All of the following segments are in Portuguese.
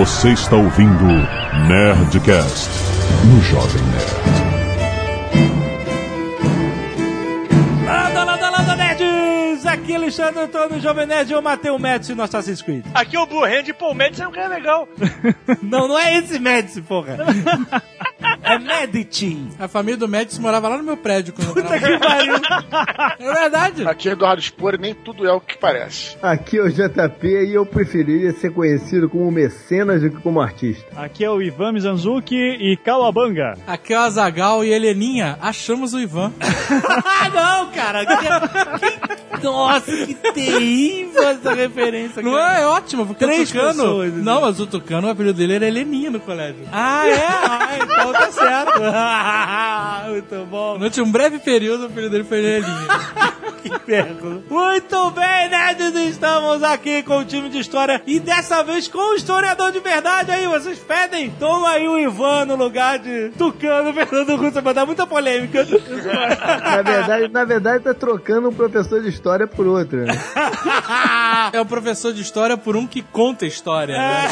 Você está ouvindo Nerdcast no Jovem Nerd. Landa, landa, landa, nerds! Aqui é Alexandre Antônio, Jovem Nerd e eu matei o Médici no Assassin's Creed. Aqui é o Blue Hand, pô, o Médici é um cara legal. Não, não é esse Médici, porra. É Medici. A família do Médici morava lá no meu prédio quando eu Puta morava. que pariu. É verdade. Aqui é Eduardo Spor e nem tudo é o que parece. Aqui é o JP e eu preferiria ser conhecido como mecenas do que como artista. Aqui é o Ivan Mizanzuki e Kawabanga. Aqui é o Azagal e Heleninha. Achamos o Ivan. Ah, não, cara. Que- Nossa, que terrível essa referência. Não cara. é? É ótimo, porque Três o Tucano... pessoas, né? não, mas o Tucano, o apelido dele era Heleninha no colégio. Ah, é? Ah, então tá certo. Muito bom. Durante um breve período, o apelido dele foi Heleninha. Que perro. Muito bem, nerds, estamos aqui com o time de história e dessa vez com o historiador de verdade aí, vocês pedem? Toma aí o Ivan no lugar de Tucano, Fernando Russo, vai dar muita polêmica. Na verdade, na verdade, tá trocando um professor de história por outro. Né? é o professor de história por um que conta história, né?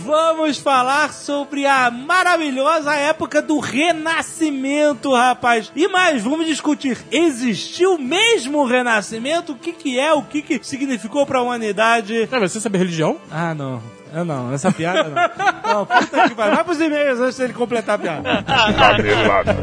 Vamos falar sobre a maravilhosa época do Renascimento, rapaz. E mais, vamos discutir, existiu mesmo o Renascimento? O que que é? O que que significou pra humanidade? Ah, você sabe religião? Ah, não. Eu não, essa piada não. Não, puta que pariu. Vai pros e-mails antes dele completar a piada. Canelada.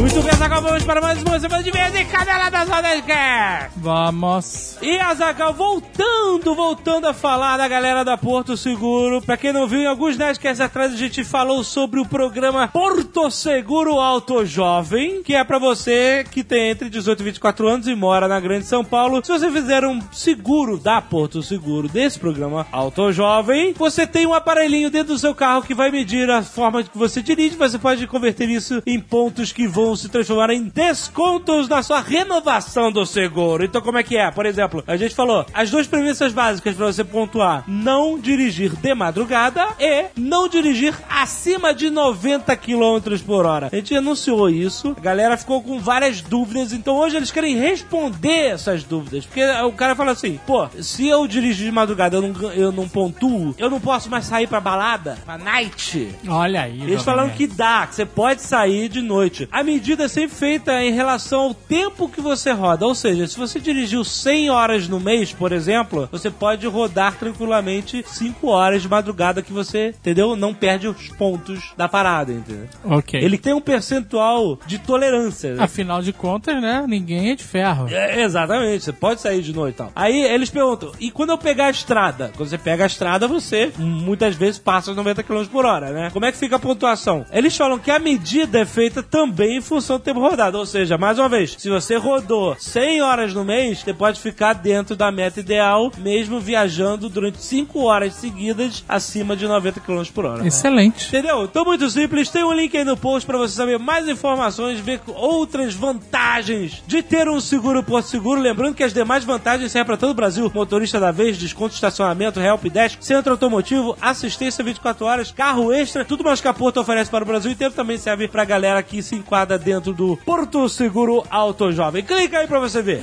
Muito bem, Azaghal, vamos para mais uma semana de vez em Caneladas Nerdcast. Vamos. E Azaghal, voltando, voltando a falar da galera da Porto Seguro. Pra quem não viu, em alguns Nerdcasts atrás a gente falou sobre o programa Porto Seguro Auto Jovem, que é pra você que tem entre 18 e 24 anos e mora na Grande São Paulo. Se você fizer um seguro da Porto Seguro desse programa Auto Jovem, você tem um aparelhinho dentro do seu carro que vai medir a forma que você dirige. Você pode converter isso em pontos que vão se transformar em descontos na sua renovação do seguro. Então, como é que é? Por exemplo, a gente falou as duas premissas básicas pra você pontuar: não dirigir de madrugada e não dirigir acima de 90 km por hora. A gente anunciou isso, a galera ficou com várias dúvidas, então hoje eles querem responder essas dúvidas. Porque o cara fala assim: pô, se eu dirigir de madrugada eu não, eu não pontuo, eu não posso mais sair pra balada, pra night. Olha aí. Eles falaram que dá, que você pode sair de noite. A medida é sempre feita em relação ao tempo que você roda. Ou seja, se você dirigiu 100 horas no mês, por exemplo, você pode rodar tranquilamente 5 horas de madrugada que você, entendeu? Não perde os pontos da parada, entendeu? Ok. Ele tem um percentual de tolerância. né? Afinal de contas, né? Ninguém é de ferro. É, exatamente, você pode sair de noite e tal. Aí eles perguntam, e quando eu pegar a estrada? Quando você pega a estrada, você muitas vezes passa os 90 km por hora, né? Como é que fica a pontuação? Eles falam que a medida é feita também em função do tempo rodado. Ou seja, mais uma vez, se você rodou 100 horas no mês, você pode ficar dentro da meta ideal, mesmo viajando durante 5 horas seguidas acima de 90 km por hora. Excelente. Entendeu? Então, muito simples. Tem um link aí no post pra você saber mais informações, ver outras vantagens de ter um seguro Porto Seguro. Lembrando que as demais vantagens servem pra todo o Brasil: motorista da vez, desconto de estacionamento, help desk, centro automotivo, assistência 24 horas, carro extra, tudo mais que a Porto oferece para o Brasil inteiro também serve pra galera que se enquadra dentro do Porto Seguro Auto Jovem. Clica aí pra você ver.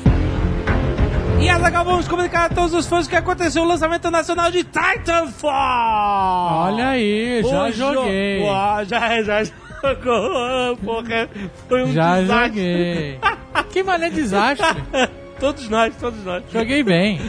E Azaghal, vamos comunicar a todos os fãs que aconteceu o lançamento nacional de Titanfall! Olha aí, já O jo- joguei. Uau, já, já jogou, porra. Foi um Já desastre. joguei. que mané desastre. Todos nós, todos nós. Joguei bem.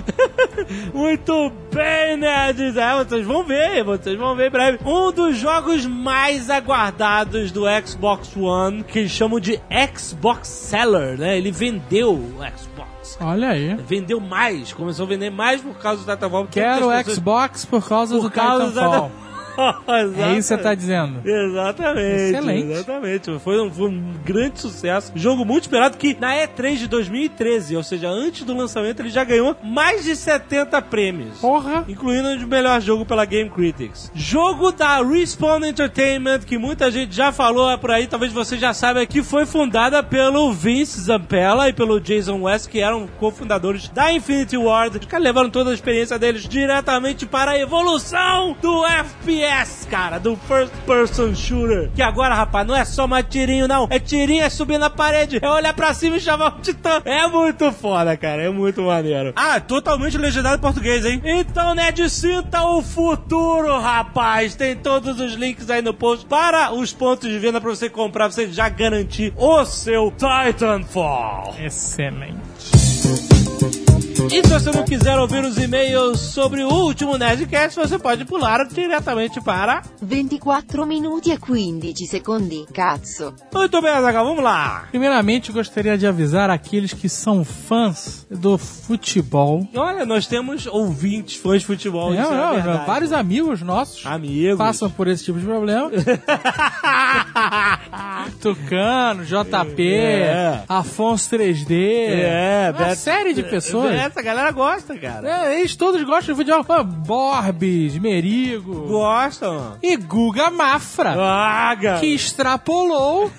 Muito bem, nerds. É, vocês vão ver, vocês vão ver em breve. Um dos jogos mais aguardados do Xbox One, que eles chamam de Xbox Seller, né? Ele vendeu o Xbox. Olha aí. Vendeu mais, começou a vender mais por causa do Titanfall. porque Quero pessoas- Xbox por causa Por do causa Titanfall. da... É isso que você tá dizendo. Exatamente. Excelente. Exatamente. Foi um, foi um grande sucesso. Jogo muito esperado que na E3 de 2013, ou seja, antes do lançamento, ele já ganhou mais de 70 prêmios. Porra. Incluindo o de melhor jogo pela Game Critics. Jogo da Respawn Entertainment, que muita gente já falou por aí, talvez você já saiba, que foi fundada pelo Vince Zampella e pelo Jason West, que eram cofundadores da Infinity Ward. Os caras levaram toda a experiência deles diretamente para a evolução do FPS FPS, cara, do First Person Shooter. Que agora, rapaz, não é só mais tirinho, não. É tirinho, é subir na parede, é olhar pra cima e chamar o titã. É muito foda, cara. É muito maneiro. Ah, totalmente legendado em português, hein? Então, Ned, sinta o futuro, rapaz. Tem todos os links aí no post para os pontos de venda pra você comprar, você já garantir o seu Titanfall. Excelente. E se você não quiser ouvir os e-mails sobre o último Nerdcast, você pode pular diretamente para... 24 minuti e 15 secondi, cazzo. Muito bem, Azaghal, vamos lá. Primeiramente, gostaria de avisar aqueles que são fãs do futebol. Olha, nós temos ouvintes, fãs de futebol. É, isso é não, verdade. vários amigos nossos amigos. passam por esse tipo de problema. Tucano, JP, É. Afonso 3D. É, uma Beto- série de pessoas. Essa galera gosta, cara. É, eles todos gostam de futebol. Ah, Borbes, Merigo Gostam. e Guga Mafra, Ah, cara. que extrapolou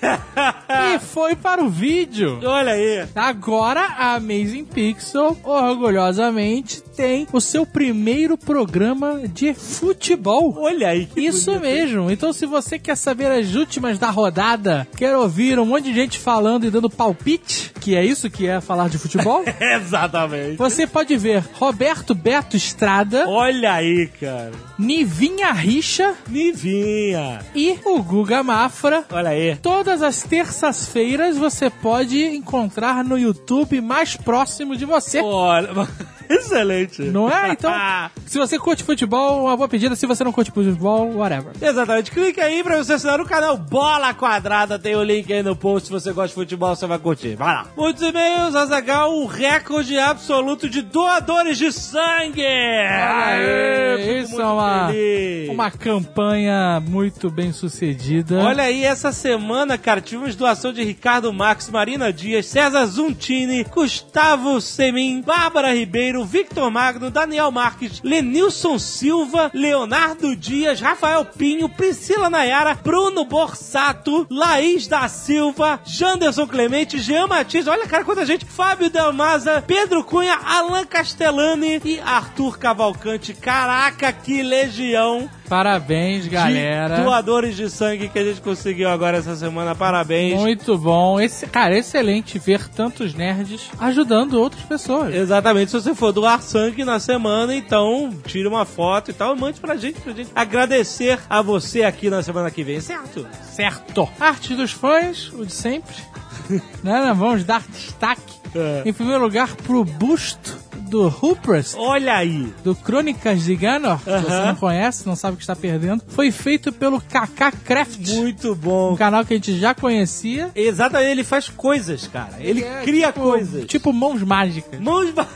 e foi para o vídeo. Olha aí. Agora a Amazing Pixel, orgulhosamente, tem o seu primeiro programa de futebol. Olha aí. que Isso bonito. mesmo. Então, se você quer saber as últimas da rodada, quer ouvir um monte de gente falando e dando palpite, que é isso que é falar de futebol, Exatamente. você pode ver Roberto Beto Estrada, Olha aí, cara. Nivinha Richa Nivinha. e o Guga Mafra. Olha aí. Todas as terças-feiras você pode encontrar no YouTube mais próximo de você. Olha. Excelente. Não é? Então, se você curte futebol, uma boa pedida. Se você não curte futebol, whatever. Exatamente. Clique aí pra você assinar o canal Bola Quadrada. Tem o link aí no post. Se você gosta de futebol, você vai curtir. Vai lá. Muitos e-mails, Azagal, o recorde absoluto de doadores de sangue. Aê, Isso é uma, feliz. uma campanha muito bem sucedida. Olha aí, essa semana, cara, tivemos doação de Ricardo Max, Marina Dias, César Zuntini, Gustavo Semin, Bárbara Ribeiro, Victor Magno, Daniel Marques, Lenilson Silva, Leonardo Dias, Rafael Pinho, Priscila Nayara, Bruno Borsato, Laís da Silva, Janderson Clemente, Jean Matias, olha, cara, quanta gente, Fábio Delmaza, Pedro Cunha, Alan Castellani e Arthur Cavalcante. Caraca, que legião! Parabéns, galera. De doadores de sangue que a gente conseguiu agora essa semana. Parabéns. Muito bom. Esse, cara, excelente ver tantos nerds ajudando outras pessoas. Exatamente. Se você for doar sangue na semana, então tire uma foto e tal mande pra gente, pra gente agradecer a você aqui na semana que vem, certo? Certo. Arte dos fãs, o de sempre. né, né? Vamos dar destaque. É. Em primeiro lugar, pro busto do Hoopers. Olha aí. Do Crônicas de Ganor, que Aham. você não conhece, não sabe o que está perdendo, foi feito pelo Kaká Craft, Muito um bom. canal que a gente já conhecia. Exatamente, ele faz coisas, cara. Ele É, cria tipo- coisas. Tipo mãos mágicas. Mãos ba-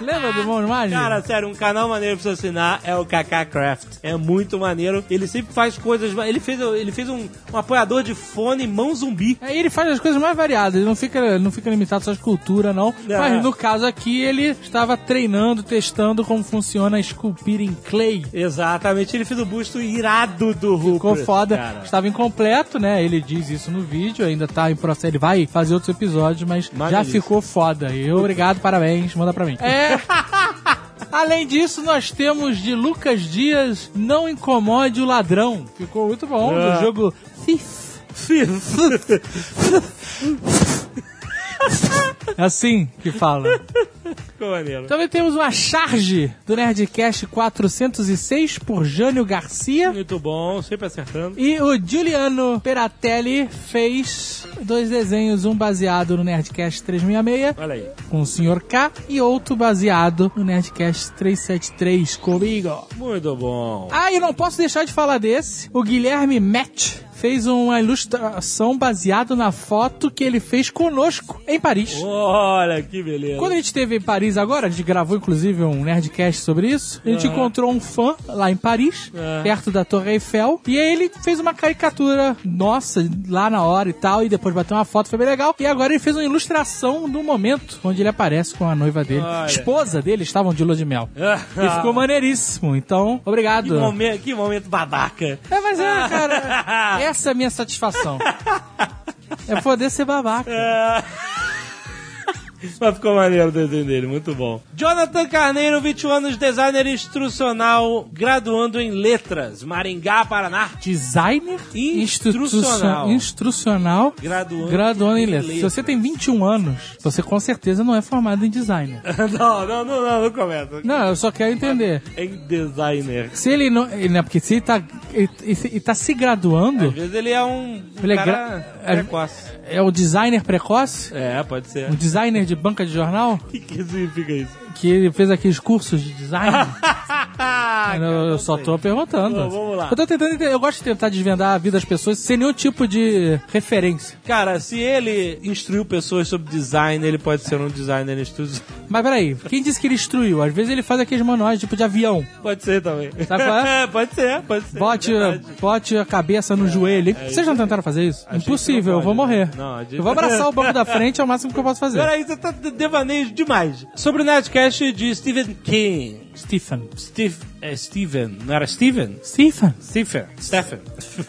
Lembra do mãos mágicas? Cara, sério, um canal maneiro pra você assinar é o Kaká Craft. É muito maneiro. Ele sempre faz coisas. Ele fez, ele fez um, um apoiador de fone mão zumbi. Aí ele faz as coisas mais variadas, ele não fica, não fica limitado só à escultura, não. É. Mas no caso aqui, ele estava treinando, testando como funciona esculpir em clay. Exatamente, ele fez o busto irado do Hulk. Ficou foda. Cara. Estava incompleto, né? Ele diz isso no vídeo, ainda tá em processo. Ele vai fazer outros episódios, mas já Maneiríssimo. ficou foda. E obrigado, parabéns, manda pra mim. É. Além disso, nós temos de Lucas Dias Não Incomode o Ladrão. Ficou muito bom. É. Do jogo Thief. É assim que fala. Ficou maneiro. Também temos uma charge do Nerdcast 406 por Jânio Garcia. Muito bom, sempre acertando. E o Giuliano Peratelli fez dois desenhos, um baseado no Nerdcast 366 Olha aí. com o Sr. K e outro baseado no Nerdcast 373 comigo. Muito bom. Ah, e não posso deixar de falar desse. O Guilherme Match fez uma ilustração baseada na foto que ele fez conosco em Paris. Olha que beleza. Quando a gente esteve em Paris agora, a gente gravou inclusive um Nerdcast sobre isso. A gente Aham. encontrou um fã lá em Paris, É. perto da Torre Eiffel, e aí ele fez uma caricatura nossa lá na hora e tal, e depois bateu uma foto, foi bem legal. E agora ele fez uma ilustração do momento onde ele aparece com a noiva dele. Olha. Esposa dele, estavam de lua de mel. E ficou maneiríssimo. Então, que obrigado. momento, que momento babaca. É, mas é, cara, essa é a minha satisfação. É poder ser babaca. É. Mas ficou maneiro o desenho dele, muito bom. Jonathan Carneiro, 21 anos, designer instrucional, graduando em letras, Maringá, Paraná. Designer Instrucional. instrucional Graduando, graduando em letras. Se você tem 21 anos, você com certeza não é formado em designer. não, não, não, não, não começa. Não, eu só quero entender. Em designer. Se ele não. ele- Não, porque se ele tá, ele, ele tá se graduando, Às vezes ele é um, um Ele é gra- precoce. é o designer precoce? É, pode ser. Um designer de banca de jornal? O que, que significa isso? Que ele fez aqueles cursos de design? Ah, eu, eu só tô perguntando. Bom, vamos lá. Eu tô tentando entender. Eu gosto de tentar desvendar a vida das pessoas sem nenhum tipo de referência. Cara, se ele instruiu pessoas sobre design, ele pode ser um designer instruído. Mas peraí, quem disse que ele instruiu? Às vezes ele faz aqueles manuais tipo de avião. Pode ser também. Sabe qual é? pode ser, pode ser. Bote, verdade. bote a cabeça no joelho. Vocês já tentaram fazer isso? a Impossível, não eu vou né? morrer. Não, gente- Eu vou abraçar o banco da frente, é o máximo que eu posso fazer. Peraí, você tá de- devaneio demais. Sobre o Nerdcast de Stephen King. Stephen. Steve, é Steven, não era Steven? Stephen? Stephen. Stephen.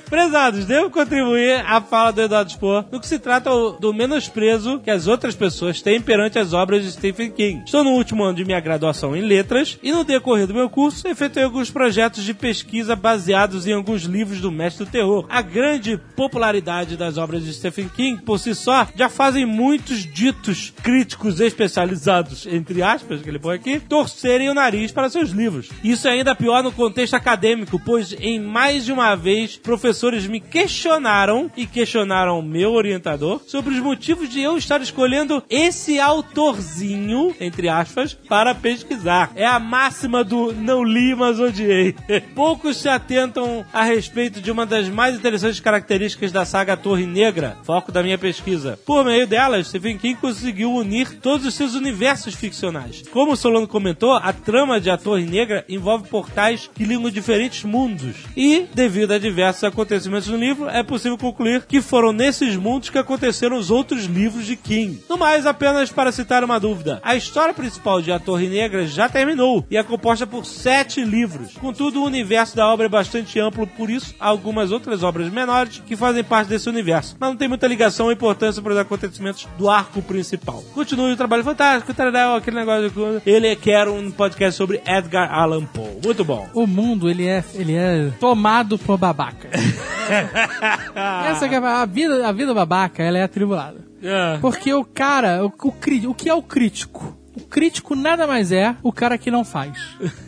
Prezados, devo contribuir à fala do Eduardo Spor no que se trata do menosprezo que as outras pessoas têm perante as obras de Stephen King. Estou no último ano de minha graduação em letras e no decorrer do meu curso efetuei alguns projetos de pesquisa baseados em alguns livros do mestre do terror. A grande popularidade das obras de Stephen King por si só já fazem muitos ditos críticos especializados, entre aspas, que ele põe aqui, torcerem o nariz para seus livros. Isso é ainda pior no contexto acadêmico, pois em mais de uma vez professores me questionaram e questionaram meu orientador sobre os motivos de eu estar escolhendo esse autorzinho, entre aspas, para pesquisar. É a máxima do não li, mas odiei. Poucos se atentam a respeito de uma das mais interessantes características da saga Torre Negra, foco da minha pesquisa. Por meio delas, Stephen King conseguiu unir todos os seus universos ficcionais. Como o Solano comentou, a trama de A Torre Negra envolve portais que ligam diferentes mundos. E, devido a diversos acontecimentos no livro, é possível concluir que foram nesses mundos que aconteceram os outros livros de King. No mais, apenas para citar uma dúvida. A história principal de A Torre Negra já terminou e é composta por sete livros. Contudo, o universo da obra é bastante amplo, por isso, há algumas outras obras menores que fazem parte desse universo, mas não tem muita ligação ou importância para os acontecimentos do arco principal. Continue o trabalho fantástico, tarará, aquele negócio. Ele quer um podcast sobre Edgar Allan Poe. Muito bom. O mundo, ele é, ele é tomado por babaca. Essa é a vida, a vida babaca, ela é atribulada. É. Porque o cara, o, o, o que é o crítico? O crítico nada mais é o cara que não faz.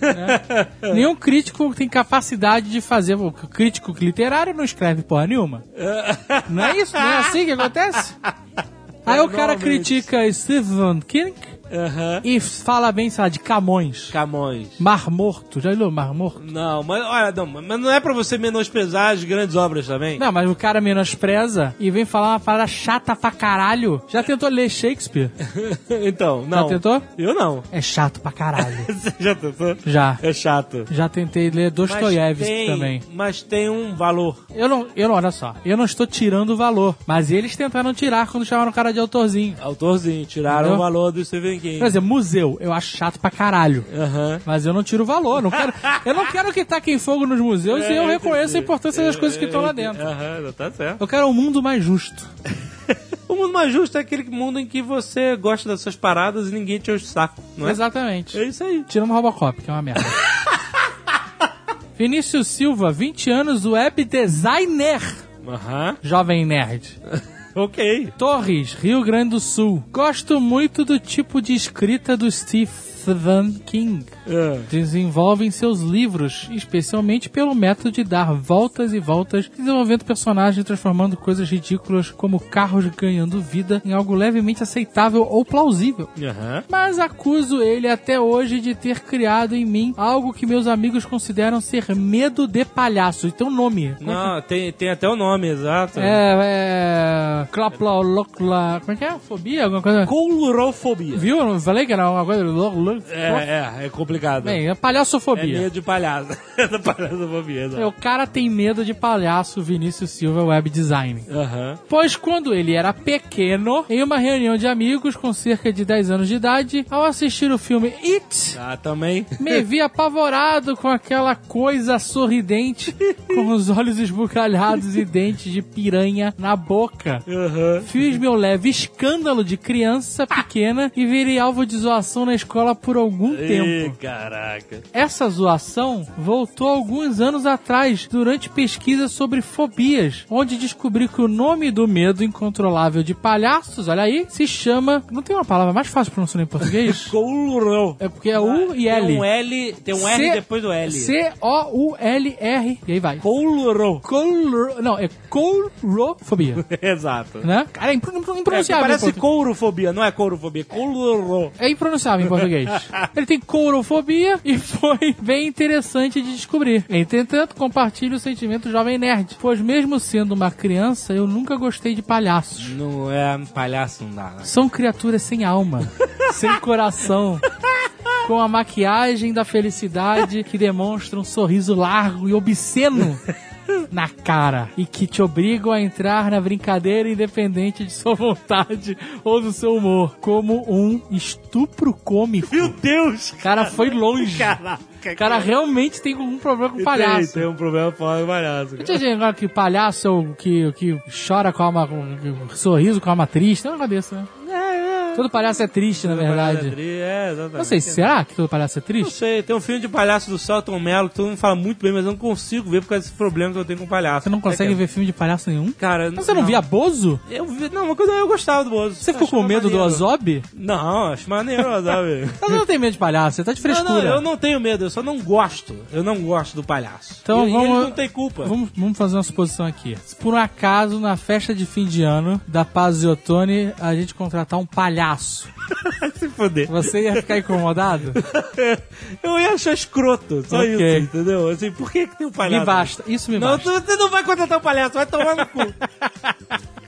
né? Nenhum crítico tem capacidade de fazer. O crítico literário não escreve porra nenhuma. Não é isso? Não é assim que acontece? Aí o cara critica Stephen King Aham. e fala bem, sei lá, de Camões. Camões. Mar Morto. Já leu Mar Morto? Não, mas olha, não, mas não é pra você menosprezar as grandes obras também? Não, mas o cara menospreza e vem falar uma parada chata pra caralho. Já tentou ler Shakespeare? então, não. tentou? Eu não. É chato pra caralho. Você já tentou? Já. É chato. Já tentei ler Dostoiévski também. Mas tem um valor. Eu não, eu não, olha só, eu não estou tirando o valor, mas eles tentaram tirar quando chamaram o cara de autorzinho. Autorzinho, tiraram Entendeu? o valor do Stephen King. Por exemplo, museu, eu acho chato pra caralho. Mas eu não tiro valor, não quero, eu não quero que taquem fogo nos museus e eu É, reconheço a importância das coisas que estão lá dentro. Aham, tá certo. Eu quero um mundo mais justo. O mundo mais justo é aquele mundo em que você gosta das suas paradas e ninguém te enche o saco, não é? Exatamente. É isso aí. Tirando Robocop, que é uma merda. Vinícius Silva, 20 anos, web designer. Aham. Jovem nerd. Ok. Torres, Rio Grande do Sul. Gosto muito do tipo de escrita do Stephen King. É. Desenvolve em seus livros, especialmente pelo método de dar voltas e voltas, desenvolvendo personagens transformando coisas ridículas como carros ganhando vida em algo levemente aceitável ou plausível. Aham. Mas acuso ele até hoje de ter criado em mim algo que meus amigos consideram ser medo de palhaço. E tem um nome. Não, tem, tem até o nome, exato. É, é. Claplolocla. Como é que é? Fobia? Alguma coisa? Coulrofobia. Viu? Eu falei que era uma coisa. É, é, é complicado. Bem, é é palhaçofobia. medo de palhaço. é da palhaçofobia. É, O cara tem medo de palhaço Vinícius Silva Web Design. Aham. Pois quando ele era pequeno, em uma reunião de amigos com cerca de 10 anos de idade, ao assistir o filme It, Ah, também. me vi apavorado com aquela coisa sorridente, com os olhos esbugalhados e dentes de piranha na boca. Aham. Fiz meu leve escândalo de criança pequena e virei alvo de zoação na escola por algum Ih, tempo. caraca. Essa zoação voltou alguns anos atrás, durante pesquisas sobre fobias, onde descobri que o nome do medo incontrolável de palhaços, olha aí, se chama. Não tem uma palavra mais fácil de pronunciar em português? Coulurão. É porque é U e L. Tem um L, tem um R C- depois do L. C-O-U-L-R. E aí vai. Coulurão. Couro. Não, é courofobia. Exato. né? Cara, é É, impronunciável. em parece courofobia, não é courofobia, coulurão. É impronunciável em português. Ele tem courofobia e foi bem interessante de descobrir. Entretanto, compartilho o sentimento jovem nerd, pois mesmo sendo uma criança, eu nunca gostei de palhaços. Não é palhaço, não dá, né? São criaturas sem alma, sem coração, com a maquiagem da felicidade que demonstra um sorriso largo e obsceno na cara e que te obrigam a entrar na brincadeira independente de sua vontade ou do seu humor, como um estupro cômico. Meu Deus! O cara foi longe. O cara realmente tem algum problema com palhaço. Tem, tem um problema do palhaço. Tinha gente agora que palhaço é o que, o que chora com alma, com, com sorriso com alma triste. Não é uma cabeça, né? Todo palhaço é triste, na verdade. É, exatamente. Não sei, será que todo palhaço é Não triste? sei, tem um filme de palhaço do Celton Mello que todo mundo fala muito bem, mas eu não consigo ver por causa desse problema que eu tenho com palhaço. Você não consegue É ver filme de palhaço nenhum? Cara, Mas você não, via Bozo? Eu vi, não, mas quando eu gostava do Bozo. Você ficou com medo do Ozob? Não, acho maneiro, sabe? Mas você não tem medo de palhaço, você tá de Não, frescura. não, eu não tenho medo, só não gosto. Eu não gosto do palhaço. Então e, e vamos- eles não têm culpa. Vamos, vamos fazer uma suposição aqui. Se por um acaso, na festa de fim de ano da Paz e Otone, a gente contratar um palhaço, se foder. você ia ficar incomodado? eu ia achar escroto, só Ok. isso, entendeu? Assim, por que, que tem um palhaço? Me basta, isso me Não, basta. tu- você não vai contratar um palhaço, vai tomar no cu.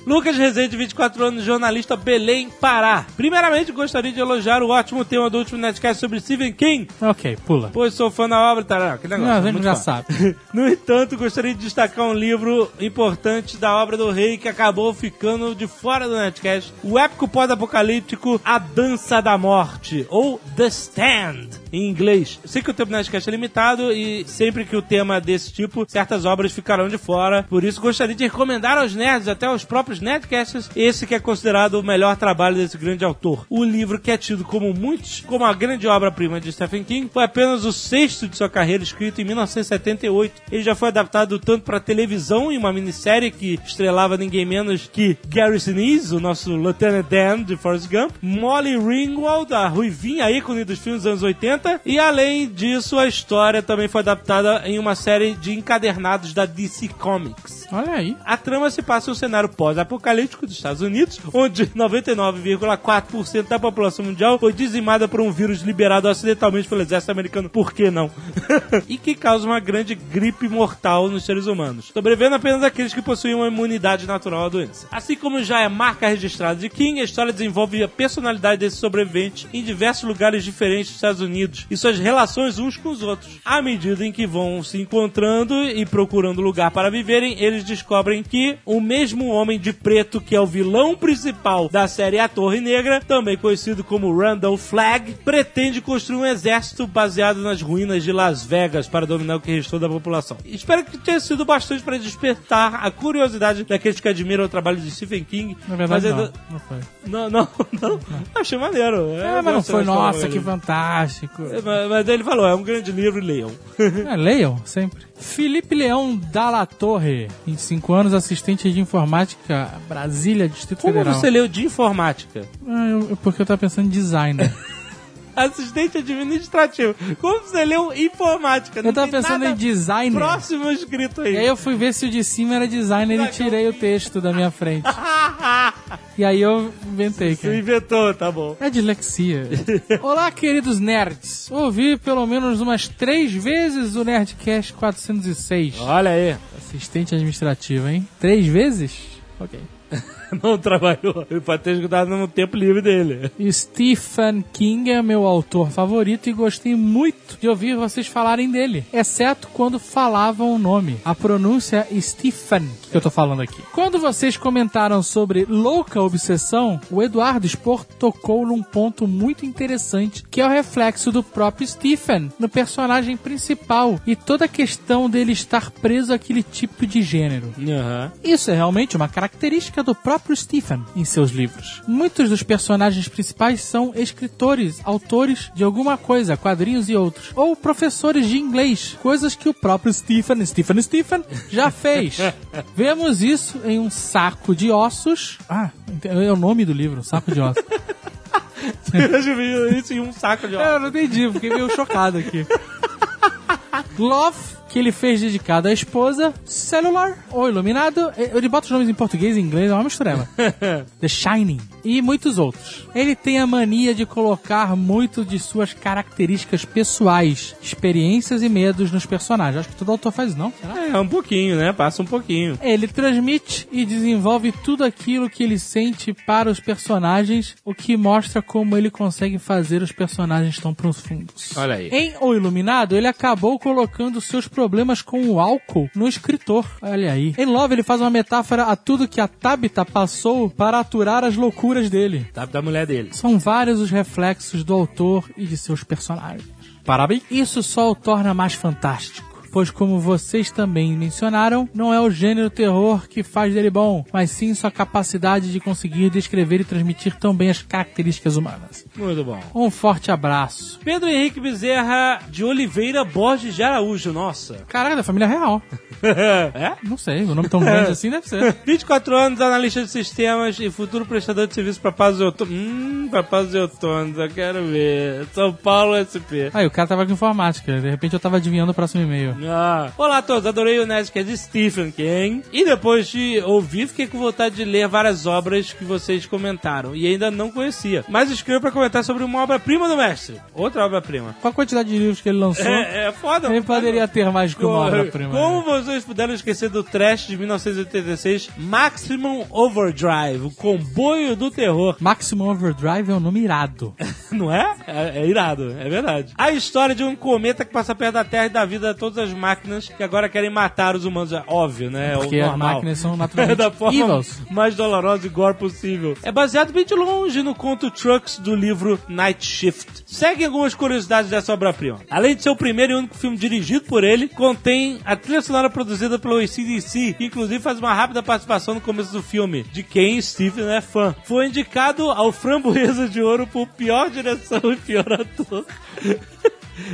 Lucas Rezende, 24 anos, jornalista Belém, Pará. Primeiramente, gostaria de elogiar o ótimo tema do último Netcast sobre Stephen King, Ok, pula. pois sou fã da obra tal. Aquele negócio, Não, a gente já sabe. No entanto, gostaria de destacar um livro importante da obra do rei que acabou ficando de fora do Netcast. O épico pós-apocalíptico A Dança da Morte, ou The Stand, em inglês. Sei que o tempo do Netcast é limitado e sempre que o tema é desse tipo, certas obras ficarão de fora. Por isso, gostaria de recomendar aos nerds, até aos próprios Nerdcasters, esse que é considerado o melhor trabalho desse grande autor. O livro que é tido como muitos, como a grande obra-prima de Stephen King, foi apenas o sexto de sua carreira, escrito em 1978. Ele já foi adaptado tanto para televisão em uma minissérie que estrelava ninguém menos que Gary Sinise, o nosso Lieutenant Dan de Forrest Gump, Molly Ringwald, a ruivinha ícone dos filmes dos anos 80, e além disso, a história também foi adaptada em uma série de encadernados da DC Comics. Olha aí. A trama se passa em um cenário pós-apocalíptico dos Estados Unidos, onde 99,4% da população mundial foi dizimada por um vírus liberado acidentalmente pelo exército americano. Por que não? e que causa uma grande gripe mortal nos seres humanos, sobrevivendo apenas aqueles que possuem uma imunidade natural à doença. Assim como já é marca registrada de King, a história desenvolve a personalidade desses sobreviventes em diversos lugares diferentes dos Estados Unidos e suas relações uns com os outros. À medida em que vão se encontrando e procurando lugar para viverem, eles descobrem que o mesmo homem de preto que é o vilão principal da série A Torre Negra, também conhecido como Randall Flagg, pretende construir um exército baseado nas ruínas de Las Vegas para dominar o que restou da população. Espero que tenha sido bastante para despertar a curiosidade daqueles que admiram o trabalho de Stephen King. Na verdade, mas não. Não foi. não, não, não. Achei maneiro. É, mas não foi, nossa, que fantástico. É, Mas, mas ele falou, é um grande livro, leiam. É, leiam, sempre. Felipe Leão Dalla Torre, 25 anos, assistente de informática, Brasília, Distrito Como Federal. você leu de informática? Ah, eu- porque eu tava pensando em designer. Assistente administrativo. Como você leu informática? eu tava pensando em designer. Próximo escrito aí. E aí eu fui ver se o de cima era designer e tirei o texto da minha frente. E aí eu inventei, Você cara. inventou, tá bom. É dislexia. Olá, queridos nerds. Ouvi pelo menos umas três vezes o Nerdcast 406. Olha aí. Assistente administrativo, hein? Três vezes? Ok. Não trabalhou. Ele pode ter escutado no tempo livre dele. Stephen King é meu autor favorito e gostei muito de ouvir vocês falarem dele, exceto quando falavam o nome. A pronúncia é Stephen, que eu tô falando aqui. Quando vocês comentaram sobre louca obsessão, o Eduardo Spor tocou num ponto muito interessante, que é o reflexo do próprio Stephen no personagem principal e toda a questão dele estar preso àquele tipo de gênero. Aham. Isso é realmente uma característica do próprio Stephen em seus livros. Muitos dos personagens principais são escritores, autores de alguma coisa, quadrinhos e outros, ou professores de inglês, coisas que o próprio Stephen, Stephen Stephen, já fez. Vemos isso em um saco de ossos. Ah, é o nome do livro, saco de ossos. Eu vi isso em um saco de Eu não entendi, fiquei meio chocado aqui. Love, que ele fez dedicado à esposa. Cellular, ou Iluminado. Ele bota os nomes em português e inglês, é uma mistureba. The Shining. E muitos outros. Ele tem a mania de colocar muito de suas características pessoais, experiências e medos nos personagens. Acho que todo autor faz não? Será? É, um pouquinho, né? Passa um pouquinho. Ele transmite e desenvolve tudo aquilo que ele sente para os personagens, o que mostra como ele consegue fazer os personagens tão profundos. Olha aí. Em O Iluminado, ele acabou colocando seus problemas com o álcool no escritor. Olha aí. Em Love, ele faz uma metáfora a tudo que a Tabitha passou para aturar as loucuras dele. Da mulher dele. São vários os reflexos do autor e de seus personagens. Parabéns. Isso só o torna mais fantástico. Pois, como vocês também mencionaram, não é o gênero terror que faz dele bom, mas sim sua capacidade de conseguir descrever e transmitir tão bem as características humanas. Muito bom. Um forte abraço. Pedro Henrique Bezerra de Oliveira Borges de Araújo, nossa. Caraca, da família real. é? Não sei, o nome tão grande assim deve ser. 24 anos, analista de sistemas e futuro prestador de serviço para Paz e Outono. Hum, para Paz e Outono, eu quero ver. São Paulo SP. Aí, o cara tava com informática, de repente eu tava adivinhando o próximo e-mail. Ah. Olá a todos, adorei o Nerdcast de Stephen King. E depois de ouvir, fiquei com vontade de ler várias obras que vocês comentaram. E ainda não conhecia. Mas escrevo para comentar sobre uma obra-prima do mestre. Outra obra-prima. Com a quantidade de livros que ele lançou, É, é foda. ele poderia ter mais que uma obra-prima. Como vocês puderam esquecer do trash de 1986, Maximum Overdrive, o comboio do terror. Maximum Overdrive é um nome irado. Não é? é? é irado, é verdade. A história de um cometa que passa perto da Terra e da vida de todas as máquinas que agora querem matar os humanos. É óbvio, né? É Porque as máquinas são naturalmente da forma evils. mais dolorosa e gore possível. É baseado bem de longe no conto Trucks do livro Night Shift. Seguem algumas curiosidades dessa obra-prima. Além de ser o primeiro e único filme dirigido por ele, contém a trilha sonora produzida pelo ACDC, que inclusive faz uma rápida participação no começo do filme, de quem Stephen é fã. Foi indicado ao Framboesa de Ouro por pior direção e pior ator.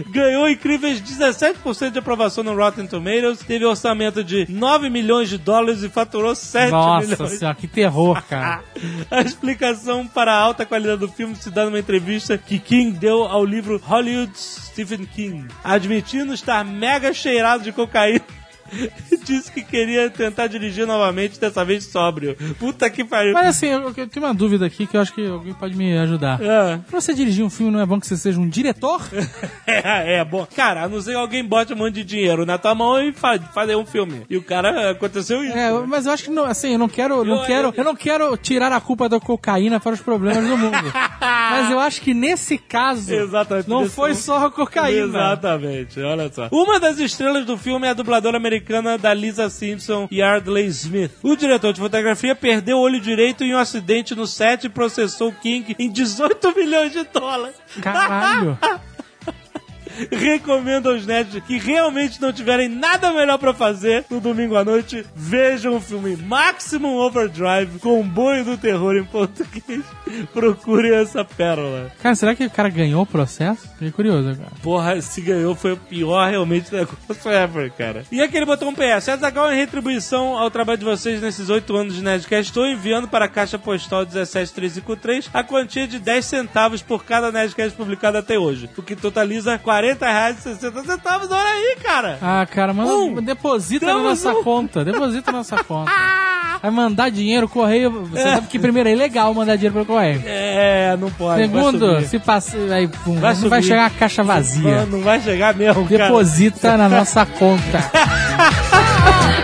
Ganhou incríveis 17% de aprovação no Rotten Tomatoes, teve orçamento de 9 milhões de dólares e faturou 7 Nossa milhões. senhora, que terror, cara. A explicação para a alta qualidade do filme se dá numa entrevista que King deu ao livro Hollywood Stephen King, admitindo estar mega cheirado de cocaína. Disse que queria tentar dirigir novamente, dessa vez sóbrio. Puta que pariu. Mas assim, eu, eu tenho uma dúvida aqui que eu acho que alguém pode me ajudar. É, Pra você dirigir um filme, não é bom que você seja um diretor? é, é bom. Cara, a não ser que alguém bote um monte de dinheiro na tua mão e fa fazer um filme. E o cara aconteceu isso. É, mas eu acho que não, assim, eu não quero, não Eu- quero, eu não quero tirar a culpa da cocaína para os problemas do mundo. mas eu acho que nesse caso Exatamente. não foi só a cocaína. Exatamente, olha só. Uma das estrelas do filme é a dubladora americana da Lisa Simpson, Yardley Smith. O diretor de fotografia perdeu o olho direito em um acidente no set e processou King em 18 milhões de dólares. Caralho. Recomendo aos nerds que realmente não tiverem nada melhor pra fazer no domingo à noite, vejam o filme Maximum Overdrive, Comboio do Terror em português. Procurem essa pérola. Cara, será que o cara ganhou o processo? Fiquei curioso agora. Porra, se ganhou foi o pior realmente negócio ever, cara. E aquele um PS. Azagal, em retribuição ao trabalho de vocês nesses oito anos de Nerdcast, estou enviando para a Caixa Postal 17353 a quantia de 10 centavos por cada Nerdcast publicado até hoje, o que totaliza 40 reais e 60 centavos. Olha aí, cara! Ah, cara, manda, Um. deposita na nossa um. conta. Deposita na nossa conta. Vai mandar dinheiro, correio. Você sabe que primeiro é ilegal mandar dinheiro pelo correio. É, não pode. Segundo, se passa. Aí, pum, Vai não vai chegar a caixa vazia. Não, não vai chegar mesmo, cara. Deposita na nossa conta.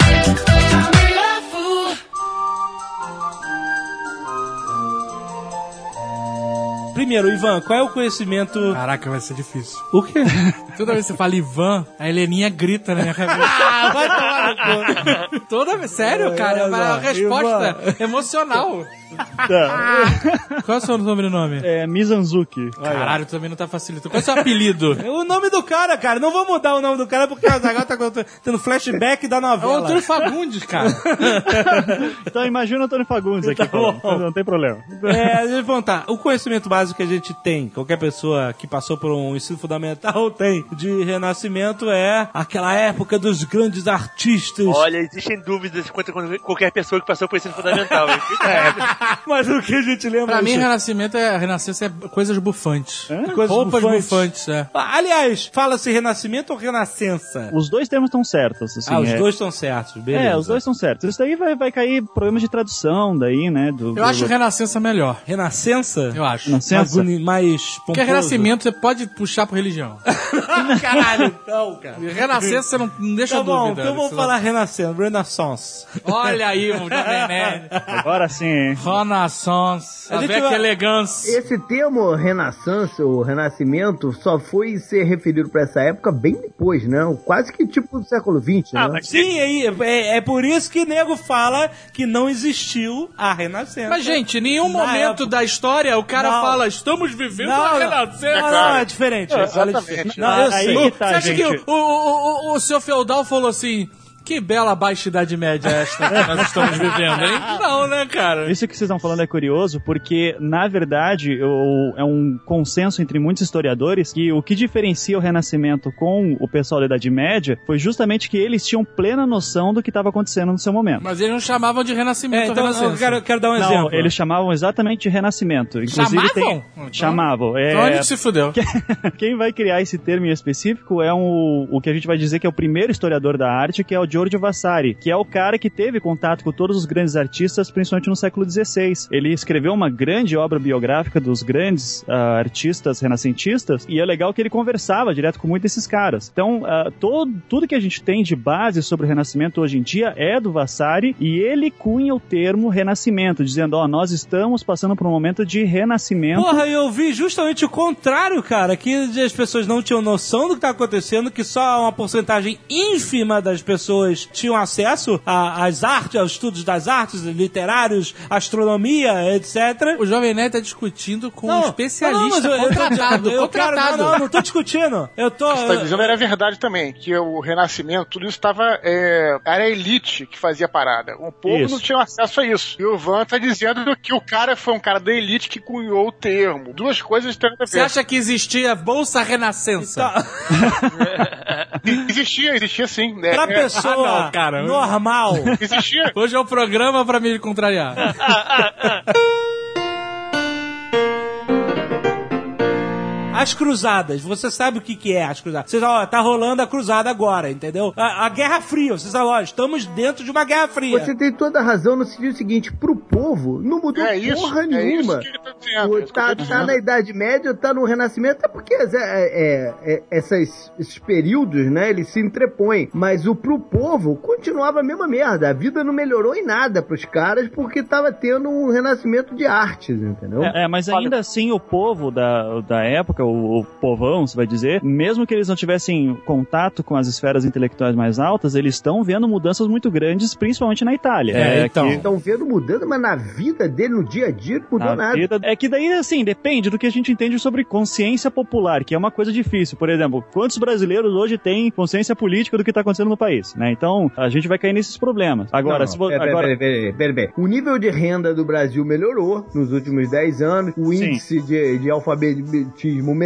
primeiro, Ivan, qual é o conhecimento... Caraca, vai ser difícil. O quê? Toda vez que você fala Ivan, a Heleninha grita na minha cabeça. ah, vai tomar no cu. Toda vez, sério, cara, é uma resposta emocional. Qual é o seu sobrenome? É Mizanzuki. Caralho, tu também não tá facilitando. Qual é o seu apelido? É o nome do cara, cara. Não vou mudar o nome do cara porque o Azaghal tá tendo flashback da É o novela. Antônio Fagundes, cara. Então imagina o Antônio Fagundes aqui Tá bom. Não tem problema. É, eu perguntar. O conhecimento básico que a gente tem, qualquer pessoa que passou por um ensino fundamental tem, de renascimento é aquela época dos grandes artistas. Olha, existem dúvidas quanto a qualquer pessoa que passou por ensino fundamental. Mas o que a gente lembra Pra mim, renascimento é, renascença é coisas bufantes. Coisas Roupas bufantes. bufantes, é. Ah, Aliás, fala-se renascimento ou renascença? Os dois termos estão certos. Assim, ah, os é- dois estão certos, beleza. É, os dois estão certos. Isso daí vai, vai cair problemas de tradução daí, né? Do, Eu acho renascença melhor. Renascença? Eu acho. Renascença? Mais, boni- mais Porque pomposo. renascimento você pode puxar por religião. Caralho, não, cara. Renascença você não, não deixa Tá bom, dúvida. então vamos falar renascença, renaissance. Olha aí, o. Agora sim, hein? Renaissance. A gente Avec vai- elegância. Esse termo Renaissance ou Renascimento só foi ser referido pra essa época bem depois, né? Quase que tipo do século XX, Ah, né? mas Sim, é, é, é por isso que nego fala que não existiu a renascença. Mas, gente, em nenhum Na momento época- da história o cara Não. fala, estamos vivendo Não, a não. renascença. Não, não, é diferente. É, Olha, exatamente. Não, eu Aí sei. que tá, Você acha gente. que o, o, o, o, o seu feudal falou assim... Que bela baixa idade média é esta que nós estamos vivendo, hein? Não, né, cara? Isso que vocês estão falando é curioso, porque, na verdade, o- é um consenso entre muitos historiadores que o que diferencia o Renascimento com o pessoal da Idade Média foi justamente que eles tinham plena noção do que estava acontecendo no seu momento. Mas eles não chamavam de renascimento É, então, eu quero, quero dar um Não, exemplo. eles chamavam exatamente de Renascimento. Inclusive Chamavam? tem... Então- Chamavam. É... Então a gente se fudeu. Quem vai criar esse termo em específico é um, o que a gente vai dizer que é o primeiro historiador da arte, que é o Giorgio Vasari, que é o cara que teve contato com todos os grandes artistas, principalmente no século XVI. Ele escreveu uma grande obra biográfica dos grandes ah, artistas renascentistas, e é legal que ele conversava direto com muitos desses caras. Então, ah, todo, tudo que a gente tem de base sobre o Renascimento hoje em dia é do Vasari, e ele cunha o termo Renascimento, dizendo, ó, nós estamos passando por um momento de renascimento Porra, eu vi justamente o contrário, cara, que as pessoas não tinham noção do que tá acontecendo, que só uma porcentagem ínfima das pessoas tinham acesso às artes, aos estudos das artes, literários, astronomia, etc. O Jovem Nerd tá discutindo com um Não, especialista não, mas eu- eu contratado. eu quero- contratado. não, não, não tô discutindo. Eu tô. Você tá dizendo era verdade também, que o Renascimento, tudo isso tava. É, era a elite que fazia a parada. O povo Isso. não tinha acesso a isso. E o Van tá dizendo que o cara foi um cara da elite que cunhou o termo. Duas coisas têm a ver. Você acha que existia Bolsa Renascença? Tá- Existia, existia sim. né? Pra É, pessoa Ah, não, cara. normal. Existia. Hoje é o programa pra me contrariar. As cruzadas, você sabe o que, que é as cruzadas. Você sabe, ó, tá rolando a cruzada agora, entendeu? A, a Guerra Fria, você sabe, ó, estamos dentro de uma Guerra Fria. Você tem toda a razão no sentido seguinte, pro povo não mudou É isso, porra é nenhuma. isso que ele tá. O- é tá, tá dizendo. na Idade Média, tá no Renascimento, é porque é, é- é- essas- esses períodos, né, eles se entrepõem. Mas o pro povo continuava a mesma merda. A vida não melhorou em nada pros caras porque tava tendo um renascimento de artes, entendeu? É, é, mas ainda assim o povo da, da época, o, o povão, se vai dizer, mesmo que eles não tivessem contato com as esferas intelectuais mais altas, eles estão vendo mudanças muito grandes, principalmente na Itália. É, então. que- Estão vendo mudança, mas na vida dele, no dia a dia, não mudou na nada. vida- É que daí, assim, depende do que a gente entende sobre consciência popular, que é uma coisa difícil. Por exemplo, quantos brasileiros hoje têm consciência política do que está acontecendo no país, né? Então, a gente vai cair nesses problemas. Agora, Não, se não, vo- pera, agora... pera, pera, pera, pera. O nível de renda do Brasil melhorou nos últimos 10 anos, o Sim. índice de, de alfabetismo melhorou,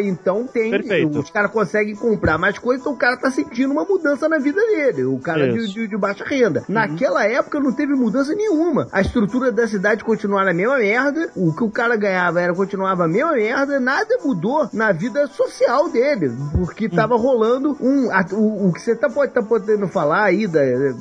então tem. Perfeito. Os caras conseguem comprar mais coisas, então o cara tá sentindo uma mudança na vida dele. O cara de, de- de baixa renda. Naquela época não teve mudança nenhuma. A estrutura da cidade continuava a mesma merda, o que o cara ganhava era continuava a mesma merda, nada mudou na vida social dele, porque tava rolando um. a- o, o que você tá, pode estar podendo falar aí, da,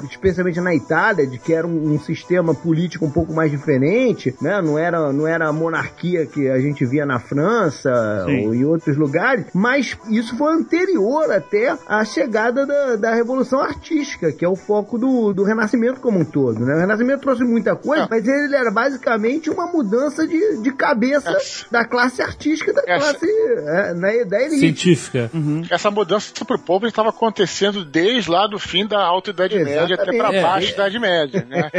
especialmente na Itália, de que era um, um sistema político um pouco mais diferente, né? Não era, não era a monarquia que a gente via na França Sim. ou em outros lugares, mas isso foi anterior até à chegada da, da Revolução Artística, que é o foco do, do Renascimento como um todo. Né? O Renascimento trouxe muita coisa, É. mas ele era basicamente uma mudança de, de cabeça da classe artística, da Essa- classe é, né, da elite. Científica. Essa mudança pro povo estava acontecendo desde lá do fim da Alta Idade Média até Exatamente. para É. baixo da Idade Média, né?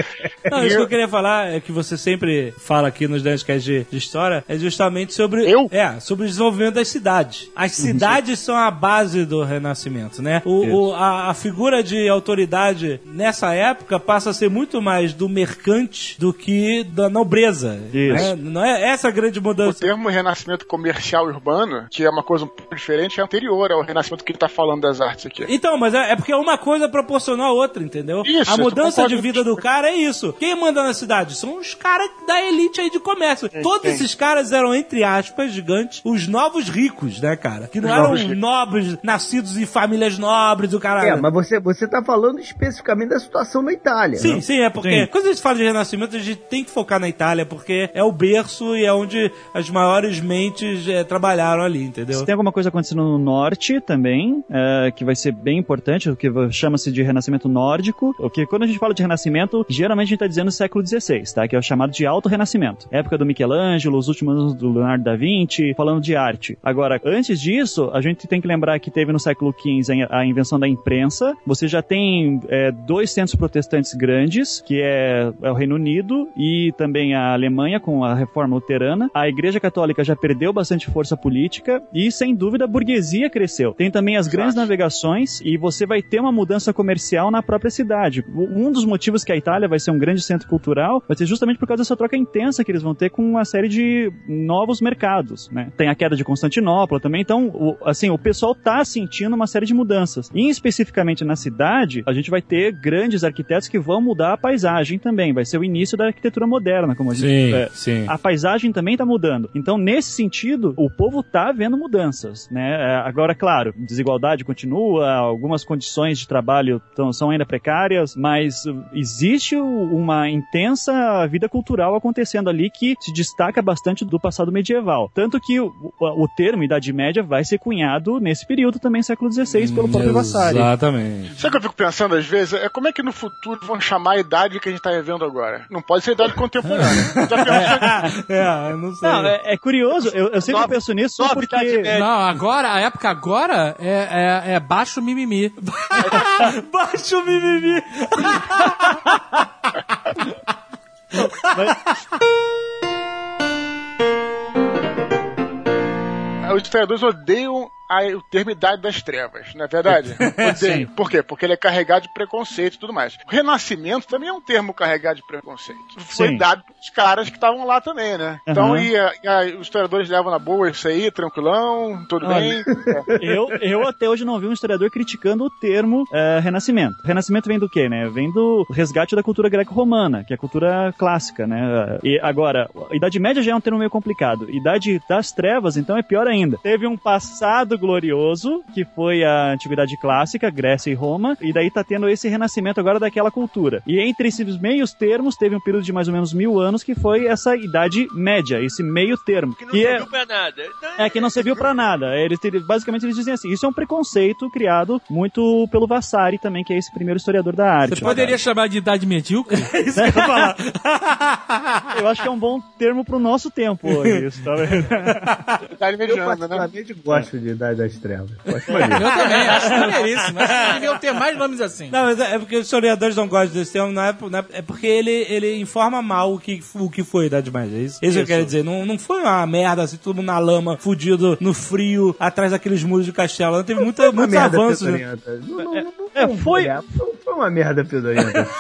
Não, isso que eu- eu queria falar é que você sempre fala aqui nos Nerdcasts de, de história é justamente sobre Eu? é sobre o desenvolvimento das cidades. As cidades são a base do Renascimento, né? O, o- a, a figura de autoridade nessa época passa a ser muito mais do mercante do que da nobreza. Isso. né? Não é essa a grande O mudança. termo renascimento comercial urbano, que é uma coisa um pouco diferente, é anterior ao renascimento que ele está falando das artes aqui. Então, mas é, é porque uma coisa proporcionou a outra, entendeu? Isso, a mudança de vida do cara é isso. Quem manda na cidade? São os caras da elite aí de comércio. Todos sim. esses caras eram, entre aspas, gigantes, os novos ricos, né, cara? Que não Os eram novos nobres, nascidos em famílias nobres, do caralho. É, mas você, você tá falando especificamente da situação na Itália. Sim, né? sim, é porque Sim. quando a gente fala de renascimento, a gente tem que focar na Itália, porque é o berço e é onde as maiores mentes eh, trabalharam ali, entendeu? Se tem alguma coisa acontecendo no norte também, é, que vai ser bem importante, o que chama-se de renascimento nórdico, o que quando a gente fala de renascimento, geralmente a gente está dizendo século XVI, tá? Que é o chamado de alto renascimento. Época do Michelangelo, os últimos anos do Leonardo da Vinci, falando de arte. Agora, antes disso, a gente tem que lembrar que teve no século XV a invenção da imprensa. Você já tem é, dois centros protestantes grandes, que é, é o Reino Unido e também a Alemanha com a reforma luterana. A Igreja Católica já perdeu bastante força política e, sem dúvida, a burguesia cresceu. Tem também as grandes navegações e você vai ter uma mudança comercial na própria cidade. Um dos motivos que a Itália vai ser um grande centro cultural vai ser justamente por causa dessa troca intensa que eles vão ter com uma série de novos mercados, né? Tem a queda de Constantinopla também, então, o- assim, o pessoal tá sentindo uma série de mudanças. E especificamente na cidade, a gente vai ter grandes arquitetos que vão mudar a paisagem também, vai ser o início da arquitetura moderna, como a gente Sim, é, sim. a paisagem também está mudando. Então, nesse sentido, o povo tá vendo mudanças, né? É, Agora, claro, desigualdade continua, algumas condições de trabalho tão- são ainda precárias, mas existe uma intensa vida cultural acontecendo ali que se destaca bastante do passado medieval. Tanto que o, termo Idade Média vai ser cunhado nesse período também, século XVI, pelo próprio Vasari. Exatamente. Sabe o que eu fico pensando às vezes? É como é que no futuro vão chamar a idade que a gente tá vivendo agora? Não pode ser idade contemporânea. Já pensou? é, eu não sei. Não, é, é curioso, eu, eu sempre penso nisso porque... Idade Média. Não, agora, a época agora é, é, é baixo mimimi. Baixa o mimimi. Os historiadores odeiam a- o termo Idade das Trevas, não é verdade? Odeiam. Por quê? Porque ele é carregado de preconceito e tudo mais. O Renascimento também é um termo carregado de preconceito. Foi Sim. dado pelos caras que estavam lá também, né? Então, Aham. e, a- e a- os historiadores levam na boa isso aí, tranquilão, tudo Olha. bem. eu, eu até hoje não vi um historiador criticando o termo eh, renascimento. Renascimento vem do quê, né? Vem do resgate da cultura greco-romana, que é a cultura clássica, né? E agora, Idade Média já é um termo meio complicado. Idade das Trevas, então, é pior ainda. Teve um passado glorioso, que foi a Antiguidade Clássica, Grécia e Roma, e daí tá tendo esse renascimento agora daquela cultura. E entre esses meios termos, teve um período de mais ou menos mil anos, que foi essa Idade Média, esse meio termo. Que não que é, serviu pra nada. Então, é que não serviu pra nada. Eles, basicamente eles dizem assim, isso é um preconceito criado muito pelo Vassari também, que é esse primeiro historiador da arte. Você poderia chamar de idade medíocre? Isso que eu falar. Eu acho que é um bom termo pro nosso tempo hoje, isso, tá vendo? Idade Eu mediana, né? particularmente gosto de Idade das Trevas. Acho maneiro. Eu também, acho maneiríssimo. Acho que deviam ter mais nomes assim. Não, mas é é porque os historiadores não gostam desse termo, não é, não é, é porque ele, ele informa mal o que, o que foi a Idade Média. É isso, isso que eu quero dizer. Não, não foi uma merda assim, todo mundo na lama, fudido, no frio, atrás daqueles muros de castelo. Não teve muita, muitos avanços. né? Não, não, não, É, vamos foi-. Foi- uma merda fedorenta.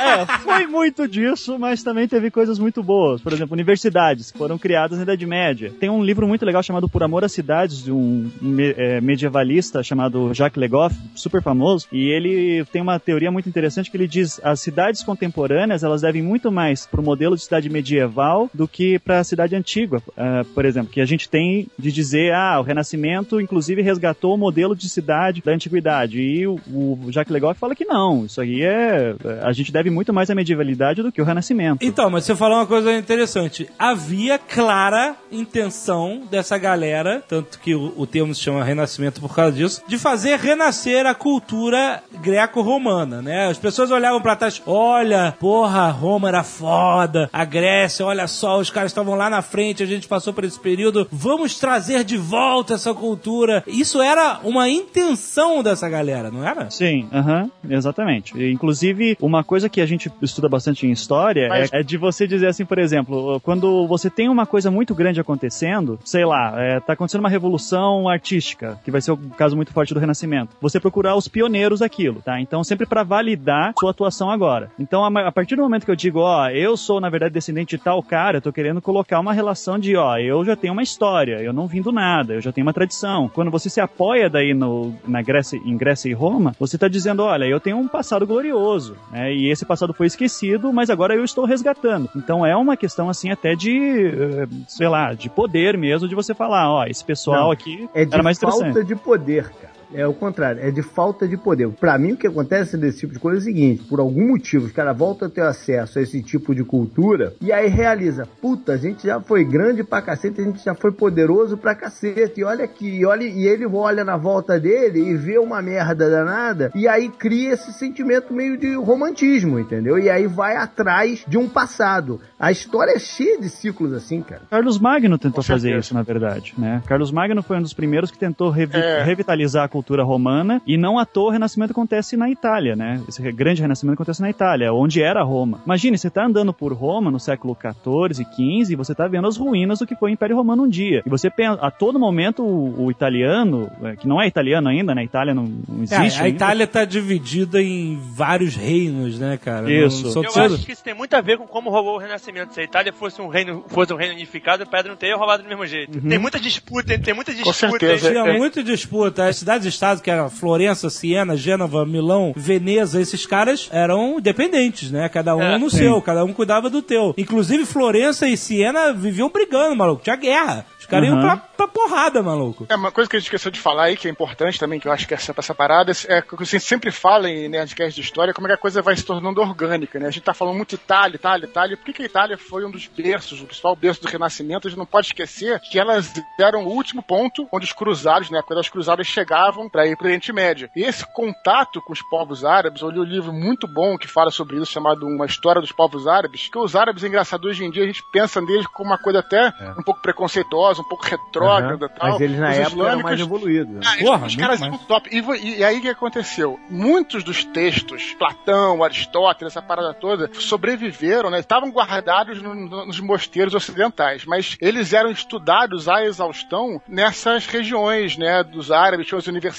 É, foi muito disso, mas também teve coisas muito boas. Por exemplo, universidades foram criadas na Idade Média. Tem um livro muito legal chamado Por Amor às Cidades, de um me- é, medievalista chamado Jacques Legoff, super famoso, e ele tem uma teoria muito interessante que ele diz as cidades contemporâneas elas devem muito mais para o modelo de cidade medieval do que para a cidade antiga. Ah, por exemplo, que a gente tem de dizer, ah, o Renascimento inclusive resgatou o modelo de cidade da antiguidade. E o, o Jacques Legoff fala que não. isso aí é. A gente deve muito mais à medievalidade do que o Renascimento. Então, mas você falou uma coisa interessante. Havia clara intenção dessa galera, tanto que o, o termo se chama Renascimento por causa disso, de fazer renascer a cultura greco-romana, né? As pessoas olhavam pra trás, olha, porra, Roma era foda, a Grécia, olha só, os caras estavam lá na frente, a gente passou por esse período, vamos trazer de volta essa cultura. Isso era uma intenção dessa galera, não era? Sim, aham, exatamente. E, inclusive, uma coisa que a gente estuda bastante em história Mas- é, é de você dizer assim, por exemplo, quando você tem uma coisa muito grande acontecendo, sei lá, é, tá acontecendo uma revolução artística, que vai ser o caso muito forte do Renascimento. Você procurar os pioneiros daquilo, tá? Então, sempre para validar sua atuação agora. Então, a, a partir do momento que eu digo, ó, eu sou, na verdade, descendente de tal cara, eu tô querendo colocar uma relação de, ó, eu já tenho uma história, eu não vim do nada, eu já tenho uma tradição. Quando você se apoia daí no, na Grécia, em Grécia e Roma, você tá dizendo, olha, eu tenho um passado glorioso, né? E esse passado foi esquecido, mas agora eu estou resgatando. Então é uma questão assim até de, eh, sei lá, de poder mesmo, de você falar, ó, esse pessoal Não, aqui É de era mais interessante. falta de poder, cara. É o contrário, é de falta de poder. Pra mim, o que acontece desse tipo de coisa é o seguinte: por algum motivo, os caras voltam a ter acesso a esse tipo de cultura e aí realiza, puta, a gente já foi grande pra cacete, a gente já foi poderoso pra cacete. E olha aqui, e olha, e ele olha na volta dele e vê uma merda danada, e aí cria esse sentimento meio de romantismo, entendeu? E aí vai atrás de um passado. A história é cheia de ciclos assim, cara. Carlos Magno tentou fazer isso, na verdade, né? Carlos Magno foi um dos primeiros que tentou revi- É. revitalizar a cultura romana e não à toa o Renascimento acontece na Itália, né? Esse grande Renascimento acontece na Itália, onde era Roma. Imagine, você tá andando por Roma no século XIV, XV e você tá vendo as ruínas do que foi o Império Romano um dia. E você pensa, a todo momento o, o italiano, eh, que não é italiano ainda, né? Itália não, não É, existe a ainda. Itália tá dividida em vários reinos, né, cara? Isso. Não, Eu acho que isso tem muito a ver com como rolou o Renascimento. Se a Itália fosse um reino, fosse um reino unificado, o Pedro não teria roubado do mesmo jeito. Tem muita disputa, tem, muita disputa. certeza. Tinha É. muita disputa. As cidades-estados, que eram Florença, Siena, Gênova, Milão, Veneza, esses caras eram independentes, né? Cada um É, no sim. seu, cada um cuidava do teu. Inclusive, Florença e Siena viviam brigando, maluco. Tinha guerra. Os caras iam Uhum. pra, pra porrada, maluco. É, uma coisa que a gente esqueceu de falar aí, que é importante também, que eu acho que é essa, essa parada, é que a gente sempre fala em Nerdcast de história, como é que a coisa vai se tornando orgânica, né? A gente tá falando muito Itália, Itália, Itália. Por que, que a Itália foi um dos berços, o principal berço do Renascimento? A gente não pode esquecer que elas deram o último ponto onde os cruzados, na época das cruzadas, chegavam para ir pro Oriente Médio. E esse contato com os povos árabes, eu li um livro muito bom que fala sobre isso, chamado Uma História dos Povos Árabes, que os árabes, é engraçado, hoje em dia a gente pensa neles como uma coisa até um pouco preconceituosa, um pouco retrógrada e tal. Mas eles na Os época eram mais evoluídos. né? ah, Porra, os caras mais. top. E, e- e aí o que aconteceu? Muitos dos textos, Platão, Aristóteles, essa parada toda, sobreviveram, né? Estavam guardados no- no- nos mosteiros ocidentais, mas eles eram estudados à exaustão nessas regiões, né? Dos árabes, tinha as universidades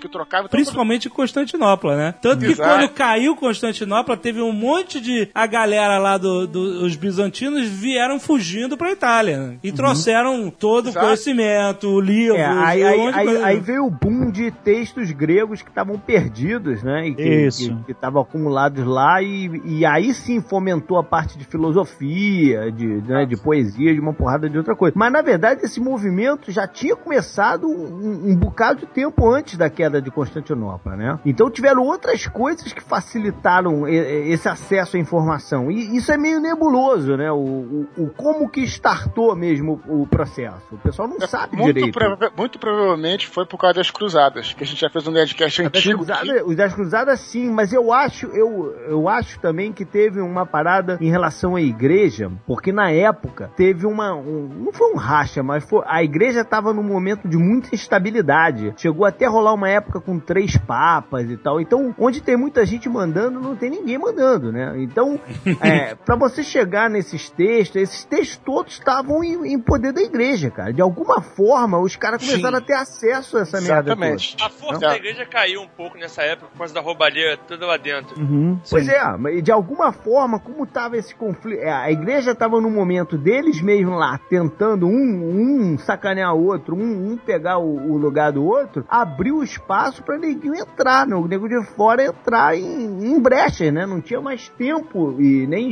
que trocavam. Então, Principalmente em Constantinopla, né? Tanto que Exato. quando caiu Constantinopla, teve um monte de. A galera lá dos do, os bizantinos vieram fugindo pra Itália. né? E trouxeram todo Exato. o conhecimento, livros. É, aí, aí, aí, aí veio o boom de textos gregos que estavam perdidos, né? E que Isso. que- que estavam acumulados lá, e, e aí sim fomentou a parte de filosofia, de, né, de poesia, de uma porrada de outra coisa. Mas na verdade esse movimento já tinha começado um, um bocado de tempo antes da queda de Constantinopla, né? Então tiveram outras coisas que facilitaram esse acesso à informação. E isso é meio nebuloso, né? O, o, o como que startou mesmo o, processo. O pessoal não sabe muito, direito. prova- muito provavelmente foi por causa das cruzadas, que a gente já fez um Nerdcast Das antigo. cruzadas, os das cruzadas sim, mas eu acho, eu, eu acho também que teve uma parada em relação à igreja, porque na época teve uma, um- não foi um racha, mas foi, a igreja estava num momento de muita instabilidade. Chegou até rolar uma época com três papas e tal. Então, onde tem muita gente mandando, não tem ninguém mandando, né? Então, é, para você chegar nesses textos, esses textos todos estavam em, em poder da igreja, cara. De alguma forma, os caras Sim. começaram a ter acesso a essa merda toda. Exatamente. A força Não. da igreja caiu um pouco nessa época por causa da roubalheira toda lá dentro. Uhum, Pois sim. é, mas de alguma forma, como tava esse conflito, é, a igreja tava no momento deles mesmo lá, tentando um, um sacanear o outro, um, um pegar o, o lugar do outro, a abriu espaço pra neguinho entrar, né? O nego de fora entrar em, em brechas, né? Não tinha mais tempo e nem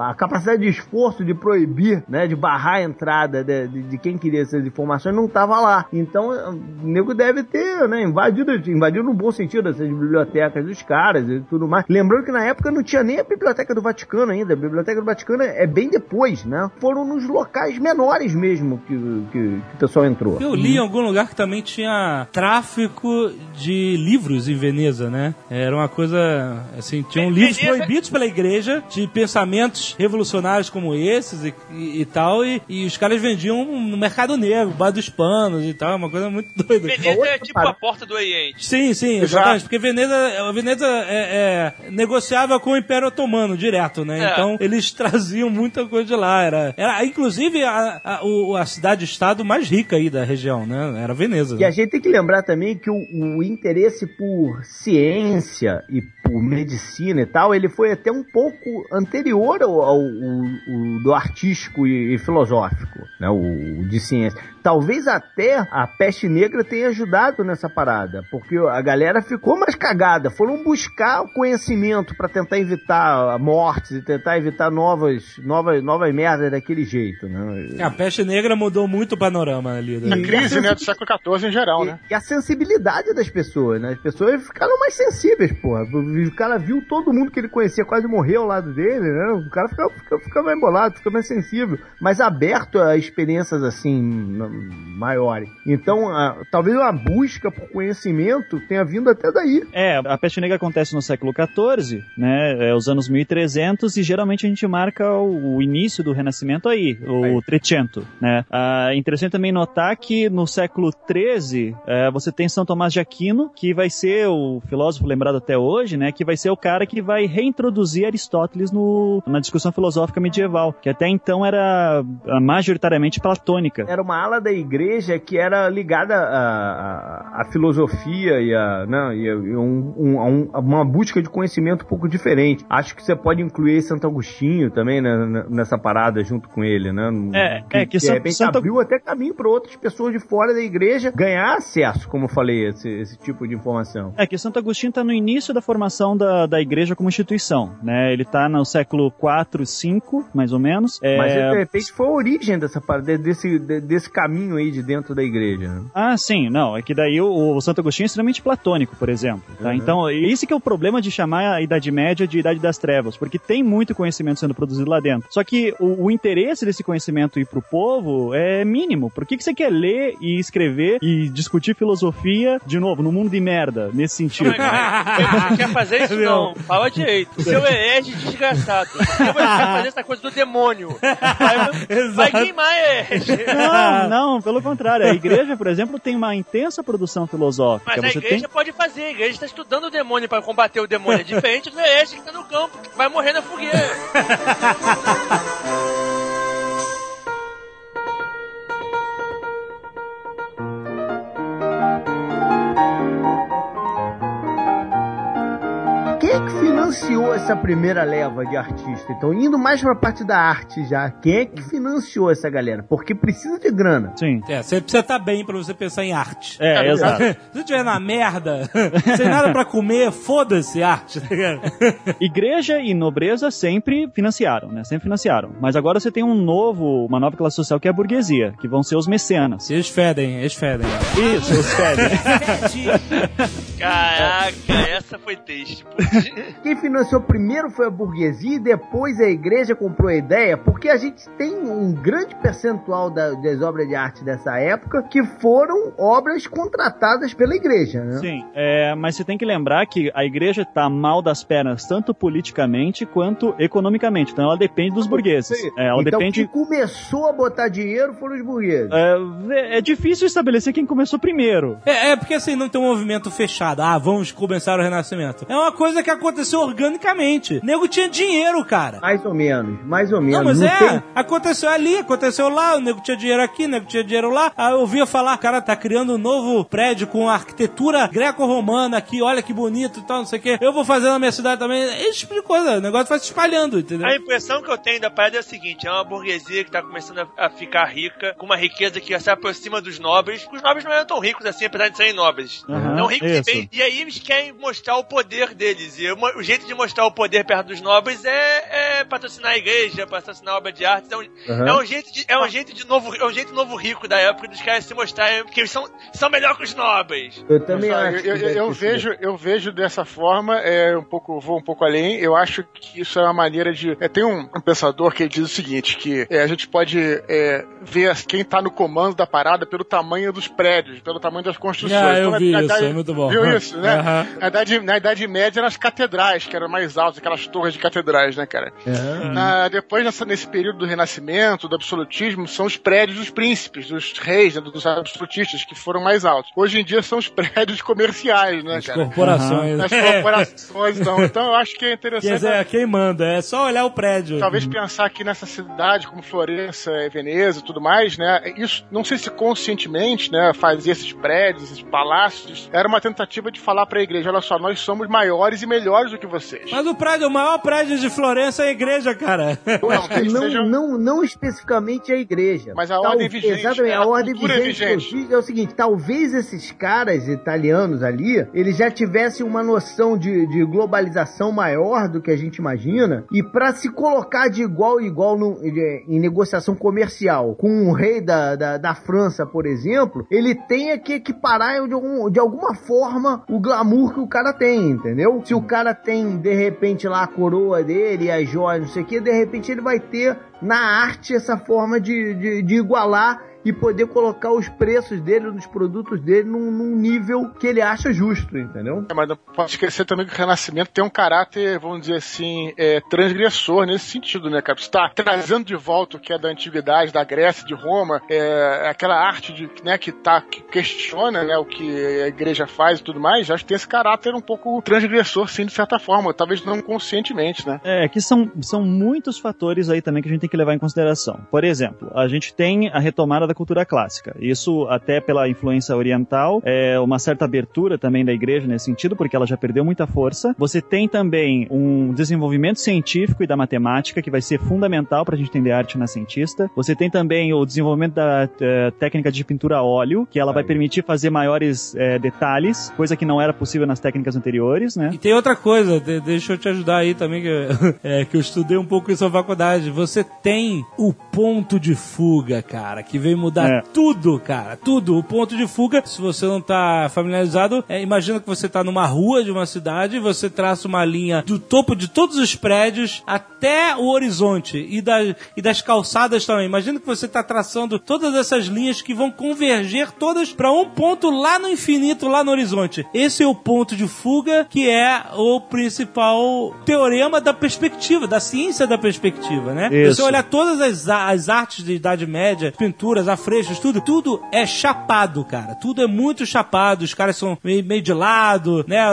a capacidade de esforço de proibir, né? De barrar a entrada de, de- de quem queria essas informações não tava lá. Então, o nego deve ter, né? Invadido, invadido no bom sentido essas bibliotecas dos caras e tudo mais. Lembrando que na época não tinha nem a biblioteca do Vaticano ainda. A biblioteca do Vaticano é bem depois, né? Foram nos locais menores mesmo que, que, que o pessoal entrou. Eu li em algum lugar que também tinha tráfico de livros em Veneza, né? Era uma coisa, assim, tinham Ve- livros Veneza- proibidos pela igreja, de pensamentos revolucionários como esses e, e- e tal, e, e os caras vendiam no mercado negro, bar dos panos e tal, uma coisa muito doida. Veneza é tipo parada. a porta do Oriente. Sim, sim, exatamente. Porque Veneza, a Veneza é, é, negociava com o Império Otomano direto, né? É. Então eles traziam muita coisa de lá. Era, era inclusive a, a, a cidade-estado mais rica aí da região, né? Era Veneza. E a gente tem que lembrar também que o, o interesse por ciência e por medicina e tal, ele foi até um pouco anterior ao, ao- o- o do artístico e, e filosófico, né? O, o de ciência. Talvez até a peste negra tenha ajudado nessa parada, porque a galera ficou mais cagada, foram buscar o conhecimento para tentar evitar mortes e tentar evitar novas, novas, novas merdas daquele jeito, né? A peste negra mudou muito o panorama ali. A né? crise, né, do século XIV em geral, E, né? e a sensibilidade das pessoas, né? As pessoas ficaram mais sensíveis, porra. O cara viu todo mundo que ele conhecia quase morrer ao lado dele, né? O cara fica, fica, fica mais embolado, fica mais sensível, mais aberto a experiências assim maiores. Então, a- talvez uma busca por conhecimento tenha vindo até daí. É, a peste negra acontece no século XIV, né, é, os anos 1300, e geralmente a gente marca o, o início do Renascimento aí, o Trecento, né. Ah, é interessante também notar que no século XIII, é, você tem São Tomás de Aquino, que vai ser o filósofo lembrado até hoje, né, que vai ser o cara que vai reintroduzir Aristóteles no, na discussão filosófica medieval, que até então era ah, majoritariamente platônica. Era uma ala da igreja que era ligada à, à- à filosofia e a, né, e a- um- um- a um- a uma busca de conhecimento um pouco diferente. Acho que você pode incluir Santo Agostinho também né, nessa parada junto com ele, né? É, é que de São- repente Santo- abriu até caminho para outras pessoas de fora da igreja ganhar acesso, como eu falei, a esse, esse tipo de informação. É que Santo Agostinho está no início da formação da, da igreja como instituição, né? Ele está no século 4, 5, mais ou menos. É, Mas de repente foi a origem dessa desse, de- desse caminho aí de dentro da igreja. né? Ah, sim, não. É que daí o, o Santo Agostinho é extremamente platônico, por exemplo. tá? Uhum. Então, esse que é o problema de chamar a Idade Média de Idade das Trevas, porque tem muito conhecimento sendo produzido lá dentro. Só que o, o interesse desse conhecimento ir pro povo é mínimo. Por que, que você quer ler e escrever e discutir filosofia, de novo, no mundo de merda, nesse sentido? Quer fazer isso não. Fala direito. Seu herege desgraçado. Por que você quer fazer essa coisa do demônio? Vai, vai queimar herege. Não, não, pelo contrário. A igreja, por exemplo, tem uma intensa produção filosófica. Mas a Você igreja tem... pode fazer, a igreja está estudando o demônio para combater o demônio. É diferente do herege que está no campo, que vai morrer na fogueira. Quem é que financiou essa primeira leva de artista? Então, indo mais pra parte da arte já, quem é que financiou essa galera? Porque precisa de grana. Sim. É, você precisa estar bem pra você pensar em arte. É, exato. Se você estiver na merda, sem nada pra comer, foda-se arte, tá ligado? Igreja e nobreza sempre financiaram, né? Sempre financiaram. Mas agora você tem um novo, uma nova classe social que é a burguesia, que vão ser os mecenas. Eles fedem, eles fedem. Isso, os fedem. Caraca, essa foi triste. Quem financiou primeiro foi a burguesia e depois a igreja comprou a ideia, porque a gente tem um grande percentual da- das obras de arte dessa época que foram obras contratadas pela igreja, né? Sim, é, mas você tem que lembrar que a igreja tá mal das pernas, tanto politicamente quanto economicamente. Então ela depende dos burgueses. É, ela então depende. quem começou a botar dinheiro foram os burgueses. É, é difícil estabelecer quem começou primeiro. É, é porque assim, não tem um movimento fechado. Ah, vamos começar o renascimento. É uma coisa que aconteceu organicamente. O nego tinha dinheiro, cara. Mais ou menos, mais ou menos. Não, mas Não é, tem- aconteceu ali, aconteceu lá, o nego tinha dinheiro aqui, o nego tinha dinheiro lá. Aí eu ouvia falar, cara, tá criando um novo prédio com arquitetura greco-romana aqui, olha que bonito e tal, não sei o quê. Eu vou fazer na minha cidade também. Esse tipo de coisa, o negócio vai se espalhando, entendeu? A impressão que eu tenho da parada é a seguinte: é uma burguesia que tá começando a, ficar rica, com uma riqueza que se aproxima dos nobres. Os nobres não eram tão ricos assim, apesar de serem nobres. Aham, Não ricos e bem. E aí eles querem mostrar o poder deles. E uma- o jeito de mostrar o poder perto dos nobres é, é patrocinar a igreja, patrocinar a obra de arte. É um, Aham. é um jeito de, é um jeito de novo, é um jeito novo rico da época dos caras se mostrarem que eles são, são melhor que os nobres. Eu também Mas, acho. eu, eu- eu vejo, eu vejo dessa forma, é, um pouco, vou um pouco além. Eu acho que isso é uma maneira de. é, tem um, um pensador que diz o seguinte: que é, a gente pode é, ver quem tá no comando da parada pelo tamanho dos prédios, pelo tamanho das construções. Ah, eu Então, na- vi na isso, idade- é muito bom. Viu isso, né? Aham. na, idade, na Idade Média eram as catedrais, que eram mais altas, aquelas torres de catedrais, né, cara? Aham. Na- depois, nessa- nesse período do Renascimento, do absolutismo, são os prédios dos príncipes, dos reis, né, dos absolutistas, que foram mais altos. Hoje em dia são os prédios comerciais, né, As cara? corporações. As corporações, então. Então eu acho que é Quer interessante. dizer, quem manda? É só olhar o prédio. Talvez pensar aqui nessa cidade como Florença, e Veneza e tudo mais, né? Isso, não sei se conscientemente, né, fazer esses prédios, esses palácios, era uma tentativa de falar pra igreja, olha só, nós somos maiores e melhores do que vocês. Mas o prédio, o maior prédio de Florença é a igreja, cara. Eu acho que que não, seja- não, não especificamente a igreja. Mas a ordem vigente, Exatamente, né? a A ordem vigente, eu vigente. é o seguinte: talvez esses caras italianos ali, eles já tivessem uma noção de, de globalização maior do que a gente imagina, e para se colocar de igual a igual no- de- em negociação comercial com o rei da, da, da França, por exemplo, ele tenha que equiparar de, algum- de alguma forma o glamour que o cara tem, entendeu? Se o cara tem, de repente, lá a coroa dele, as joias, não sei o que, de repente ele vai ter na arte essa forma de, de, de igualar e poder colocar os preços dele, nos produtos dele, num, num nível que ele acha justo, entendeu? É, mas não pode esquecer também que o Renascimento tem um caráter, vamos dizer assim, é, transgressor nesse sentido, né, cara? Você tá trazendo de volta o que é da antiguidade, da Grécia, de Roma, é, aquela arte de, né, que, tá, que questiona né, o que a igreja faz e tudo mais, acho que tem esse caráter um pouco transgressor, sim, de certa forma, talvez não conscientemente, né? É, que são, são muitos fatores aí também que a gente tem que levar em consideração. Por exemplo, a gente tem a retomada da cultura clássica. Isso até pela influência oriental, é uma certa abertura também da igreja nesse sentido, porque ela já perdeu muita força. Você tem também um desenvolvimento científico e da matemática que vai ser fundamental para a gente entender a arte renascentista. Você tem também o desenvolvimento da eh, técnica de pintura a óleo, que ela vai permitir fazer maiores eh, detalhes, coisa que não era possível nas técnicas anteriores, né? E tem outra coisa, de- deixa eu te ajudar aí também, que, é, que eu estudei um pouco isso na faculdade. Você tem o ponto de fuga, cara, que veio mudar É. tudo, cara, tudo. O ponto de fuga, se você não tá familiarizado, é, imagina que você tá numa rua de uma cidade, você traça uma linha do topo de todos os prédios até o horizonte e, da, e das calçadas também. Imagina que você tá traçando todas essas linhas que vão converger todas para um ponto lá no infinito, lá no horizonte. Esse é o ponto de fuga que é o principal teorema da perspectiva, da ciência da perspectiva, né? Isso. Você olhar todas as, as artes de Idade Média, pinturas, afrescos, tudo, tudo é chapado, cara. Tudo é muito chapado, os caras são meio, meio de lado, né?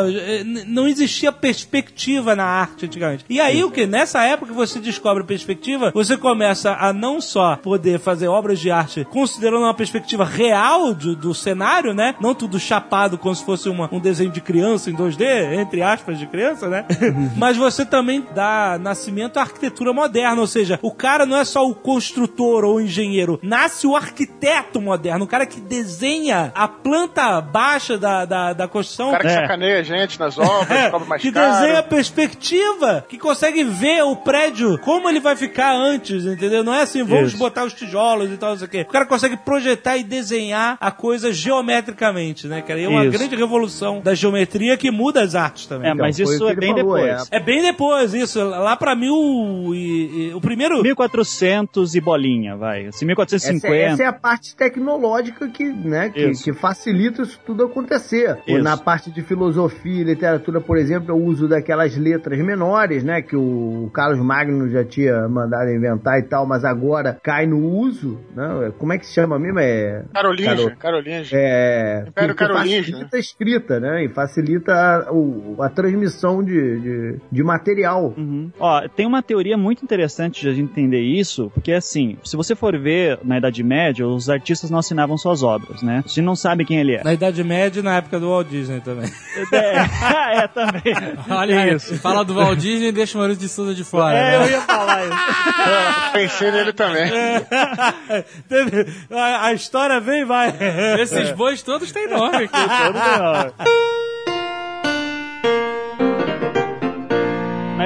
Não existia perspectiva na arte antigamente. E aí, o que? Nessa época que você descobre perspectiva, você começa a não só poder fazer obras de arte considerando uma perspectiva real do, do cenário, né? Não tudo chapado como se fosse uma- um desenho de criança em 2D, entre aspas, de criança, né? Mas você também dá nascimento à arquitetura moderna, ou seja, o cara não é só o construtor ou o engenheiro, nasce o arquiteto moderno, o cara que desenha a planta baixa da, da, da construção. O cara que É. sacaneia a gente nas obras, cobra mais que caro. desenha a perspectiva, que consegue ver o prédio, como ele vai ficar antes, entendeu? Não é assim, vamos Isso. botar os tijolos e tal, não sei o quê. O cara consegue projetar e desenhar a coisa geometricamente, né, cara? E é uma Isso. grande revolução da geometria que muda as artes também. É, mas foi isso é bem falou, depois. É bem depois, isso. Lá pra mil e... e- o primeiro... 1400 e bolinha, vai. Assim, 1450. Essa, essa é a parte tecnológica que, né, que, que facilita isso tudo acontecer. Ou Isso. na parte de filosofia e literatura, por exemplo, o uso daquelas letras menores, né, que o Carlos Magno já tinha mandado inventar e tal, mas agora cai no uso, né? Como é que se chama mesmo? É Carolinja, Caro- Carolinja. é, Império que, que Carolíngio, facilita a escrita, né? E facilita a, o- a transmissão de, de, de material. Uhum. Ó, tem uma teoria muito interessante de a gente entender isso, porque assim, se você for ver na Idade Média, os artistas não assinavam suas obras, né? Gente não sabe quem ele é. Na Idade Média e na época do Walt Disney também. É, é também. Olha isso. Fala do Walt Disney e deixa o Maurício de Souza de fora. É, né? eu ia falar isso. Pensei nele também. Teve- a, a história vem e vai. Esses bois todos têm nome. Todo melhor. Na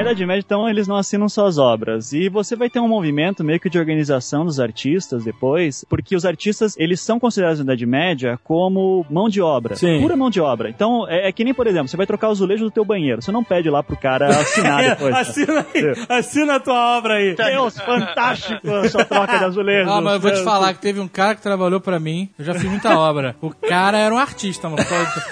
Idade Média, então, eles não assinam suas obras. E você vai ter um movimento meio que de organização dos artistas depois, porque os artistas, eles são considerados na Idade Média como mão de obra. Sim. Pura mão de obra. Então, é, é que nem, por exemplo, você vai trocar o azulejo do teu banheiro. Você não pede lá pro cara assinar depois. né? assina aí, assina a tua obra aí. Deus, fantástico a sua troca de azulejo. Ah, mas eu vou te falar que teve um cara que trabalhou pra mim, eu já fiz muita obra. O cara era um artista, mano.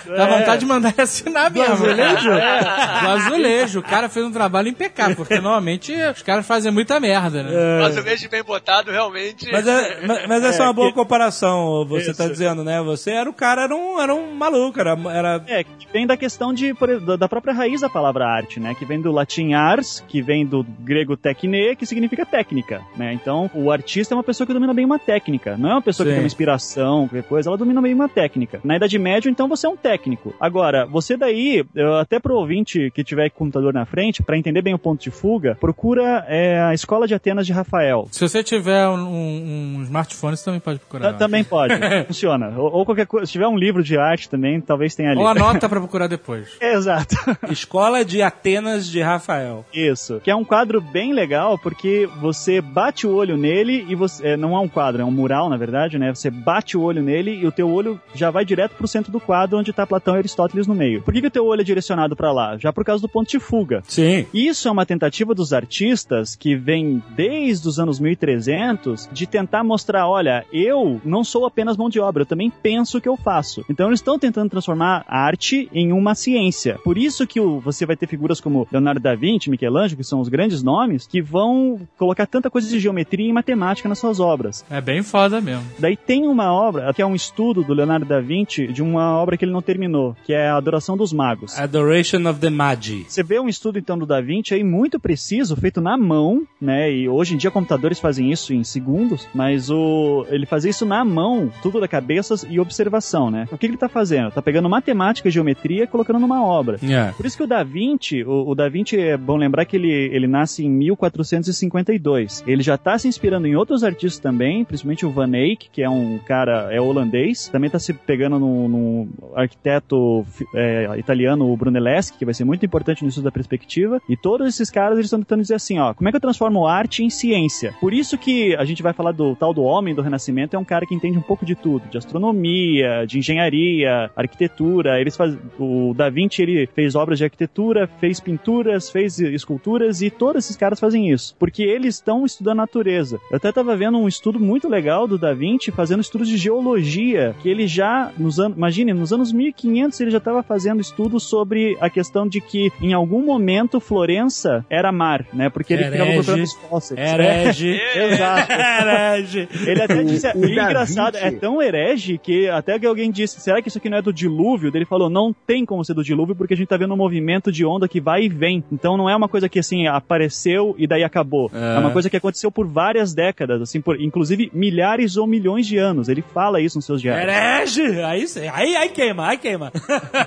Dá vontade de mandar ele assinar mesmo. azulejo? Do azulejo. O cara fez um trabalho impecável, porque normalmente os caras fazem muita merda, né? Mas o beijo bem botado, realmente. Mas, é, mas, mas essa é uma boa que- comparação, você Isso. tá dizendo, né? Você era o cara, era um, era um maluco, era, era É, que vem da questão de, da própria raiz da palavra arte, né? Que vem do latim ars, que vem do grego techne, que significa técnica, né? Então, o artista é uma pessoa que domina bem uma técnica. Não é uma pessoa Sim. que tem uma inspiração, qualquer coisa, ela domina bem uma técnica. Na Idade Média, então, você é um técnico. Agora, você daí, até pro ouvinte que tiver computador na frente, pra entender bem o ponto de fuga, procura é, a Escola de Atenas de Rafael. Se você tiver um, um- um smartphone, você também pode procurar. Ta- Também pode, funciona. Ou, ou qualquer coisa, se tiver um livro de arte também, talvez tenha ali. Ou anota pra procurar depois. Exato. Escola de Atenas de Rafael. Isso. Que é um quadro bem legal porque você bate o olho nele e você. é, não é um quadro, é um mural, na verdade, né? Você bate o olho nele e o teu olho já vai direto pro centro do quadro onde tá Platão e Aristóteles no meio. Por que, que o teu olho é direcionado pra lá? Já por causa do ponto de fuga. Sim. Isso é uma tentativa dos artistas que vem desde os anos 1300 de tentar mostrar, olha, eu não sou apenas mão de obra, eu também penso o que eu faço. Então eles estão tentando transformar a arte em uma ciência. Por isso que o- você vai ter figuras como Leonardo da Vinci, Michelangelo, que são os grandes nomes, que vão colocar tanta coisa de geometria e matemática nas suas obras. É bem foda mesmo. Daí tem uma obra, que é um estudo do Leonardo da Vinci de uma obra que ele não terminou, que é a Adoração dos Magos. Adoration of the Magi. Você vê um estudo então do Da Vinci aí muito preciso, feito na mão, né? E hoje em dia computadores fazem isso em segundos, mas o ele fazia isso na mão, tudo da cabeça e observação, né? O que ele tá fazendo? Tá pegando matemática e geometria e colocando numa obra. É. Por isso que o Da Vinci, o, o Da Vinci é bom lembrar que ele, ele nasce em 1452. Ele já tá se inspirando em outros artistas também, principalmente o Van Eyck, que é um cara é holandês, também tá se pegando no, no arquiteto é, italiano, o Brunelleschi, que vai ser muito importante no estudo da perspectiva. E todos esses caras eles estão tentando dizer assim, ó, como é que eu transformo arte em ciência? Por isso que a gente vai falar do tal do homem do Renascimento, é um cara que entende um pouco de tudo, de astronomia, de engenharia, arquitetura. Eles faz... o Da Vinci ele fez obras de arquitetura, fez pinturas, fez esculturas e todos esses caras fazem isso, porque eles estão estudando a natureza. Eu até estava vendo um estudo muito legal do Da Vinci fazendo estudos de geologia, que ele já nos anos, imagine, nos anos 1500 ele já estava fazendo estudos sobre a questão de que em algum momento Florença era mar, né? Porque ele ficava procurando os fósseis. Herege. Exato. Herege. Ele até disse, O- o e Da engraçado, é tão herege que até que alguém disse, será que isso aqui não é do dilúvio? Ele falou, não tem como ser do dilúvio porque a gente tá vendo um movimento de onda que vai e vem. Então não é uma coisa que assim apareceu e daí acabou. É, É. uma coisa que aconteceu por várias décadas, assim, por inclusive milhares ou milhões de anos. Ele fala isso nos seus diários. Herege. Aí, sim. aí, aí queima, aí queima.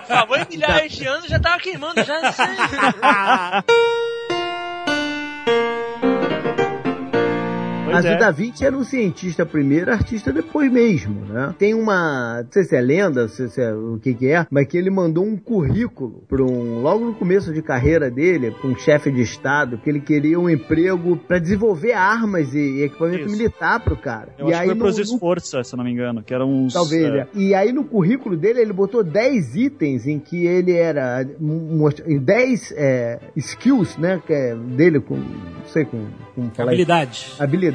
Favor em milhares de anos já tava queimando, já thank you. Pois Mas é. o Da Vinci era um cientista primeiro, artista depois mesmo, né? Tem uma, não sei se é lenda, não sei se é o que que é, mas que ele mandou um currículo para um, logo no começo de carreira dele, para um chefe de estado, que ele queria um emprego para desenvolver armas e, e equipamento Isso. militar pro cara. Eu e acho aí que foi no- pros no esforços, se eu não me engano, que eram uns... Talvez, é, é. E aí no currículo dele, ele botou 10 itens em que ele era. most- em 10 é, skills, né? Que é dele com. Não sei com, como falar.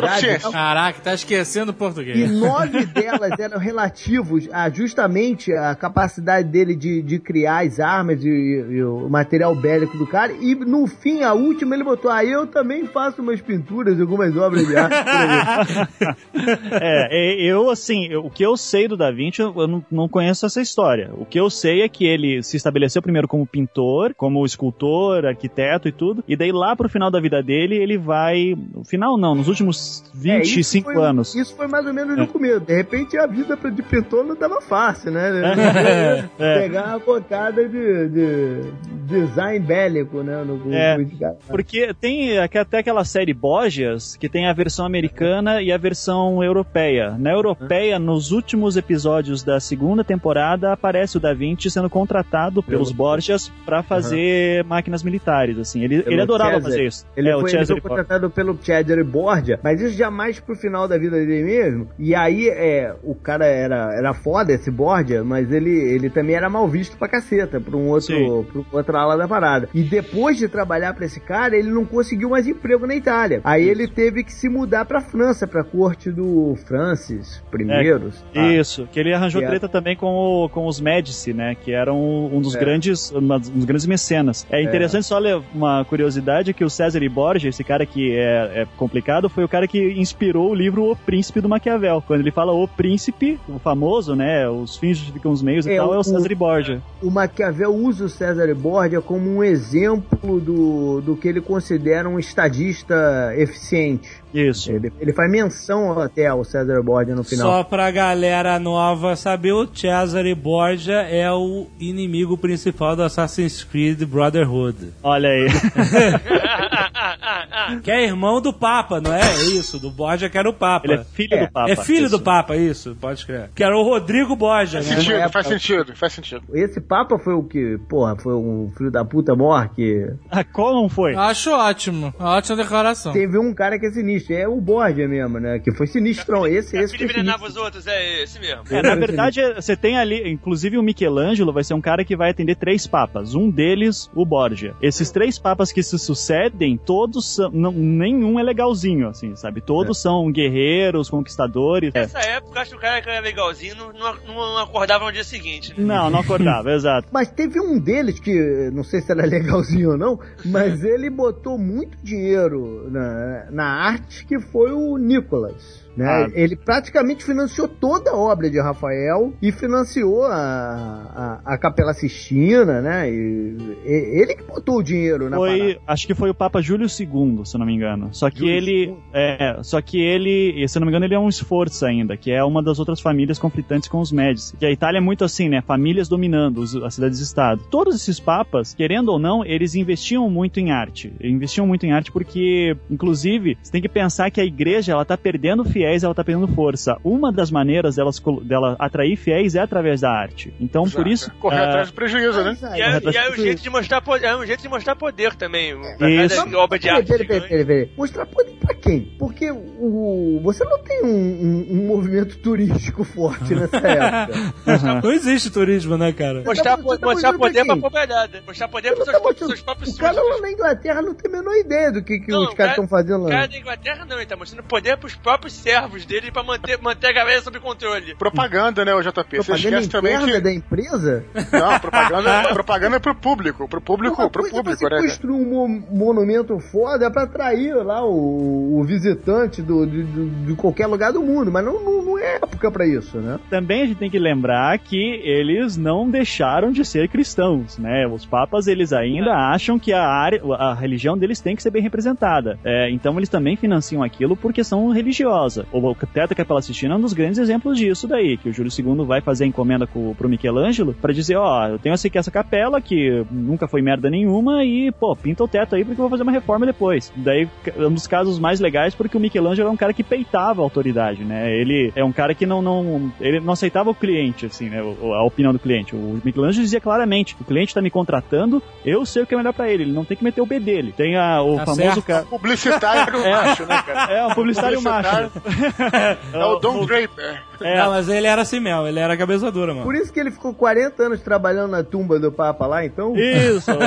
Habilidades. Proficiência. Caraca, tá esquecendo o E português. nove delas eram relativos a justamente a capacidade dele de, de criar as armas e, e o material bélico do cara. E no fim, a última, ele botou: Ah, eu também faço umas pinturas e algumas obras de arte. aí." É, e- eu, assim, eu- o que eu sei do Da Vinci, eu eu não, não conheço essa história. O que eu sei é que ele se estabeleceu primeiro como pintor, como escultor, arquiteto e tudo, e daí lá pro final da vida dele, ele vai. No final não, nos últimos É, isso 25 foi- anos. Isso foi mais ou menos no começo. De repente a vida de pintor não tava fácil, né? É. Pegar uma botada de, de design bélico, né? No, É. no- no- Porque tem até aquela série Borgias, que tem a versão americana e a versão europeia. Na europeia, nos últimos episódios da segunda temporada, aparece o Da Vinci sendo contratado pelos Borgias pra fazer máquinas militares, assim. Ele, Pelo ele adorava fazer isso. Ele, é, foi, ele foi contratado pelo Cesare Borgia, mas isso já mais pro final da vida dele mesmo. E aí, é, o cara era, era foda, esse Borgia, mas ele, ele também era mal visto pra caceta, pra um outro, pra outra ala da parada. E depois de trabalhar pra esse cara, ele não conseguiu mais emprego na Itália. Aí ele teve que se mudar pra França, pra corte do Francis I. É, Isso, que ele arranjou Que é- treta também com, o- com os Médici, né? Que eram um dos É. grandes, um dos grandes mecenas. É interessante só ler uma curiosidade que o César Borgia, esse cara que é, é complicado, foi o cara que inspirou o livro O Príncipe do Maquiavel. Quando ele fala O Príncipe, o famoso, né? Os fins justificam os meios e É, tal, é o- o César Borgia. o Maquiavel usa o César Borgia como um exemplo do, do que ele considera um estadista eficiente. Isso. Ele, ele faz menção até ao César Borgia no final. Só pra galera nova saber, o Cesare Borgia é o inimigo principal do Assassin's Creed Brotherhood. Olha aí. Que é irmão do Papa, não é? É isso, do Borgia que era o Papa. Ele é filho É, do Papa. É filho Isso. do Papa, isso, pode escrever. Que era o Rodrigo Borgia, Faz né? sentido, é, faz é. sentido, faz sentido. Esse Papa foi o que, porra, foi um filho da puta mor que. Ah, qual não foi? Acho ótimo. Ótima declaração. Teve um cara que é sinistro, é o Borgia mesmo, né? Que foi sinistrão. Esse, É esse filho foi envenenava sinistro. os outros, é esse mesmo. É, na verdade, você tem ali, inclusive o Michelangelo vai ser um cara que vai atender três papas. Um deles, o Borgia. Esses três papas que se sucedem, todos são. Não, nenhum é legalzinho, assim, sabe? Todos são guerreiros, conquistadores. É. Nessa época, acho que o cara que era legalzinho não, não, não acordava no dia seguinte. né? Não, não acordava, exato. Mas teve um deles que, não sei se era legalzinho ou não, mas ele botou muito dinheiro na, na arte, que foi o Nicolas. Né? Ah. Ele praticamente financiou toda a obra de Rafael e financiou a, a, a Capela Sistina, né? E, e- ele que botou o dinheiro na Foi, parada. acho que foi o Papa Júlio II, se não me engano. Só que Júlio ele, é, só que ele, se eu não me engano, ele é um esforço ainda, que é uma das outras famílias conflitantes com os Médici. Que a Itália é muito assim, né? Famílias dominando os, as cidades-estado. Todos esses papas, querendo ou não, eles investiam muito em arte. Investiam muito em arte porque, inclusive, você tem que pensar que a igreja ela tá perdendo fiéis, ela tá perdendo força. Uma das maneiras delas, dela atrair fiéis é através da arte. Então, por isso, Correr ah, atrás do prejuízo, né? E é, e é um jeito de mostrar poder, é um jeito de mostrar poder também. Pra Isso. cada obra de arte. peraí, peraí, gigante. peraí, peraí. Mostrar poder pra quem? Porque o, você não tem um, um- um movimento turístico forte nessa época. Não existe turismo, né, cara? Mostrar, po- tá mostrar pra poder pra quem? propriedade. Mostrar poder pros seus, tá próprios- mostrando- seus próprios o cara lá na Inglaterra não tem a menor ideia do que, que Não, os caras estão fazendo O lá. cara da Inglaterra não, ele tá mostrando poder pros próprios servos dele pra manter, manter a galera sob controle. Propaganda, né, o JP? Você Propaganda esquece também interna que. da empresa? Não, propaganda, propaganda é pro público. Pro público, pro é público, você né? construir um mo- monumento foda pra atrair lá o, o visitante do, de, de- de qualquer lugar do mundo, mas não, não, não é época pra isso, né? também a gente tem que lembrar que eles não deixaram de ser cristãos, né? Os papas, eles ainda acham que a, área, a religião deles tem que ser bem representada. É, então eles também financiam aquilo por questão religiosa. O Teto Capela Sistina é um dos grandes exemplos disso daí, que o Júlio II vai fazer a encomenda co, pro Michelangelo para dizer, ó, eu tenho essa, aqui essa capela que nunca foi merda nenhuma e, pô, pinta o teto aí porque eu vou fazer uma reforma depois. Daí, é um dos casos mais legais porque o Michelangelo é um cara que peitava a autoridade, né? Ele é um cara que não, não, ele não aceitava o cliente, assim, né? o- A opinião do cliente. O Michelangelo dizia claramente: o cliente tá me contratando, eu sei o que é melhor pra ele. Ele não tem que meter o B dele. Tem a, o Tá famoso certo. cara. Publicitário É. macho, né, cara? É, um publicitário macho. É o Don Draper. É. Não, mas ele era assim mesmo, ele era cabeça dura, mano. Por isso que ele ficou 40 anos trabalhando na tumba do Papa lá, então. Isso.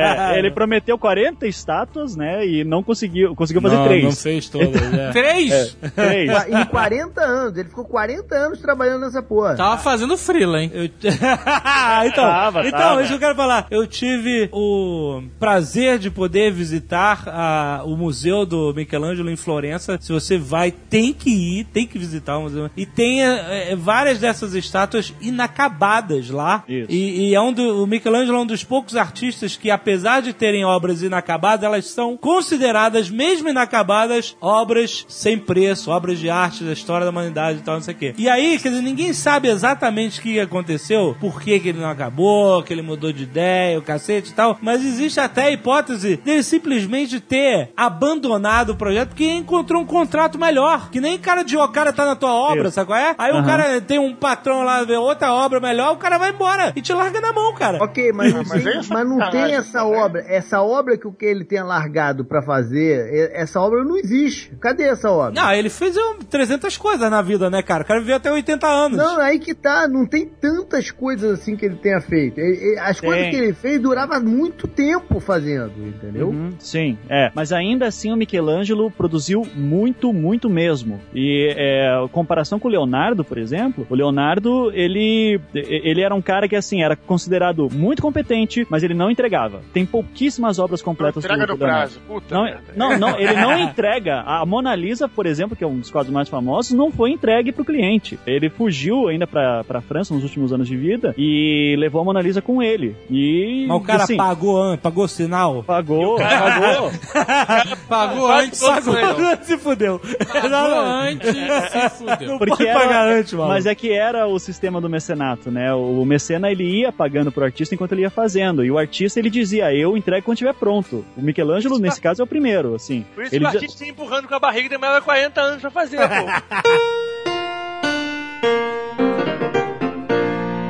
É, ele prometeu 40 estátuas, né? E não conseguiu. Conseguiu fazer não, três. não fez todas, é. Três? Três. Em 40 anos, ele ficou 40 anos trabalhando nessa porra. Tava fazendo frila, hein? Eu... então, Tava, então tava. isso que eu quero falar. Eu tive o prazer de poder visitar a- o museu do Michelangelo em Florença. Se você vai, tem que ir, tem que visitar o museu. E tem é, várias dessas estátuas inacabadas lá. Isso. E, e é um do, o Michelangelo é um dos poucos artistas que, apesar de terem obras inacabadas, elas são consideradas, mesmo inacabadas, obras sem preço, obras de arte da história da humanidade e tal, não sei o quê. E aí, quer dizer, ninguém sabe exatamente o que aconteceu, por que, que ele não acabou, que ele mudou de ideia, o cacete e tal, mas existe até a hipótese dele simplesmente ter abandonado o projeto porque encontrou um contrato melhor. Que nem cara de o cara tá na tua obra, Isso. sabe qual é? Aí o Aham. cara tem um patrão lá, vê outra obra melhor, o cara vai embora e te larga na mão, cara. Ok, mas, não Ah, mas tem, é mas não tem essa obra. Essa obra que o que ele tenha largado pra fazer, essa obra não existe. Cadê essa obra? Não, ele fez um, 300 coisas na vida, né, cara? O cara viveu até 80 anos. Não, aí que tá, não tem tantas coisas assim que ele tenha feito. Ele- ele- As coisas Tem. que ele fez duravam muito tempo fazendo, entendeu? Uhum, sim, é. Mas ainda assim o Michelangelo produziu muito, muito mesmo. E é, comparação com o Leonardo, por exemplo, o Leonardo, ele, ele era um cara que, assim, era considerado muito competente, mas ele não entregava. Tem pouquíssimas obras completas Entrega do, no do Leonardo. prazo. Puta Não, não, não, ele não entrega. A Mona Lisa, por exemplo, que é um dos quadros mais famosos, não foi entregue pro cliente. Ele fugiu ainda pra, pra França nos últimos anos de vida e levou a Mona Lisa com ele. E. Mas o cara assim, pagou, pagou sinal. Pagou, pagou. Pagou antes, pagou se fudeu. Pagou antes, se fudeu. Não Porque pode era- pagar antes, mano. Mas é que era o sistema do mecenato, né? O mecena ele ia pagando pro artista enquanto ele ia fazendo. E o artista ele dizia, eu entrego quando estiver pronto. O Michelangelo, nesse caso, é o primeiro, assim. Por isso Ele que o já- artista ia empurrando com a barriga e demorava 40 anos pra fazer, pô.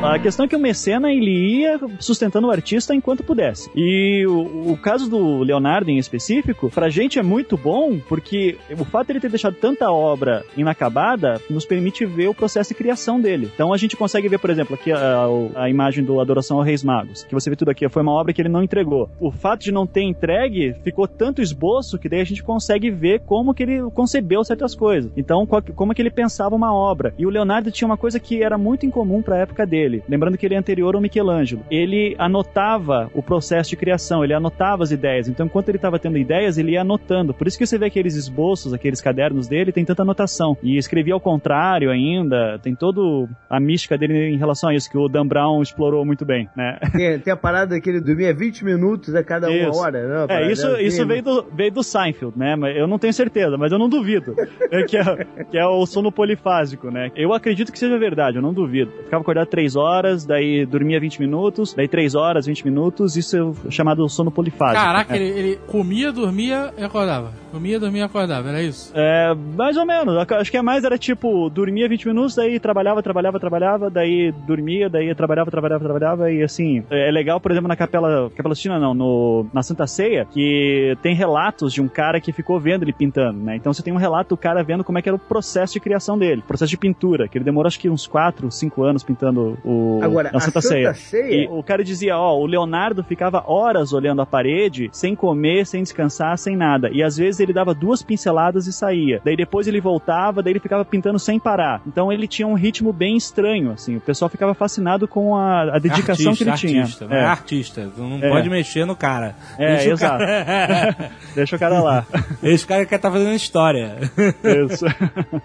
A questão é que o mecena ele ia sustentando o artista enquanto pudesse. E o, o caso do Leonardo em específico, pra gente é muito bom porque o fato de ele ter deixado tanta obra inacabada nos permite ver o processo de criação dele. Então a gente consegue ver, por exemplo, aqui a, a imagem do Adoração ao Reis Magos, que você vê tudo aqui, foi uma obra que ele não entregou. O fato de não ter entregue ficou tanto esboço que daí a gente consegue ver como que ele concebeu certas coisas. Então, como que ele pensava uma obra. E o Leonardo tinha uma coisa que era muito incomum para a época dele. Lembrando que ele é anterior ao Michelangelo. Ele anotava o processo de criação, ele anotava as ideias. Então, enquanto ele estava tendo ideias, ele ia anotando. Por isso que você vê aqueles esboços, aqueles cadernos dele, tem tanta anotação. E escrevia ao contrário ainda. Tem todo a mística dele em relação a isso, que o Dan Brown explorou muito bem, né? Tem, tem a parada que ele dormia 20 minutos a cada uma Isso. hora. Né? Uma É, isso, assim, isso né? veio, do, veio do Seinfeld, né? Eu não tenho certeza, mas eu não duvido. Que, é, que é o sono polifásico, né? Eu acredito que seja verdade, eu não duvido. Eu ficava acordado 3 horas, daí dormia 20 minutos, daí 3 horas, 20 minutos, isso é chamado sono polifásico. Caraca, né? ele, ele comia, dormia e acordava. Comia, dormia e acordava, era isso? É, mais ou menos. Acho que é mais era tipo, dormia 20 minutos, daí trabalhava, trabalhava, trabalhava, daí dormia, daí trabalhava, trabalhava, trabalhava, e assim, é é legal, por exemplo, na Capela, Capela Sistina não, no, na Santa Ceia, que tem relatos de um cara que ficou vendo ele pintando, né? Então você tem um relato do cara vendo como é que era o processo de criação dele, processo de pintura, que ele demorou acho que uns 4, 5 anos pintando o, Agora, na a Santa, Santa Ceia. Ceia- E o cara dizia, ó, o Leonardo ficava horas olhando a parede, sem comer, sem descansar, sem nada. E às vezes ele dava duas pinceladas e saía. Daí depois ele voltava, daí ele ficava pintando sem parar. Então ele tinha um ritmo bem estranho, assim. O pessoal ficava fascinado com a, a dedicação que ele artista, tinha. né? É, artista. Tu não É. pode mexer no cara. É, Deixa o exato. cara- Deixa o cara lá. Esse cara quer estar fazendo história. Isso.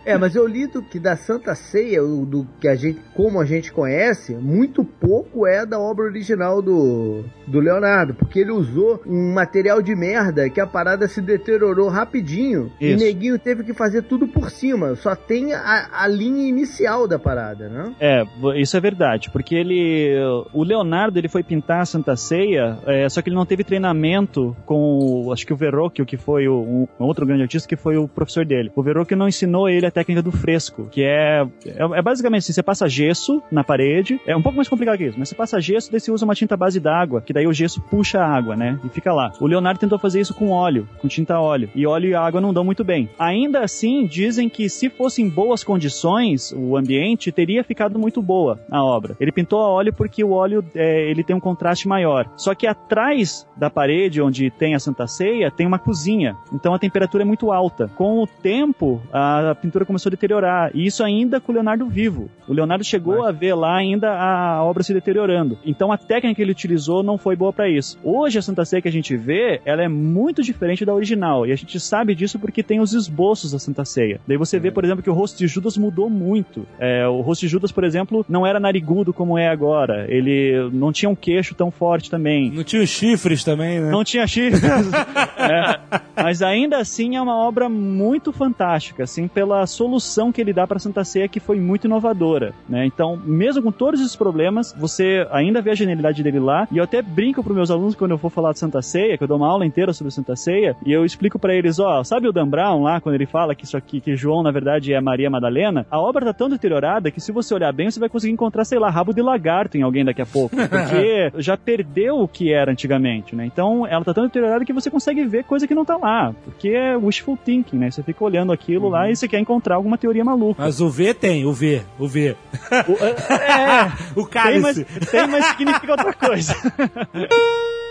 É, mas eu li do que da Santa Ceia, o- do que a gente, como a gente conhece, conhece, muito pouco é da obra original do, do Leonardo, porque ele usou um material de merda que a parada se deteriorou rapidinho e Isso. Neguinho teve que fazer tudo por cima. Só tem a, a linha inicial da parada, né? É, isso é verdade, porque ele, o Leonardo, ele foi pintar a Santa Ceia, é, só que ele não teve treinamento com, o- acho que o Verrocchio, que foi o, um outro grande artista, que foi o professor dele. O Verrocchio não ensinou ele a técnica do fresco, que é, é, é basicamente assim, você passa gesso na parede, é um pouco mais complicado que isso, mas você passa gesso, daí você usa uma tinta base d'água, que daí o gesso puxa a água, né, e fica lá. O Leonardo tentou fazer isso com óleo, com tinta óleo, e óleo e água não dão muito bem. Ainda assim, dizem que se fosse em boas condições, o ambiente teria ficado muito boa a obra. Ele pintou a óleo porque o óleo é, ele tem um contraste maior. Só que atrás da parede onde tem a Santa Ceia tem uma cozinha, então a temperatura é muito alta. Com o tempo, a pintura começou a deteriorar, e isso ainda com o Leonardo vivo. O Leonardo chegou a ver lá ainda a obra se deteriorando. Então a técnica que ele utilizou não foi boa para isso. Hoje a Santa Ceia que a gente vê, ela é muito diferente da original, e a gente sabe disso porque tem os esboços da Santa Ceia. Daí você vê, por exemplo, que o rosto de Judas mudou muito. É, o rosto de Judas, por exemplo, não era narigudo como é agora. Ele não tinha um queixo tão forte também. Não tinha chifres também, né? Não tinha chifres. É. Mas ainda assim é uma obra muito fantástica, assim, pela solução que ele dá para Santa Ceia, que foi muito inovadora, né? Então, mesmo com todos esses problemas, você ainda vê a genialidade dele lá. E eu até brinco para meus alunos quando eu for falar de Santa Ceia, que eu dou uma aula inteira sobre Santa Ceia, e eu explico para eles, ó, sabe o Dan Brown lá, quando ele fala que isso aqui, que João na verdade é Maria Madalena? A obra tá tão deteriorada que se você olhar bem, você vai conseguir encontrar, sei lá, rabo de lagarto em alguém daqui a pouco, porque já perdeu o que era antigamente, né? Então, ela tá tão deteriorada que você consegue ver coisa que não tá lá, porque é wishful thinking, né? Você fica olhando aquilo lá e você quer encontrar alguma teoria maluca. Mas o V tem, o V, o V. O- é, O tem, mas, cálice. tem, mas significa outra coisa.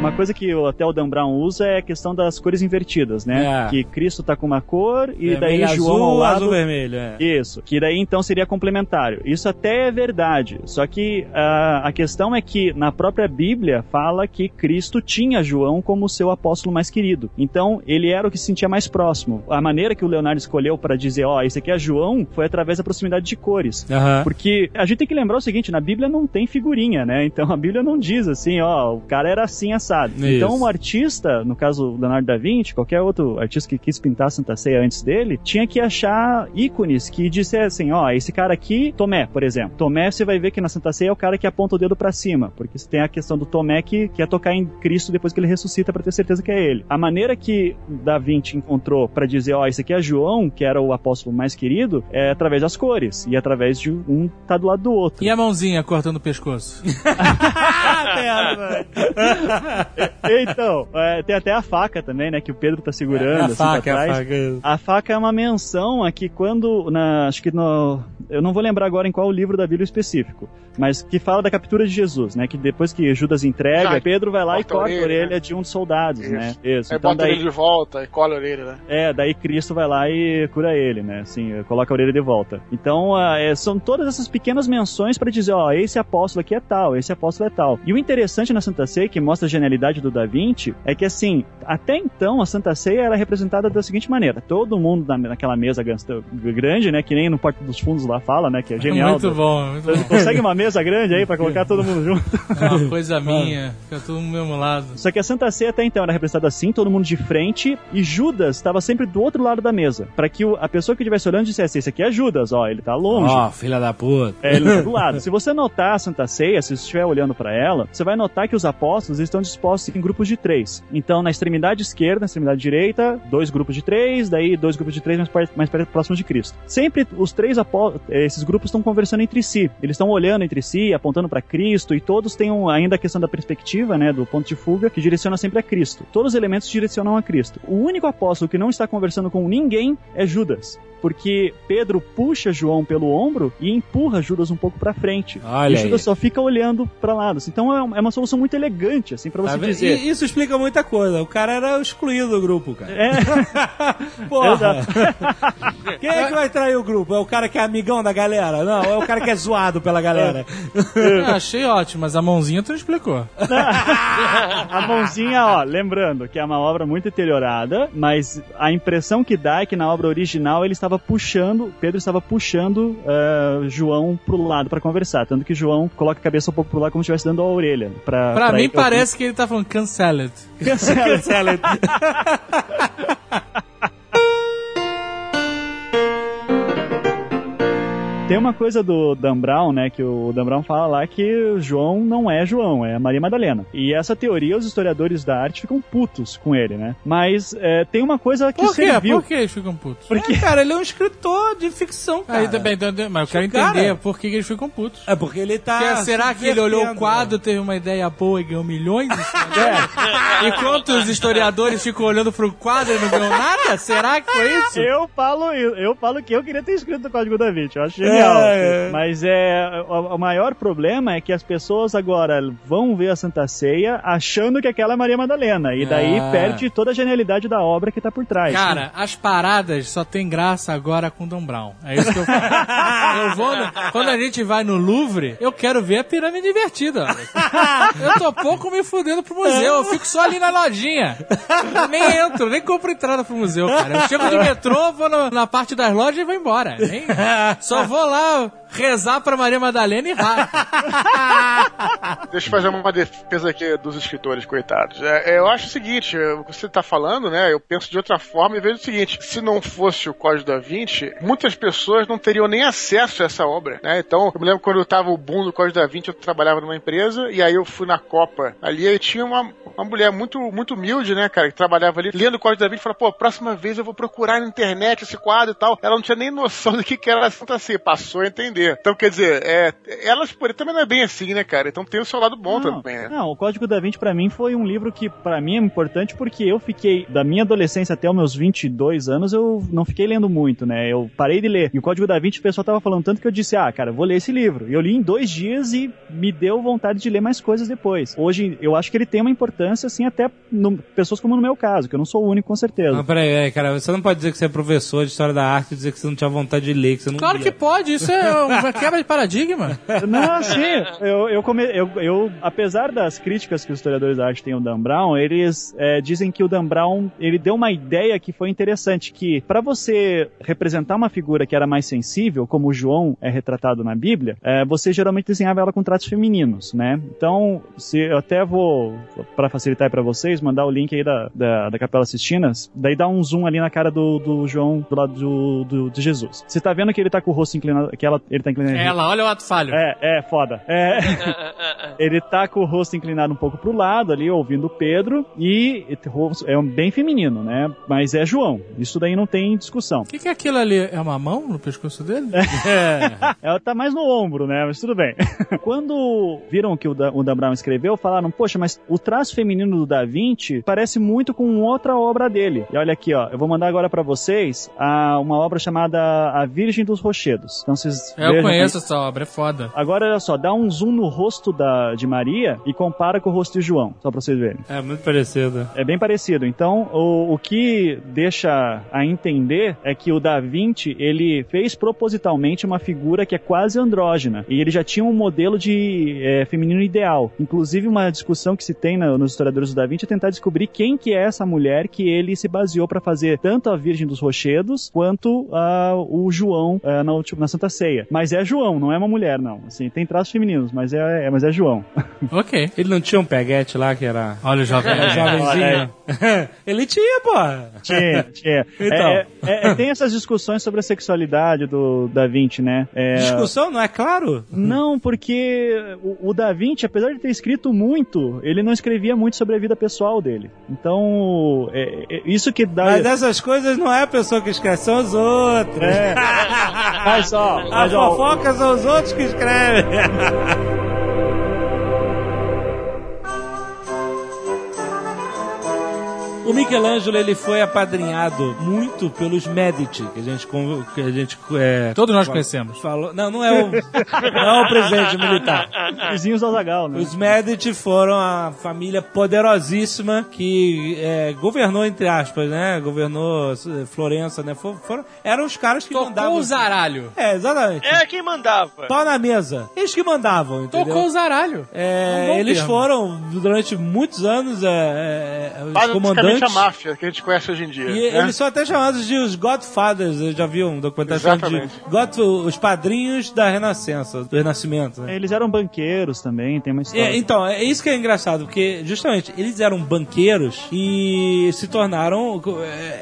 Uma coisa que o- até o Dan Brown usa é a questão das cores invertidas, né? É. Que Cristo tá com uma cor e daí Vermelho, João azul, ao lado azul vermelho, é. isso, que daí então seria complementário. Isso até é verdade. Só que ah, a questão é que na própria Bíblia fala que Cristo tinha João como seu apóstolo mais querido. Então ele era o que se sentia mais próximo. A maneira que o Leonardo escolheu para dizer, ó, esse aqui é João, foi através da proximidade de cores. Porque a gente tem que lembrar o seguinte, na Bíblia não tem figurinha, né? Então a Bíblia não diz assim, ó, o cara era assim assado. Isso. Então o artista, no caso Leonardo da Vinci, qualquer outro artista que quis pintar a Santa Ceia antes dele, tinha que achar ícones que dissessem, ó, esse cara aqui, Tomé, por exemplo. Tomé, você vai ver que na Santa Ceia é o cara que aponta o dedo pra cima, porque você tem a questão do Tomé que quer tocar em Cristo depois que ele ressuscita pra ter certeza que é ele. A maneira que Da Vinci encontrou pra dizer, ó, esse aqui é João, que era o apóstolo mais querido, é através das cores e através de um tá do lado do outro. E a mãozinha cortando o pescoço? Então, é, tem até a faca também, né? Que o Pedro tá segurando É a assim faca, pra a faca. A faca é uma menção aqui quando, na, acho que no, eu não vou lembrar agora em qual livro da Bíblia específico, mas que fala da captura de Jesus, né? Que depois que Judas entrega, Ah, Pedro vai lá e corta a corta a orelha, orelha né? de um dos soldados, Isso. né? Isso. Aí Então bota daí, ele de volta e cola a orelha, né? é, daí Cristo vai lá e cura ele, né? Assim, coloca a orelha de volta. Então, ah, é, são todas essas pequenas menções para dizer, ó, esse apóstolo aqui é tal, esse apóstolo é tal. E o interessante na Santa Ceia, que mostra a genialidade do Da Vinci, é que assim, até então a Santa Ceia era representada da seguinte maneira: todo mundo na, naquela mesa grande, né? Que nem no Porto dos Fundos lá fala, né? Que é genial. muito bom, muito bom. Consegue uma mesa grande aí para colocar todo mundo junto? É uma coisa minha, fica tudo no mesmo lado. Só que a Santa Ceia até então era representada assim, todo mundo de frente, e Judas estava sempre do outro lado da mesa. Para que o- a pessoa que estivesse olhando dissesse: Esse aqui é Judas, ó, ele tá longe. Ó, filha da puta. É, ele tá do lado. Se você notar a Santa Ceia, se você estiver olhando para ela, você vai notar que os apóstolos estão dispostos em grupos de três. Então, na extremidade esquerda, na extremidade direita, dois grupos de três, daí dois grupos de três mais, mais perto- próximos de Cristo. Sempre os três apó- esses grupos estão conversando entre si. Eles estão olhando entre si, apontando para Cristo, e todos têm um- ainda a questão da perspectiva, né, do ponto de fuga, que direciona sempre a Cristo. Todos os elementos direcionam a Cristo. O único apóstolo que não está conversando com ninguém é Judas. Porque Pedro puxa João pelo ombro e empurra Judas um pouco pra frente. Olha e Judas aí. só fica olhando pra lado. assim. Então é é uma solução muito elegante, assim, pra você Tá dizer. E isso explica muita coisa. O cara era excluído do grupo, cara. É, Porra! Quem é que vai trair o grupo? É o cara que é amigão da galera? Não, é o cara que é zoado pela galera. Eu achei ótimo, mas a mãozinha tu explicou. A mãozinha, ó, lembrando que é uma obra muito deteriorada, mas a impressão que dá é que na obra original ele estava puxando, Pedro estava puxando eh, João pro lado pra conversar, tanto que João coloca a cabeça um pouco pro lado como se estivesse dando a orelha. Pra, Pra mim ele- parece que ele tá falando canceled. Cancela. Tem uma coisa do Dan Brown, né, que o Dan Brown fala lá que o João não é João, é Maria Madalena. E essa teoria os historiadores da arte ficam putos com ele, né? Mas é, tem uma coisa que Por quê? serviu. Por que eles ficam putos? Porque, cara, ele é um escritor de ficção, cara. Aí também, então, mas eu quero Cara. entender por que eles ficam putos. É porque ele tá. Porque será que ele olhou o quadro, teve uma ideia boa e ganhou milhões? dela? Enquanto os historiadores ficam olhando pro quadro e não ganham nada? Será que foi isso? Eu falo, eu falo que eu queria ter escrito o Código da Vinci, eu acho genial. É, é. Mas é o, o maior problema é que as pessoas agora vão ver a Santa Ceia achando que aquela é Maria Madalena e daí Ah. perde toda a genialidade da obra que tá por trás. Cara, as paradas só tem graça agora com Dom Brown. É isso que eu falo. Eu vou no- quando a gente vai no Louvre, eu quero ver a pirâmide invertida. Eu tô pouco me fudendo pro museu. Eu fico só ali na lojinha. Eu nem entro, nem compro entrada pro museu, cara. Eu chego de metrô, vou no- na parte das lojas e vou embora. Nem- só vou lá rezar pra Maria Madalena e rato. Deixa eu fazer uma defesa aqui dos escritores, coitados. É, é, eu acho o seguinte, é, o que você está falando, né? Eu penso de outra forma e vejo o seguinte: se não fosse o Código da Vinci, muitas pessoas não teriam nem acesso a essa obra, né? Então, eu me lembro quando eu tava o boom do Código da Vinci, eu trabalhava numa empresa e aí eu fui na Copa ali e tinha uma, uma mulher muito, muito humilde, né, cara, que trabalhava ali, lendo o Código da Vinci e falava, pô, próxima vez eu vou procurar na internet esse quadro e tal. Ela não tinha nem noção do que, que era a Santa Ceia, passou a entender. Então, quer dizer, é, elas por também não é bem assim, né, cara? Então tem o seu lado bom não, também, né? não, o Código da Vinci pra mim foi um livro que pra mim é importante porque eu fiquei da minha adolescência até os meus 22 anos eu não fiquei lendo muito, né? Eu parei de ler. E o Código da Vinci o pessoal tava falando tanto que eu disse: "Ah, cara, vou ler esse livro". E eu li em dois dias e me deu vontade de ler mais coisas depois. Hoje eu acho que ele tem uma importância assim até no, pessoas como no meu caso, que eu não sou o único com certeza. Não, peraí, peraí, cara, você não pode dizer que você é professor de história da arte e dizer que você não tinha vontade de ler, que você não Claro lia. que pode, isso é uma quebra de paradigma. Não, sim. Eu, eu, come, eu, eu, apesar das críticas que os historiadores da arte têm ao Dan Brown, eles é, dizem que o Dan Brown ele deu uma ideia que foi interessante, que para você representar uma figura que era mais sensível, como o João é retratado na Bíblia, é, você geralmente desenhava ela com traços femininos, né? Então, se eu até vou, para facilitar para vocês, mandar o link aí da, da, da Capela Sistinas, daí dá um zoom ali na cara do, do João do lado do, do, de Jesus. Você tá vendo que ele tá com o rosto inclinado, que ela, ele tá inclinado Ela, olha o ato falho. é, é, foda. É, ele tá com o rosto inclinado um pouco pro lado ali, ouvindo o Pedro, e é bem feminino, né? Mas é João. Isso daí não tem discussão. O que, que é aquilo ali? É uma mão no pescoço dele? Ela tá mais no ombro, né? Mas tudo bem. Quando viram que o, da, o Dan Brown escreveu, falaram, poxa, mas o traço feminino do Da Vinci parece muito com outra obra dele. E olha aqui, ó, eu vou mandar agora pra vocês a, uma obra chamada A Virgem dos Rochedos. Então vocês É, eu conheço essa obra, é foda. Agora, olha só, dá um zoom no rosto da, de Maria e compara com o rosto de João, só pra vocês verem. É muito parecido. É bem parecido. Então, o, o que deixa a entender é que o Da Vinci, ele fez propositalmente uma figura que é quase andrógena. E ele já tinha um modelo de é, feminino ideal. Inclusive, uma discussão que se tem na- nos historiadores do Da Vinci é tentar descobrir quem que é essa mulher que ele se baseou para fazer tanto a Virgem dos Rochedos quanto ah, o João ah, na, última- na Santa Ceia. Mas é João, não é uma mulher, não. Assim, tem traços femininos, mas é, é- mas é João. Ok. Ele não tinha um peguete lá que era. Olha o jovem. Era jovenzinho. Ele tinha, pô. Tinha, tinha. Então. É, é, é, tem essas discussões sobre a sexualidade do Da Vinci, né? É, Discussão, não é claro? Não, porque o, o Da Vinci, apesar de ter escrito muito, ele não escrevia muito sobre a vida pessoal dele. Então, é, é isso que dá. Mas essas coisas não é a pessoa que escreve, são os outros. É. Mas, ó, mas, ó, fofoca são os outros que escrevem. O Michelangelo ele foi apadrinhado muito pelos Medici, que a gente que a gente é, Todos nós conhecemos. falou. Não, não é o não é o presidente militar. Vizinhos do Zagal, né? Os Medici foram a família poderosíssima que é, governou entre aspas, né? Governou eh, Florença, né? For- Foram, eram os caras que mandavam. Tocou o zaralho. É, exatamente. É quem mandava. Pau na mesa. Eles que mandavam, entendeu? Tocou o zaralho. É, Um bom eles termo. foram durante muitos anos é, é, é, os Basicamente comandantes. a máfia que a gente conhece hoje em dia. E né? eles são até chamados de os Godfathers. Eu já vi um documentário chamado de. God, os padrinhos da Renascença, do Renascimento. Né? Eles eram banqueiros também, tem uma história. É, então, é isso que é engraçado, porque justamente eles eram banqueiros e se tornaram.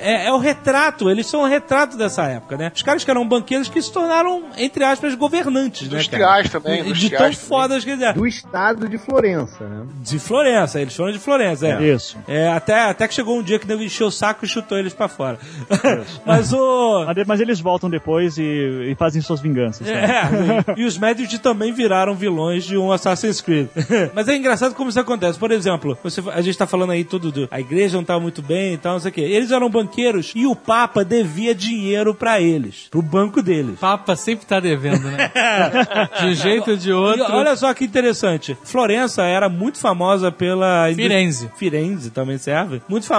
É, é o retrato, eles são o retrato dessa época, né? Os caras que eram banqueiros que se tornaram, entre aspas, governantes, né? Industriais cara? também, De industriais tão também. fodas que eles eram. Do estado de Florença, né? De Florença, eles foram de Florença, é. Isso. É, até, até que chegou um dia que deu encheu o saco e chutou eles pra fora. Mas o. Mas eles voltam depois e, e fazem suas vinganças. né? É, e os Medici também viraram vilões de um Assassin's Creed. Mas é engraçado como isso acontece. Por exemplo, você- a gente tá falando aí tudo do. A igreja não tava muito bem e tal, não sei o quê. Eles eram banqueiros e o Papa devia dinheiro pra eles, pro banco deles. Papa sempre tá devendo, né? De um jeito ou de outro. E olha só que interessante. Florença era muito famosa pela. Firenze. Firenze também serve. Muito famosa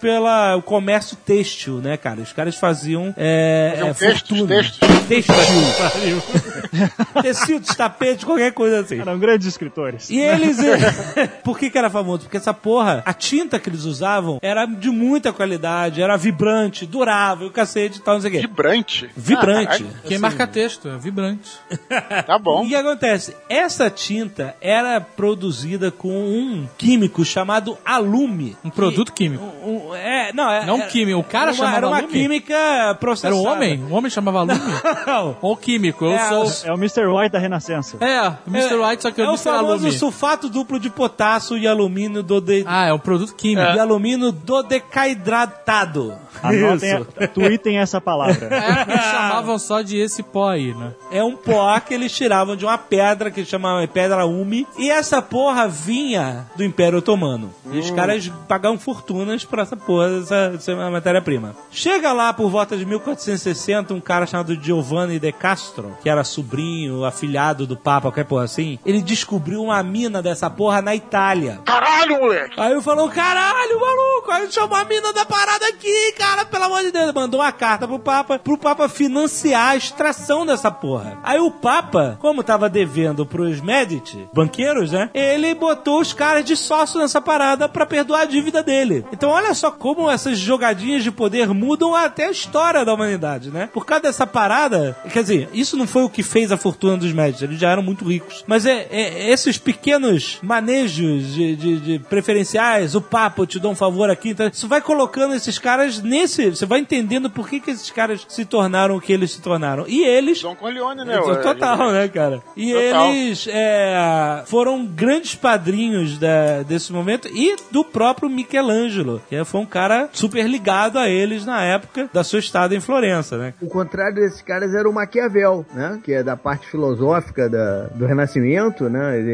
pelo comércio têxtil, né, cara? Os caras faziam. É, Faziam é, textos, fortuna. textos. Textil. Tecidos, tapetes, qualquer coisa assim. Eram grandes escritores. E eles. eh, Por que, que era famoso? Porque essa porra, a tinta que eles usavam era de muita qualidade, era vibrante, durável, cacete e tal, não sei o quê. Vibrante. Vibrante. Ah, Quem Assim. marca texto, é vibrante. tá bom. E o que acontece? Essa tinta era produzida com um químico chamado alume. Um produto químico. Um- um- é, não, é, Não era- químico, o cara era uma, chamava Era uma alume? química Era processada. um homem? O homem chamava alume? Não. Ou químico, eu É, sou... É o Mr. White da Renascença. É, Mr. White, só que eu é o Mr. famoso Alume. sulfato duplo de potássio e alumínio do de... Ah, é um produto químico. de alumínio dodecaidratado. Anotem, Isso. tweetem essa palavra. É, eles chamavam só de esse pó aí, né? É um pó que eles tiravam de uma pedra que chama pedra umi. E essa porra vinha do Império Otomano. E os caras pagavam fortunas por essa porra, essa, essa matéria-prima. Chega lá por volta de 1460, um cara chamado Giovanni de Castro, que era sobrinho, afilhado do Papa, qualquer porra assim. Ele descobriu uma mina dessa porra na Itália. Caralho, moleque! Aí eu falou, caralho, maluco, aí chamou a mina da parada aqui, cara, pelo amor de Deus. Mandou uma carta pro Papa, pro Papa financiar a extração dessa porra. Aí o Papa, como tava devendo pros Medici, banqueiros, né, ele botou os caras de sócio nessa parada pra perdoar a dívida dele. Então olha só como essas jogadinhas de poder mudam até a história da humanidade, né? Por causa dessa parada, quer dizer, isso não foi o que fez a fortuna dos Medici, eles já eram muito ricos. Mas é, é- esses pequenos manejos de, de- de preferenciais, o papo, eu te dou um favor aqui, então, isso vai colocando esses caras nesse. Você vai entendendo por que, que esses caras se tornaram o que eles se tornaram. E eles. Dom Corleone, né? É? Total, né, cara? E Total. eles é, foram grandes padrinhos da- desse momento e do próprio Michelangelo, que foi um cara super ligado a eles na época da sua estada em Florença, né? O contrário desses caras era o Maquiavel, né? Que é da parte filosófica da- do Renascimento, né? Ele,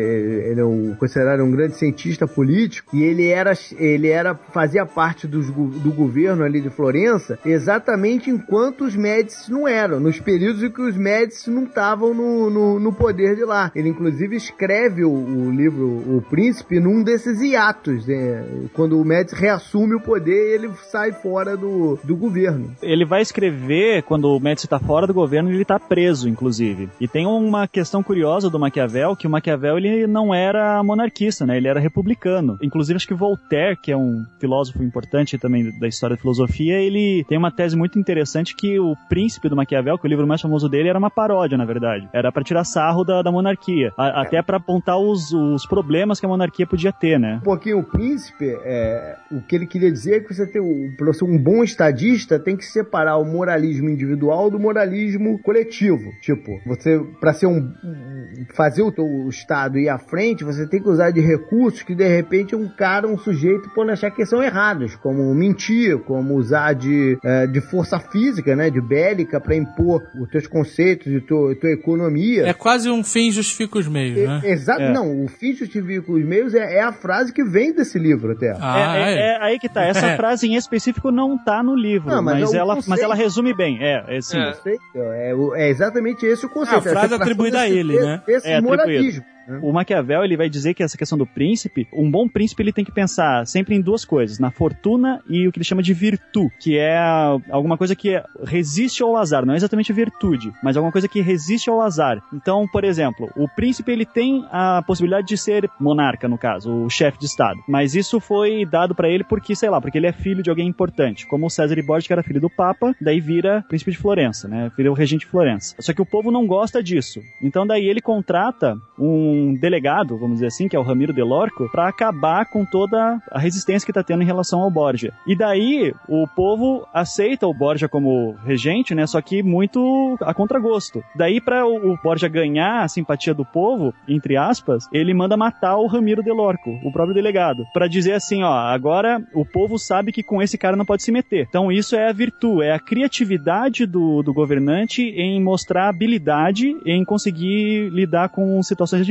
ele é o, considerado um grande cientista político e ele era, ele era fazia parte dos do governo ali de Florença exatamente enquanto os Médici não eram, nos períodos em que os Médici não estavam no, no, no poder de lá. Ele inclusive escreve o, o livro O Príncipe num desses hiatos, né? Quando o Médici reassume o poder, ele sai fora do, do governo. Ele vai escrever quando o Médici tá fora do governo ele tá preso, inclusive. E tem uma questão curiosa do Maquiavel, que o Maquiavel ele não era monarquista, né? Ele era republicano. Inclusive acho que Voltaire, que é um filósofo importante também da história da filosofia, ele tem uma tese muito interessante que o Príncipe do Maquiavel, que é o livro mais famoso dele, era uma paródia, na verdade. Era pra tirar sarro da, da monarquia, A- até pra apontar os, os problemas que a monarquia podia ter, né? um pouquinho o príncipe, é, o que ele queria dizer é que você tem ser um bom estadista tem que separar o moralismo individual do moralismo coletivo. Tipo, você para ser um fazer o teu estado ir à frente, você tem que usar de recursos que de repente um cara, um sujeito pode achar que são errados, como mentir, como usar de, é, de força física, né, de bélica para impor os teus conceitos e tua, tua economia. É quase um fim justifica os meios, né? Exato, É. não, o fim justifica os meios é, é a frase que vem desse livro até. Ah, é, é- é. é aí que tá. Essa É. frase em específico não tá no livro, Não, mas mas, é o ela, mas ela resume bem. É, é sim. É. É, o- é exatamente esse o conceito. Ah, a frase Essa atribuída a desse- ele, né? Esse É, atribuído. Moralismo. O Maquiavel ele vai dizer que essa questão do príncipe, um bom príncipe ele tem que pensar sempre em duas coisas, na fortuna e o que ele chama de virtu, que é alguma coisa que resiste ao azar, não é exatamente virtude, mas alguma coisa que resiste ao azar. Então, por exemplo, o príncipe ele tem a possibilidade de ser monarca, no caso, o chefe de estado, mas isso foi dado pra ele porque, sei lá, porque ele é filho de alguém importante, como o César Borgia, que era filho do Papa, daí vira príncipe de Florença, né? Vira o regente de Florença. Só que o povo não gosta disso. Então daí ele contrata um delegado, vamos dizer assim, que é o Ramiro de Lorco, pra acabar com toda a resistência que tá tendo em relação ao Borgia. E daí o povo aceita o Borgia como regente, né? Só que muito a contragosto. Daí para o, Borgia ganhar a simpatia do povo, entre aspas, ele manda matar o Ramiro de Lorco, o próprio delegado, Pra dizer assim, ó, agora o povo sabe que com esse cara não pode se meter. Então isso é a virtude, é a criatividade do, do governante em mostrar habilidade em conseguir lidar com situações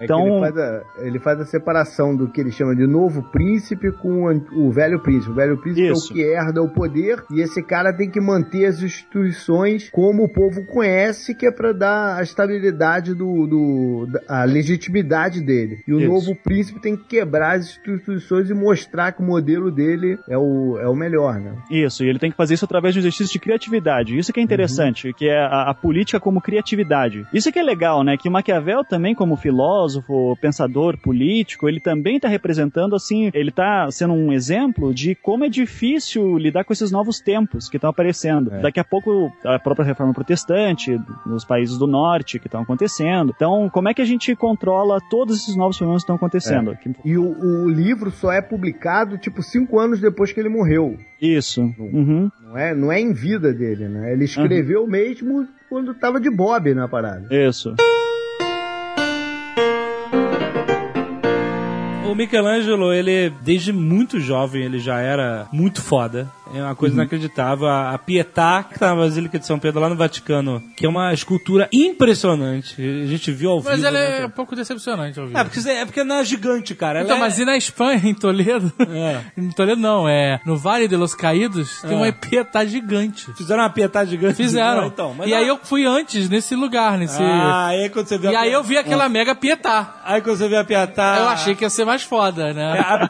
É então, ele, faz a, ele faz a separação do que ele chama de novo príncipe com o, velho príncipe. O velho príncipe Isso. é o que herda o poder e esse cara tem que manter as instituições como o povo conhece, que é pra dar a estabilidade do, do a legitimidade dele. E o Isso. novo príncipe tem que quebrar as instituições e mostrar que o modelo dele é o, é o melhor, né? Isso, e ele tem que fazer isso através de um exercício de criatividade. Isso que é interessante, que é a, a política como criatividade. Isso que é legal, né? Que o Maquiavel também, como filósofo, pensador político, ele também está representando, assim, ele está sendo um exemplo de como é difícil lidar com esses novos tempos que estão aparecendo. É. Daqui a pouco, a própria reforma protestante, nos países do norte que estão acontecendo. Então, como é que a gente controla todos esses novos problemas que estão acontecendo? Que- E o, o livro só é publicado, tipo, cinco anos depois que ele morreu. Isso. Uhum. Não é, não é em vida dele, né? Ele escreveu mesmo quando tava de Bob na parada. Isso. O Michelangelo, ele, desde muito jovem, ele já era muito foda. É uma coisa inacreditável. A a Pietà, que tá na Basílica de São Pedro, lá no Vaticano, que é uma escultura impressionante. A gente viu ao Mas vivo. ela né? é um pouco decepcionante, eu vi. É, porque, você- é porque não é gigante, cara. Então, é- mas e na Espanha, em Toledo? É. em Toledo não, é. No Vale de los Caídos tem É. uma Pietá gigante. Fizeram uma Pietà gigante. Fizeram. Não, então, mas e ela- aí eu fui antes, nesse lugar, nesse. Ah, aí quando você viu e a aí eu Pietà- vi aquela mega Pietá. Aí quando você viu a Pietà... Eu achei que ia ser mais foda, É, né? a-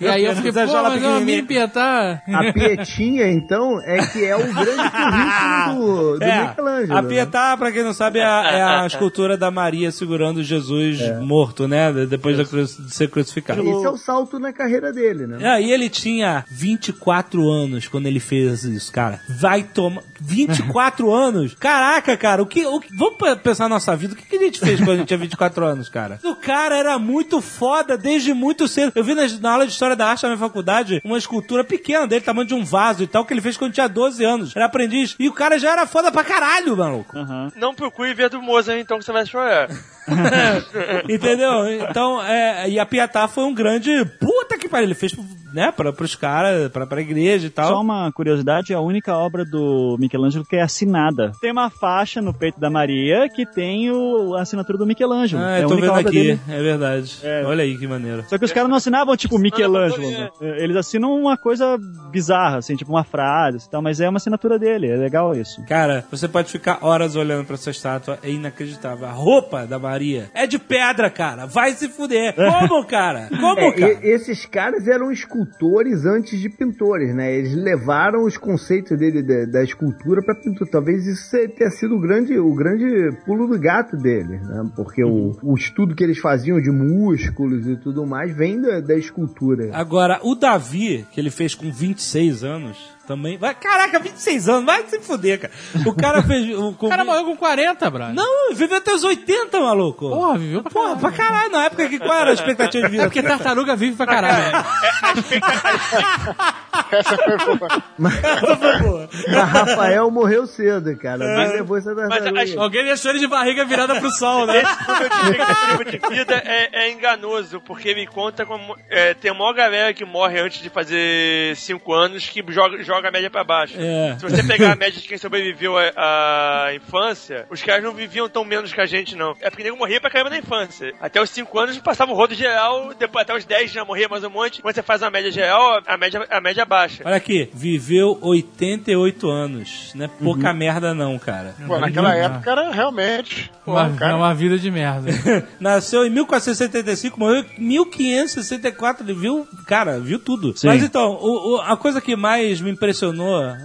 E aí eu fiquei, Você pô, mas é uma mini Pietá. A Pietinha, então, é que é o grande currículo do, do É, Michelangelo. a né? Pietà, pra quem não sabe, é a, é a escultura da Maria segurando Jesus É. morto, né? de- Depois cruz- de ser crucificado. Esse é o salto na carreira dele, né? É, e ele tinha 24 anos quando ele fez isso, cara. Vai tomar. 24 anos? Caraca, cara, o que. O Vamos pe- pensar na nossa vida. O que, que a gente fez quando a gente tinha 24 anos, cara? O cara era muito foda desde muito cedo. Eu vi nas- na, aula de História da Arte da minha faculdade uma escultura pequena dele, tamanho de um vaso e tal, que ele fez quando tinha 12 anos. Era aprendiz. E o cara já era foda pra caralho, maluco. Aham. Não procure ver do Mozart, então, que você vai chorar. Entendeu? Então, é, e a Pietà foi um grande. Puta que pariu. Ele fez, né, pra, pros caras, pra, pra igreja e tal. Só uma curiosidade, a única obra do Michelangelo que é assinada. Tem uma faixa no peito da Maria que tem o, a assinatura do Michelangelo. Ah, é a eu tô única vendo obra aqui. dele. É verdade. É. Olha aí que maneiro. Só que os caras não assinavam tipo Michelangelo. né? Eles assinam uma coisa bizarra, assim, tipo uma frase e tal, mas é uma assinatura dele, é legal isso. Cara, você pode ficar horas olhando pra essa estátua, é inacreditável. A roupa da Maria é de pedra, cara. Vai se fuder. Como, cara? Como, É, cara? e- esses caras eram escultores antes de pintores, né? Eles levaram os conceitos dele da, da escultura para pintura. Talvez isso tenha sido o grande, o grande pulo do gato dele, né? Porque o, o estudo que eles faziam de músculos e tudo mais vem da, da escultura. Agora, o Davi, que ele fez com 26 anos, também. Vai, caraca, 26 anos, vai se fuder, cara. O cara fez. O, com... O cara morreu com 40, brother. Não, viveu até os 80, maluco. Porra, viveu pra Porra, caralho. pra caralho. Na época que qual era a expectativa de vida? É porque tartaruga vive pra caralho. Essa foi boa. Mas Rafael morreu cedo, cara. Não levou essa tartaruga. as- Alguém deixou ele de barriga virada pro sol, né? Esse número de expectativa de vida é, é enganoso, porque me conta como. é, tem uma galera que morre antes de fazer 5 anos que joga, joga a média pra baixo. É. Se você pegar a média de quem sobreviveu à, à infância, os caras não viviam tão menos que a gente, não. É porque nego morria pra caramba na infância. Até os 5 anos passava o rodo geral, depois até os 10 já morria mais um monte. Quando você faz a média geral, a média, a média baixa. Olha aqui, viveu 88 anos. Não é pouca Uhum. merda não, cara. Pô, naquela época era realmente. Pô, Uma, cara, É uma vida de merda. Nasceu em 1475, morreu em 1564, ele viu, cara, viu tudo. Sim. Mas então, o- o- a coisa que mais me impressionou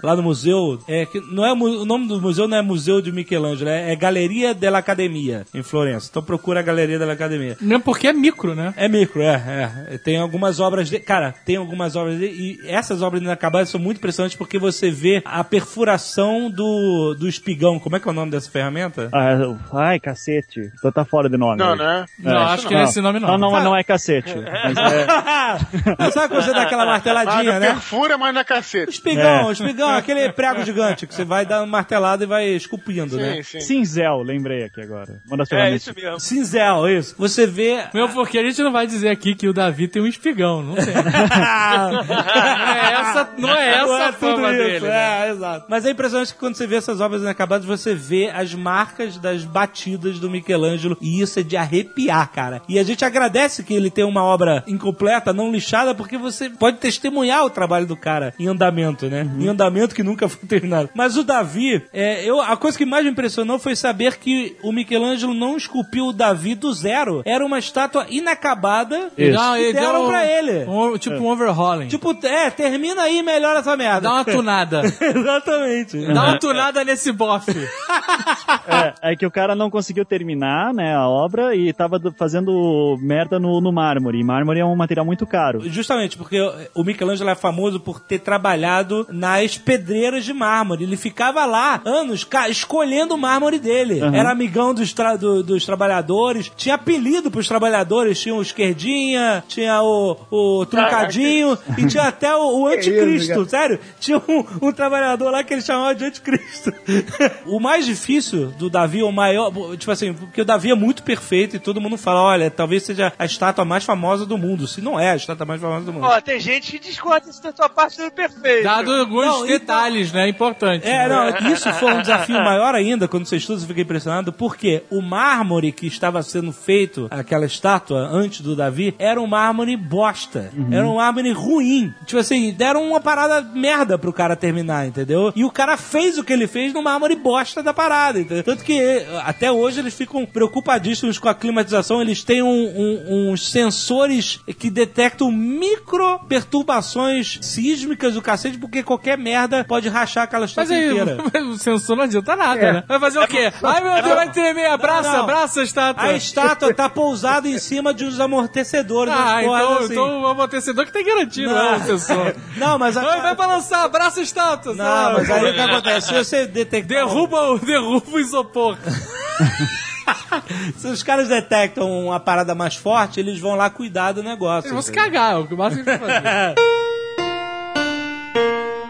lá no museu é que não é o nome do museu não é Museu de Michelangelo, é, é Galeria dell'Accademia, em Florença. Então procura a Galeria dell'Accademia. Não porque é micro, né? É micro, é, é. Tem algumas obras de. Cara, tem algumas obras de. E essas obras inacabadas são muito impressionantes porque você vê a perfuração do, do espigão. Como é que é o nome dessa ferramenta? Ah, ai, cacete. Tô tá fora de nome. Não, né? Não, acho que não é esse nome não. Não, não, não é cacete. Mas é, Não sabe quando você dá aquela marteladinha, não né? perfura, mas na O cacete. Espigão, É. espigão, aquele prego gigante que você vai dar uma martelada e vai esculpindo, né? Sim, sim. cinzel, lembrei aqui agora. Uma das É isso mesmo. Cinzel, isso. Você vê. Meu, porque a gente não vai dizer aqui que o Davi tem um espigão, não tem. não é essa, não é essa Não a é tudo fama isso, dele. né? É, exato. Mas é impressionante que quando você vê essas obras inacabadas, você vê as marcas das batidas do Michelangelo e isso é de arrepiar, cara. E a gente agradece que ele tenha uma obra incompleta, não lixada, porque você pode testemunhar o trabalho do cara em andamento, né? Em andamento que nunca foi terminado. Mas o Davi, é, eu, a coisa que mais me impressionou foi saber que o Michelangelo não esculpiu o Davi do zero. Era uma estátua inacabada Isso. Não, e deram um- pra ele. um- tipo um overhauling. Tipo, é, termina aí e melhora essa merda. Dá uma tunada. Exatamente. Dá uma tunada nesse bofe. É, é que o cara não conseguiu terminar, né, a obra e tava do- fazendo merda no, no mármore. E mármore é um material muito caro. Justamente, porque o Michelangelo é famoso por ter trabalhado nas pedreiras de mármore. Ele ficava lá anos escolhendo o mármore dele. Era amigão dos, tra- do- dos trabalhadores, tinha apelido pros trabalhadores. Tinha o esquerdinha, tinha o, o truncadinho e tinha até o, o anticristo, isso, sério. Tinha um, um trabalhador lá que ele chamava de anticristo. o mais difícil do Davi, o maior, tipo assim, porque o Davi é muito perfeito e todo mundo fala, olha, talvez seja a estátua mais famosa do mundo. Se não é a estátua mais famosa do mundo. Ó, tem gente que discorda isso da tua parte do perfeito. Dado alguns Não, então- detalhes, né? Importantes. É, né? não, isso foi um desafio maior ainda, quando você estuda, você fica impressionado, porque o mármore que estava sendo feito, aquela estátua, antes do Davi, era um mármore bosta. Era um mármore ruim. Tipo assim, deram uma parada merda pro cara terminar, entendeu? E o cara fez o que ele fez no mármore bosta da parada, entendeu? Tanto que até hoje eles ficam preocupadíssimos com a climatização, eles têm um- um- uns sensores que detectam micro perturbações sísmicas do cacete, porque qualquer merda pode rachar aquela Mas estátua aí, inteira. o sensor não adianta nada, É. né? Vai fazer o quê? Ai, meu Deus, vai tremer, abraça, não. abraça a estátua. A estátua tá pousada em cima de uns amortecedores. Ah, porras então, assim. então o amortecedor que tem garantido, não, Não. é o sensor. Não, mas a... Ai, vai balançar, abraça a estátua. Não, sabe? mas aí o que acontece? Se você detectar... Derruba, o- derruba o isopor. Se os caras detectam uma parada mais forte, eles vão lá cuidar do negócio. Eles vão se cagar, é o que o máximo que fazer. Thank you.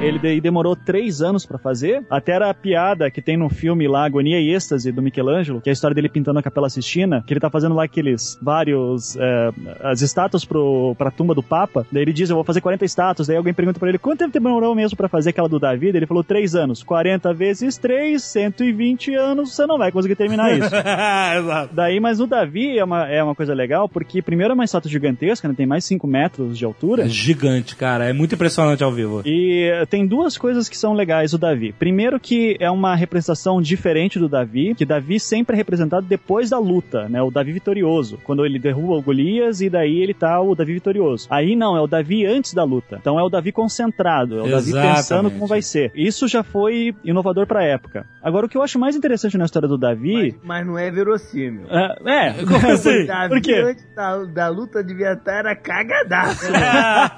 Ele daí demorou três anos pra fazer. Até era a piada que tem no filme lá, Agonia e Êxtase, do Michelangelo, que é a história dele pintando a Capela Sistina, que ele tá fazendo lá aqueles vários... é, as estátuas pro, pra tumba do Papa. Daí ele diz, eu vou fazer 40 estátuas. Daí alguém pergunta pra ele, quanto tempo demorou mesmo pra fazer aquela do Davi? Daí Ele falou, três anos. 40 vezes 3, 120 anos, você não vai conseguir terminar isso. Exato. Daí, mas o Davi é uma, é uma coisa legal, porque primeiro é uma estátua gigantesca, né? Tem mais 5 metros de altura. É gigante, cara. É muito impressionante ao vivo. E tem duas coisas que são legais do Davi. Primeiro que é uma representação diferente do Davi, que Davi sempre é representado depois da luta, né? O Davi vitorioso, quando ele derruba o Golias e daí ele tá o Davi vitorioso. Aí não, é o Davi antes da luta. Então é o Davi concentrado, é o Davi Exatamente. pensando como vai ser. Isso já foi inovador pra época. Agora o que eu acho mais interessante na história do Davi, Mas não é verossímil. é, é, Como assim? Davi, Por quê? antes da, da luta devia estar era cagadaço.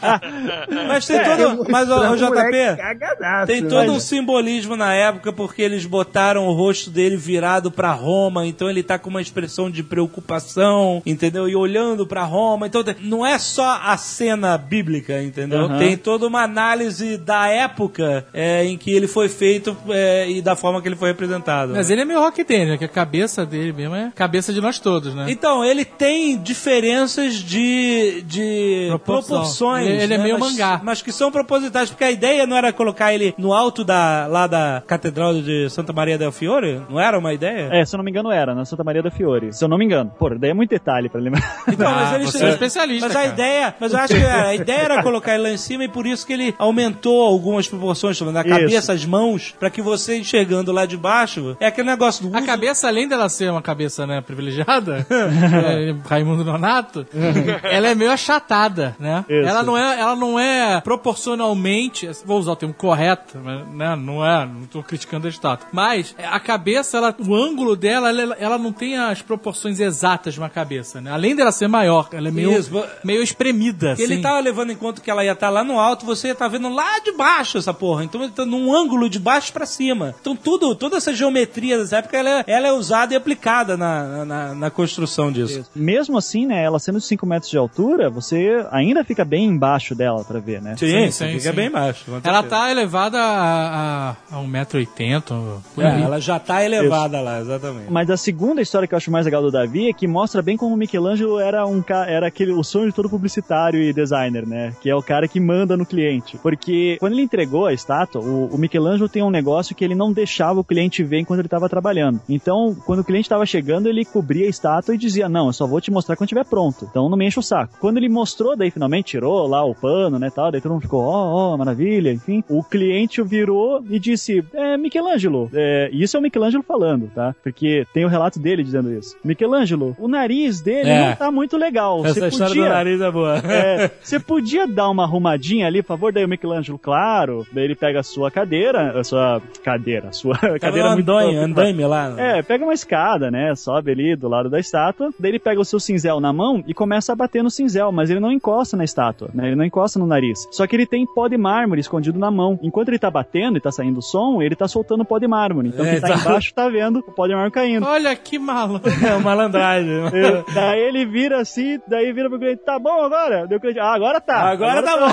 Mas tem É, todo... Mas, ô, ô, moleque JP... Cagadaço, Tem né? todo um simbolismo na época porque eles botaram o rosto dele virado pra Roma, então ele tá com uma expressão de preocupação, entendeu? E olhando pra Roma. Então não é só a cena bíblica, entendeu? Aham. Tem toda uma análise da época é, em que ele foi feito é, e da forma que ele foi representado. Mas ele é meio rock né? Que a cabeça dele mesmo é cabeça de nós todos, né? Então, ele tem diferenças de, de Proporção. proporções. Ele- ele é né? meio mas, mangá. Mas que são propositais, porque a ideia não era colocar ele no alto da, lá da Catedral de Santa Maria del Fiore? Não era uma ideia? É, se eu não me engano era, na Santa Maria da Fiore. Se eu não me engano. Pô, daí é muito detalhe pra lembrar. Então, Ah, mas eles você é especialista, Mas a cara. ideia, mas eu acho que a ideia era colocar ele lá em cima e por isso que ele aumentou algumas proporções, falando, a Isso. cabeça, as mãos, pra que você enxergando lá de baixo, é aquele negócio do A uso- cabeça, além dela ser uma cabeça né, privilegiada, é, Raimundo Nonato, ela é meio achatada, né? Isso. Ela não é, ela não é proporcionalmente, vou usar o termo correto, mas, né? Não é, não tô criticando a estátua. Mas a cabeça, ela, o ângulo dela, ela, ela não tem as proporções exatas de uma cabeça, né? Além dela ser maior, ela é meio, Isso. meio espremida. Ele assim. tava levando em conta que ela ia estar lá no alto, você ia estar vendo lá de baixo essa porra. Então ele tá num ângulo de baixo pra cima. Então tudo, toda essa geometria dessa época, ela é, ela é usada e aplicada na, na, na construção disso. Mesmo assim, né, ela sendo de 5 metros de altura, você ainda fica bem embaixo dela pra ver, né? Sim, Sim, sim, fica sim. bem baixo. Ela tá elevada a, a, a 1,80m. por É, ela já tá elevada lá, exatamente. Mas a segunda história que eu acho mais legal do Davi é que mostra bem como o Michelangelo era um era aquele o sonho de todo publicitário e designer, né? Que é o cara que manda no cliente. Porque quando ele entregou a estátua, o, o Michelangelo tem um negócio que ele não deixava o cliente ver enquanto ele estava trabalhando. Então, quando o cliente estava chegando, ele cobria a estátua e dizia: "Não, eu só vou te mostrar quando estiver pronto. Então não me enche o saco". Quando ele mostrou, daí finalmente tirou lá o pano, né, tal, daí todo mundo ficou: "Ó, ó, maravilha", enfim. O cliente virou e disse: "É, Michelangelo, é, isso é o Michelangelo falando, tá? Porque tem o relato dele dizendo isso. Michelangelo, o nariz dele É. não tá muito legal. Essa Você história podia, do nariz é boa. é, você podia dar uma arrumadinha ali, por favor? Daí o Michelangelo, claro. Daí ele pega a sua cadeira, a sua cadeira, a sua Cadê cadeira muito andaime, andaime lá? é, pega uma escada, né? Sobe ali do lado da estátua. Daí ele pega o seu cinzel na mão e começa a bater no cinzel, mas ele não encosta na estátua, né? Ele não encosta no nariz. Só que ele tem pó de mármore escondido na mão. Enquanto ele tá batendo e tá saindo som, ele tá soltando pó de mármore. Então É, quem tá tá. embaixo tá vendo o pó de mármore caindo. Olha que maluco. É malandragem. É, daí ele vira assim, daí vira pro cliente, tá bom agora? Deu o cliente, ah, agora tá. Agora tá bom.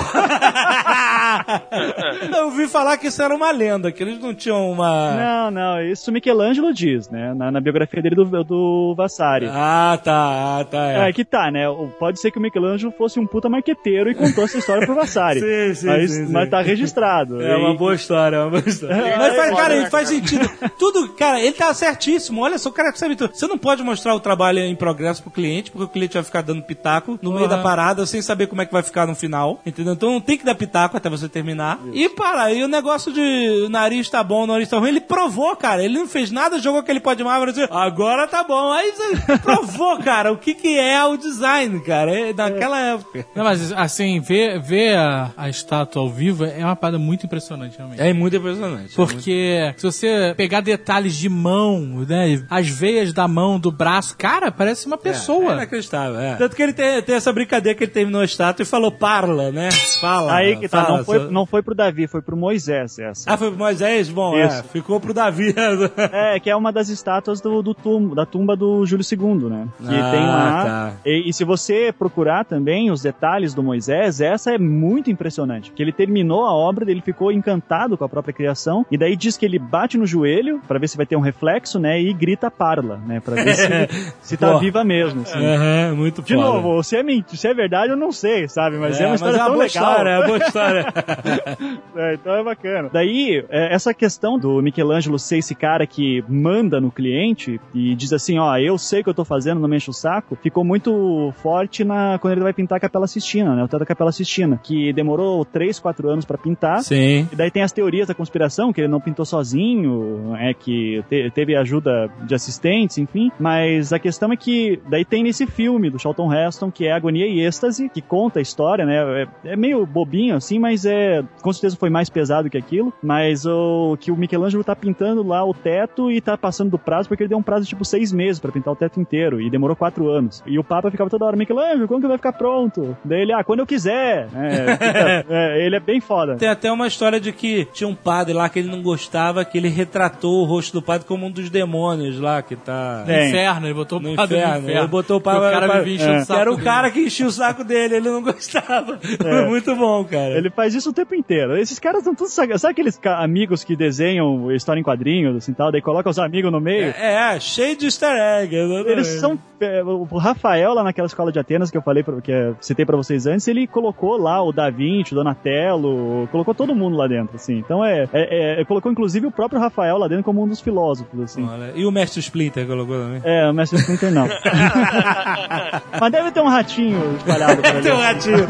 Eu ouvi falar que isso era uma lenda, que eles não tinham uma. Não, não, isso Michelangelo diz, né? Na, na biografia dele do, do Vassari. Ah, tá, ah, tá. É. É. que tá, né? O- Pode ser que o Michelangelo fosse um puta marqueteiro e contou essa história pro Vassari. Sim, sim, mas, sim, sim. mas tá registrado. É uma boa história, é uma boa história. É, Mas faz, é, cara, é, ele faz cara. sentido. Tudo, cara, ele tá certíssimo. Olha só, o cara sabe tudo. Você não pode mostrar o trabalho em progresso pro cliente, porque o cliente vai ficar dando pitaco no meio Uhum. da parada, sem saber como é que vai ficar no final. Entendeu? Então não tem que dar pitaco até você terminar. E para, e o negócio de o nariz tá bom, o nariz tá ruim, ele provou, cara. Ele não fez nada, jogou aquele pó de mármore e disse, agora tá bom. Aí você provou, cara, o que que é o design, cara. É naquela época. Não, mas assim, ver, ver a, a estátua ao vivo é uma parada muito impressionante, realmente. É muito impressionante. Porque se você pegar detalhes de mão, né? As veias da mão, do braço, cara, parece uma É pessoa. inacreditável, é. Tanto que ele tem, tem essa brincadeira que ele terminou a estátua e falou parla, né? Fala. Aí que tá, fala, não foi, só- não foi pro Davi, foi pro Moisés essa. Ah, foi pro Moisés? Bom, é, ficou pro Davi. É, que é uma das estátuas do, do tum- da tumba do Júlio II, né? Que Ah, tem lá. tá. E, e se você procurar também os detalhes do Moisés, essa é muito impressionante. Que ele terminou a obra, ele ficou encantado com a própria criação, e daí diz que ele bate no joelho pra ver se vai ter um reflexo, né? E grita parla, né? Pra ver se, se tá viva mesmo. assim. Aham, muito De foda. novo, se é, mentira, se é verdade, eu não sei, sabe? Mas é, uma história é tão legal. História, é uma boa história. É, então é bacana. Daí, é, essa questão do Michelangelo ser esse cara que manda no cliente e diz assim, ó, eu sei o que eu tô fazendo, não me enche o saco, ficou muito forte na quando ele vai pintar a Capela Sistina, né? O teto da Capela Sistina, que demorou 3, 4 anos pra pintar. Sim. E daí tem as teorias da conspiração, que ele não pintou sozinho, é que te- teve ajuda de assistentes, enfim. Mas a questão é que daí tem nesse filme do Charlton Heston, que é Agonia e Êxtase, que conta a história, né? É, é meio bobinho assim, mas é com certeza foi mais pesado que aquilo. Mas o que o Michelangelo tá pintando lá o teto e tá passando do prazo, porque ele deu um prazo de tipo seis meses pra pintar o teto inteiro e demorou quatro anos. E o Papa ficava toda hora, Michelangelo, quando que vai ficar pronto? Daí ele, ah, quando eu quiser. É, fica- é, ele é bem foda. Tem até uma história de que tinha um padre lá que ele não gostava, que ele retratou o rosto do padre como um dos demônios lá, que tá... No É. inferno, ele botou No o padre inferno. no inferno. Ele botou o padre... O cara vivia enchendo é, o saco Era o dele. cara que enchia o saco dele, ele não gostava. Foi muito bom, cara. Ele faz isso o tempo inteiro. Esses caras são todos. Sabe aqueles amigos que desenham história em quadrinhos, assim tal, daí colocam os amigos no meio? É, é, cheio de easter egg. exatamente. Eles são. é, o Rafael, lá naquela escola de Atenas que eu falei, pra, que citei pra vocês antes, ele colocou lá o Da Vinci, o Donatello, colocou todo mundo lá dentro, assim. Então é. é, é colocou inclusive o próprio Rafael lá dentro como um dos filósofos, assim. Olha, E o mestre Splinter colocou também. É, o Mestre Splinter não. Mas deve ter um ratinho espalhado por ali. Tem um ratinho.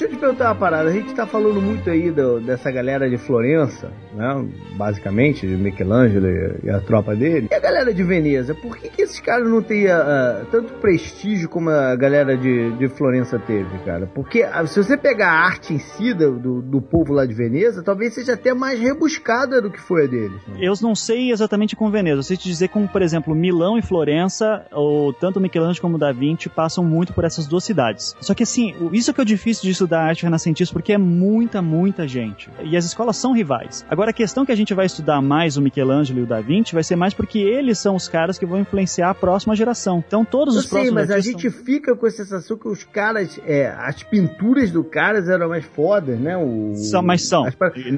Deixa eu te perguntar uma parada. A gente tá falando muito aí do- dessa galera de Florença, né? Basicamente, de Michelangelo e, e a tropa dele. E a galera de Veneza? Por que, que esses caras não têm ah, tanto prestígio como a galera de, de Florença teve, cara? Porque ah, se você pegar a arte em si do, do, povo lá de Veneza, talvez seja até mais rebuscada do que foi a deles. né? Eu não sei exatamente com Veneza. Eu sei te dizer como, por exemplo, Milão e Florença, ou tanto Michelangelo como Da Vinci, passam muito por essas duas cidades. Só que assim, isso que é o difícil de estudar arte renascentista, porque é muita, muita gente. E as escolas são rivais. Agora, a questão que a gente vai estudar mais o Michelangelo e o Da Vinci vai ser mais porque eles são os caras que vão influenciar a próxima geração. Então, todos Eu os sei, próximos mas a artistas gente fica com a sensação que os caras, é, as pinturas do caras eram mais fodas, né? O, São, mas são. as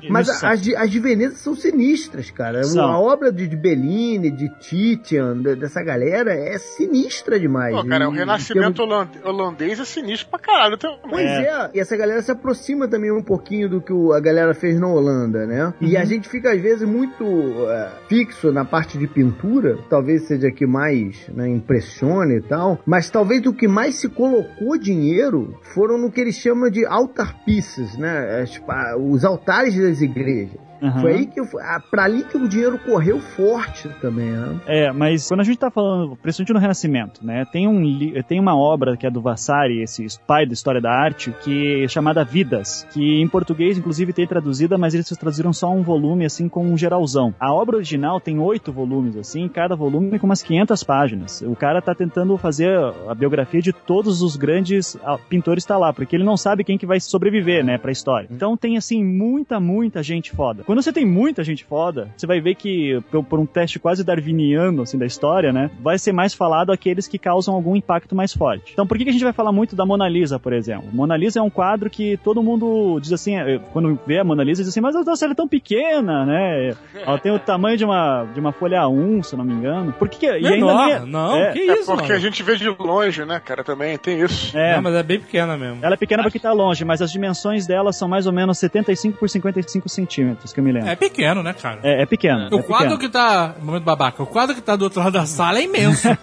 Mas são. as de, as de Veneza são sinistras, cara. São. A obra de, de Bellini, de Titian, de- dessa galera é sinistra demais. Pô, cara, o E- renascimento holand- holandês é sinistro pra caralho também. Pois é. e essa galera se aproxima também um pouquinho do que a galera fez na Holanda, né? E Uhum. a gente fica às vezes muito é, fixo na parte de pintura, talvez seja que mais né, impressione e tal, mas talvez o que mais se colocou dinheiro foram no que eles chamam de altar pieces, né? As pa- os altares das igrejas. Aham. Foi aí que eu, ah, pra ali que o dinheiro correu forte também, né? É, mas quando a gente tá falando, principalmente no Renascimento, né, tem, um, tem uma obra que é do Vasari, esse pai da história da arte, que é chamada Vidas, que em português, inclusive, tem traduzida, mas eles traduziram só um volume, assim, com um geralzão. A obra original tem oito volumes, assim, cada volume com umas 500 páginas. O cara tá tentando fazer a biografia de todos os grandes ah, pintores tá lá, porque ele não sabe quem que vai sobreviver, né, pra história. Então tem, assim, muita, muita gente foda. Quando você tem muita gente foda, você vai ver que, por, um teste quase darwiniano, assim, da história, né, vai ser mais falado aqueles que causam algum impacto mais forte. Então, por que, a gente vai falar muito da Mona Lisa, por exemplo? Mona Lisa é um quadro que todo mundo diz assim, eh, quando vê a Mona Lisa, diz assim, mas nossa, ela é tão pequena, né? Ela tem o tamanho de uma, de uma folha A1, se eu não me engano. Por que que... e ainda nem é- não, é, que É isso, porque mano? a gente vê de longe, né, cara, também tem isso. é, Não, mas é bem pequena mesmo. ela é pequena porque tá longe, mas as dimensões dela são mais ou menos 75 por 55 centímetros, que eu me lembro. É pequeno, né, cara? É, é pequeno. O é quadro pequeno. que tá. Momento babaca. O quadro que tá do outro lado da sala é imenso.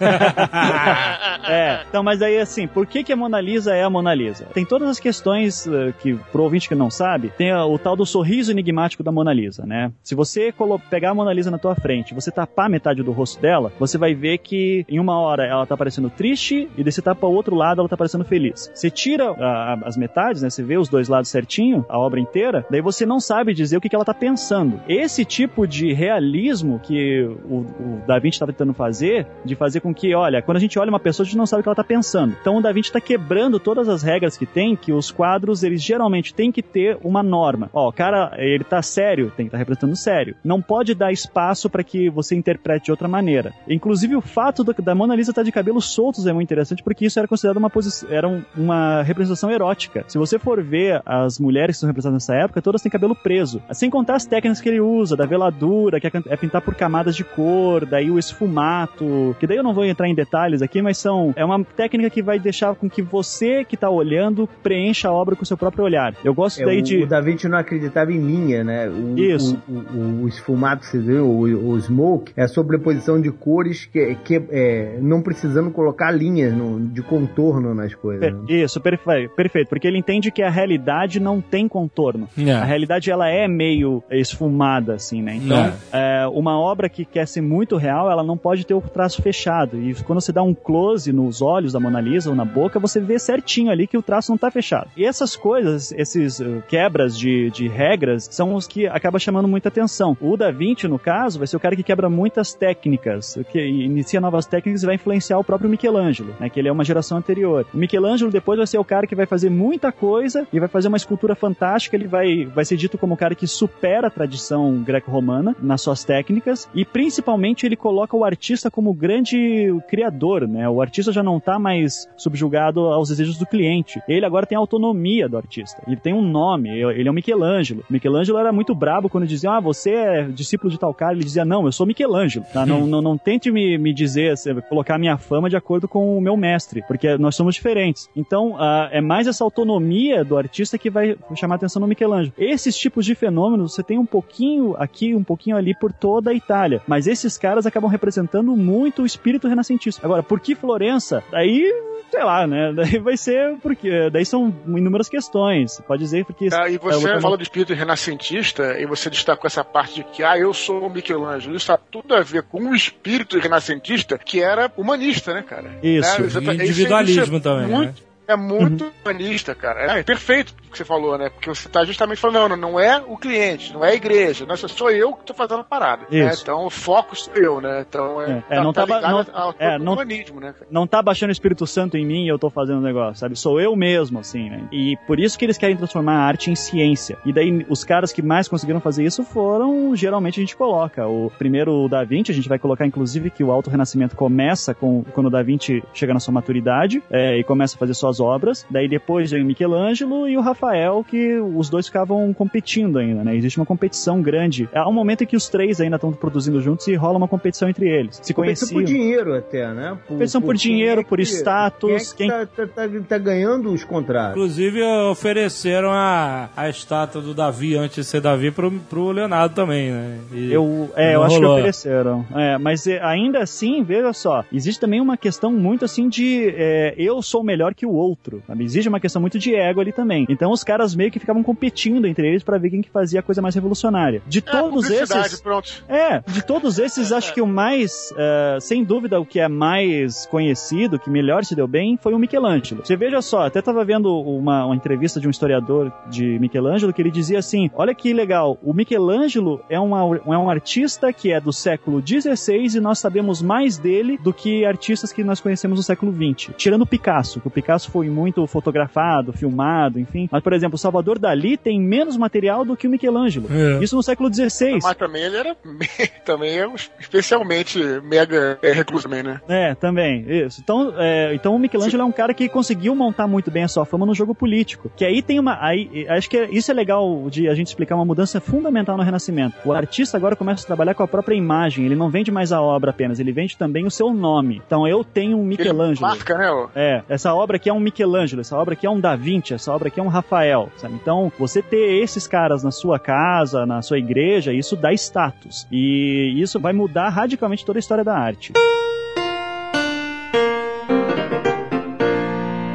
É, então, mas aí assim, por que, que a Mona Lisa é a Mona Lisa? Tem todas as questões eh, que, pro ouvinte que não sabe, tem o tal do sorriso enigmático da Mona Lisa, né? Se você pegar a Mona Lisa na tua frente, você tapar metade do rosto dela, você vai ver que em uma hora ela tá parecendo triste e daí você tapa o outro lado ela tá parecendo feliz. Você tira a- as metades, né? Você vê os dois lados certinho, a obra inteira, daí você não sabe dizer o que, que ela tá pensando. Esse tipo de realismo que o, o Da Vinci estava tentando fazer, de fazer com que, olha, quando a gente olha uma pessoa, a gente não sabe o que ela tá pensando. Então o Da Vinci tá quebrando todas as regras que tem, que os quadros, eles geralmente têm que ter uma norma. Ó, o cara, ele tá sério, tem que estar tá representando sério. Não pode dar espaço para que você interprete de outra maneira. Inclusive o fato do- da Mona Lisa estar de cabelos soltos é muito interessante, porque isso era considerado uma posição, era um- uma representação erótica. Se você for ver as mulheres que são representadas nessa época, todas têm cabelo preso. Sem contar as técnicas que ele usa, da veladura, que é é pintar por camadas de cor, daí o esfumato, que daí eu não vou entrar em detalhes aqui, mas são é uma técnica que vai deixar com que você que tá olhando preencha a obra com o seu próprio olhar. Eu gosto É, daí o, de o Da Vinci não acreditava em linha, né? O, Isso. O, o, o esfumado que você viu, o, o smoke, é a sobreposição de cores que, que é, não precisando colocar linhas no- de contorno nas coisas. Per- né? Isso, perfe- perfeito, porque ele entende que a realidade não tem contorno. É. A realidade ela é meio esfumada, assim, né? Então, é, uma obra que quer ser muito real, ela não pode ter o traço fechado. E quando você dá um close nos olhos da Mona Lisa ou na boca, você vê certinho ali que o traço não tá fechado. E essas coisas, esses uh, quebras de, de regras, são os que acaba chamando muita atenção. O Da Vinci, no caso, vai ser o cara que quebra muitas técnicas, que inicia novas técnicas e vai influenciar o próprio Michelangelo, né? Que ele é uma geração anterior. O Michelangelo depois vai ser o cara que vai fazer muita coisa e vai fazer uma escultura fantástica, ele vai, vai ser dito como o cara que supera supera a tradição greco-romana nas suas técnicas e principalmente ele coloca o artista como grande criador, né? O artista já não está mais subjugado aos desejos do cliente. Ele agora tem a autonomia do artista. Ele tem um nome, ele é o Michelangelo. Michelangelo era muito brabo quando dizia, ah, você é discípulo de tal cara. Ele dizia, não, eu sou Michelangelo. Tá? Não, não, não tente me, me dizer, colocar minha fama de acordo com o meu mestre, porque nós somos diferentes. Então, uh, é mais essa autonomia do artista que vai chamar a atenção no Michelangelo. Esses tipos de fenômenos você tem um pouquinho aqui, um pouquinho ali por toda a Itália, mas esses caras acabam representando muito o espírito renascentista. Agora, por que Florença? Daí sei lá, né? Daí vai ser porque daí são inúmeras questões. Pode dizer porque ah, e você é, fala do espírito renascentista e você destacou essa parte de que ah, eu sou o Michelangelo. Isso tem tudo a ver com o espírito renascentista que era humanista, né, cara? Isso. Né? Individualismo isso é também. Muito, né? É muito uhum. humanista, cara. É, perfeito o que você falou, né? Porque você tá justamente falando, não, não é o cliente, não é a igreja, não, sou eu que tô fazendo a parada. Né? Então o foco sou eu, né? Então é, é, tá, não tá, tá não, ao, é, não, humanismo, né? Não tá baixando o Espírito Santo em mim e eu tô fazendo o negócio, sabe? Sou eu mesmo, assim, né? E por isso que eles querem transformar a arte em ciência. E daí os caras que mais conseguiram fazer isso foram, geralmente a gente coloca. O primeiro o Da Vinci, a gente vai colocar inclusive que o Alto Renascimento começa com quando o Da Vinci chega na sua maturidade é, e começa a fazer suas obras. Daí depois vem o Michelangelo e o Rafael, que os dois ficavam competindo ainda, né? Existe uma competição grande. Há um momento em que os três ainda estão produzindo juntos e rola uma competição entre eles. Se competição conheciam. por dinheiro até, né? Por, competição por, por dinheiro, é por status. Quem, é que quem... Tá, tá, tá, ganhando os contratos? Inclusive ofereceram a, a estátua do Davi antes de ser Davi pro, pro Leonardo também, né? E eu, é, eu acho rolou. que ofereceram. É, mas é, ainda assim, veja só, existe também uma questão muito assim de é, eu sou melhor que o outro. Sabe? Existe uma questão muito de ego ali também. Então os caras meio que ficavam competindo entre eles para ver quem que fazia a coisa mais revolucionária. De é, todos esses. Pronto. É, de todos esses, acho que o mais, uh, sem dúvida, o que é mais conhecido, que melhor se deu bem, foi o Michelangelo. Você veja só, até tava vendo uma, uma entrevista de um historiador de Michelangelo que ele dizia assim: olha que legal, o Michelangelo é, uma, é um artista que é do século XVI e nós sabemos mais dele do que artistas que nós conhecemos no século XX. Tirando o Picasso, que o Picasso foi muito fotografado, filmado, enfim. Mas, por exemplo, o Salvador Dali tem menos material do que o Michelangelo. É. Isso no século XVI. Mas também ele era também é especialmente mega é, recluso também, né? É, também. Isso. Então, é, então o Michelangelo Sim. é um cara que conseguiu montar muito bem a sua fama no jogo político. Que aí tem uma. Aí, acho que isso é legal de a gente explicar uma mudança fundamental no Renascimento. O artista agora começa a trabalhar com a própria imagem. Ele não vende mais a obra apenas, ele vende também o seu nome. Então eu tenho um Michelangelo. Ele marca, né? É, essa obra aqui é um Michelangelo essa obra aqui é um Da Vinci, essa obra aqui é um Rafael, sabe? Então, você ter esses caras na sua casa, na sua igreja, isso dá status. E isso vai mudar radicalmente toda a história da arte.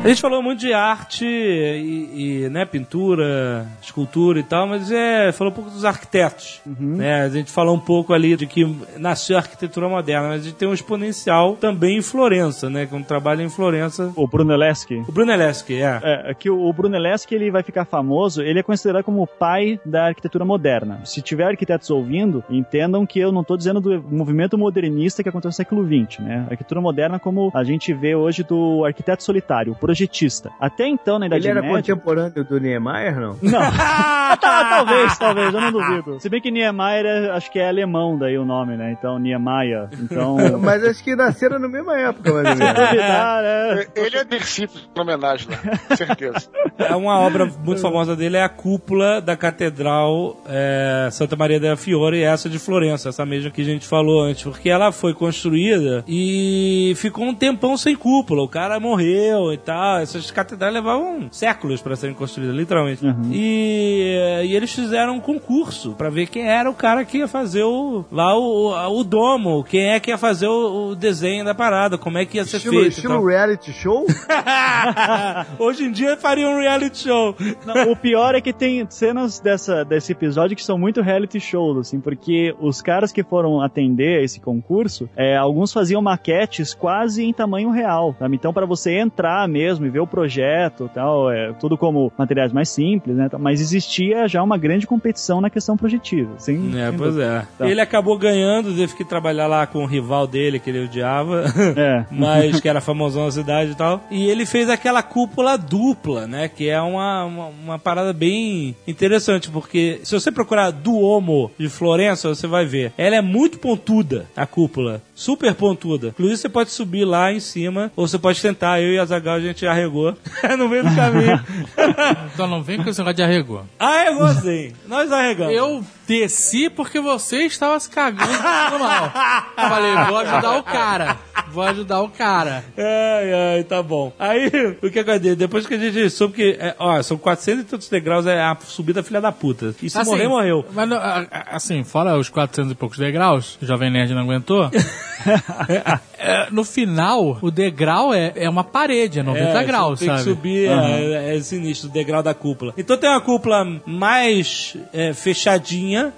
A gente falou muito de arte e, e, né, pintura, escultura e tal, mas é, falou um pouco dos arquitetos. Uhum. Né? A gente falou um pouco ali de que nasceu a arquitetura moderna, mas a gente tem um exponencial também em Florença, né? Que é um trabalho em Florença. O Brunelleschi. O Brunelleschi, é. É, é que o Brunelleschi ele vai ficar famoso, ele é considerado como o pai da arquitetura moderna. Se tiver arquitetos ouvindo, entendam que eu não estou dizendo do movimento modernista que aconteceu no século XX, né? A arquitetura moderna como a gente vê hoje do arquiteto solitário, por projetista. Até então, na Idade Ele era Média... contemporâneo do Niemeyer, não? Não. talvez, talvez, eu não duvido. Se bem que Niemeyer, é, acho que é alemão daí o nome, né? Então, Niemeyer. Então... Mas acho que nasceram na mesma época, mais ou menos. Duvidar, né? Ele é Dercito, em homenagem lá, certeza. É uma obra muito famosa dele, é a cúpula da Catedral é, Santa Maria del Fiore, essa de Florença, essa mesma que a gente falou antes, porque ela foi construída e ficou um tempão sem cúpula. O cara morreu e tal, essas catedrais levavam séculos para serem construídas, literalmente. Uhum. E, e, eles fizeram um concurso para ver quem era o cara que ia fazer o, lá o, o, domo, quem é que ia fazer o, o desenho da parada, como é que ia ser estilo, feito. Estilo então. reality show? Hoje em dia faria um reality show. Não, o pior é que tem cenas dessa, desse episódio que são muito reality shows, assim, porque os caras que foram atender esse concurso, é, alguns faziam maquetes quase em tamanho real, sabe? Então, para você entrar mesmo mesmo e ver o projeto tal, é, tudo como materiais mais simples, né? tal, Mas existia já uma grande competição na questão projetiva. Sem, É, pois é. Tá. Ele acabou ganhando, teve que trabalhar lá com o rival dele, que ele odiava, É. mas que era famosão na cidade e tal. E ele fez aquela cúpula dupla, né? Que é uma, uma, uma parada bem interessante, porque se você procurar Duomo de Florença, você vai ver. Ela é muito pontuda, a cúpula. Super pontuda. Inclusive, você pode subir lá em cima, ou você pode tentar. Eu e a Zagal, a gente arregou no meio do caminho. Então não vem com esse negócio de arregou. arregou sim. Nós arregamos. Eu desci porque você estava se cagando no mal. Eu falei, vou ajudar o cara. Vou ajudar o cara. Ai, ai, tá bom. Aí, o que aconteceu? Depois que a gente soube que, é, ó, são 400 e tantos degraus, é a subida filha da puta. E se Assim, morrer, morreu. Mas, assim, fora os 400 e poucos degraus, o Jovem Nerd não aguentou. é, no final, o degrau é, é uma parede, é 90 É, graus, tem sabe? que subir, Aham. é, é sinistro, o degrau da cúpula. Então tem uma cúpula mais é,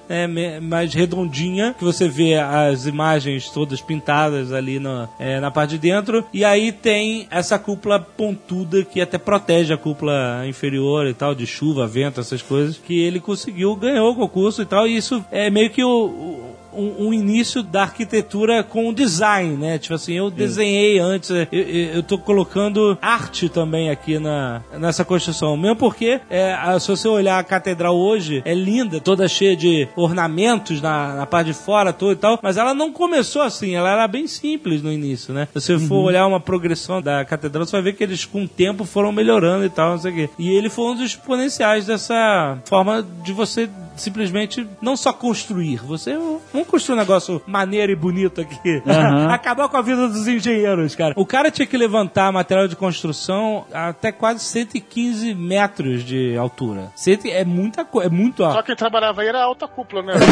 é, mais redondinha, que você vê as imagens todas pintadas ali no, é, na parte de dentro. E aí tem essa cúpula pontuda que até protege a cúpula inferior e tal, de chuva, vento, essas coisas, que ele conseguiu, ganhou o concurso e tal. E isso é meio que o- o um, um início da arquitetura com design, né? Tipo assim, eu desenhei antes, eu, eu, tô colocando arte também aqui na, nessa construção. Mesmo porque, é, a- se você olhar a catedral hoje, é linda, toda cheia de ornamentos na, na parte de fora, toda e tal, mas ela não começou assim, ela era bem simples no início, né? Se você for olhar uma progressão da catedral, você vai ver que eles com o tempo foram melhorando e tal, não sei o quê. E ele foi um dos exponenciais dessa forma de você simplesmente não só construir, você vamos construir um negócio maneiro e bonito aqui. Acabar com a vida dos engenheiros, cara. O cara tinha que levantar material de construção até quase 115 metros de altura. Cento- É muita coisa, é muito alto. Só quem trabalhava aí era a alta cúpula, né?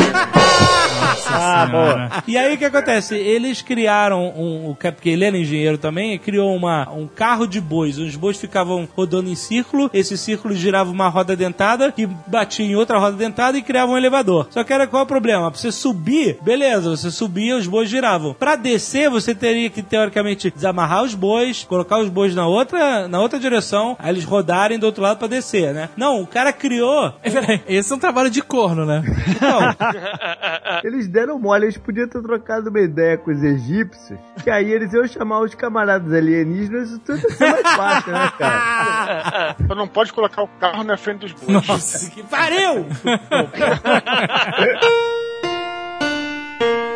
Ah, boa. E aí o que acontece? Eles criaram um, o porque ele era engenheiro também, criou uma, um carro de bois. Os bois ficavam rodando em círculo, esse círculo girava uma roda dentada que batia em outra roda dentada e criava um elevador. Só que era qual é o problema? Pra você subir, beleza, você subia, os bois giravam. Pra descer, você teria que teoricamente desamarrar os bois, colocar os bois na outra, na outra direção, aí eles rodarem do outro lado pra descer, né? Não, o cara criou. Peraí, Esse é um trabalho de corno, né? Então, Eles deram mole, eles podiam ter trocado uma ideia com os egípcios, que aí eles iam chamar os camaradas alienígenas e tudo ia ser mais fácil, né, cara? Só não pode colocar o carro na frente dos bois. Nossa. que pariu! Yeah.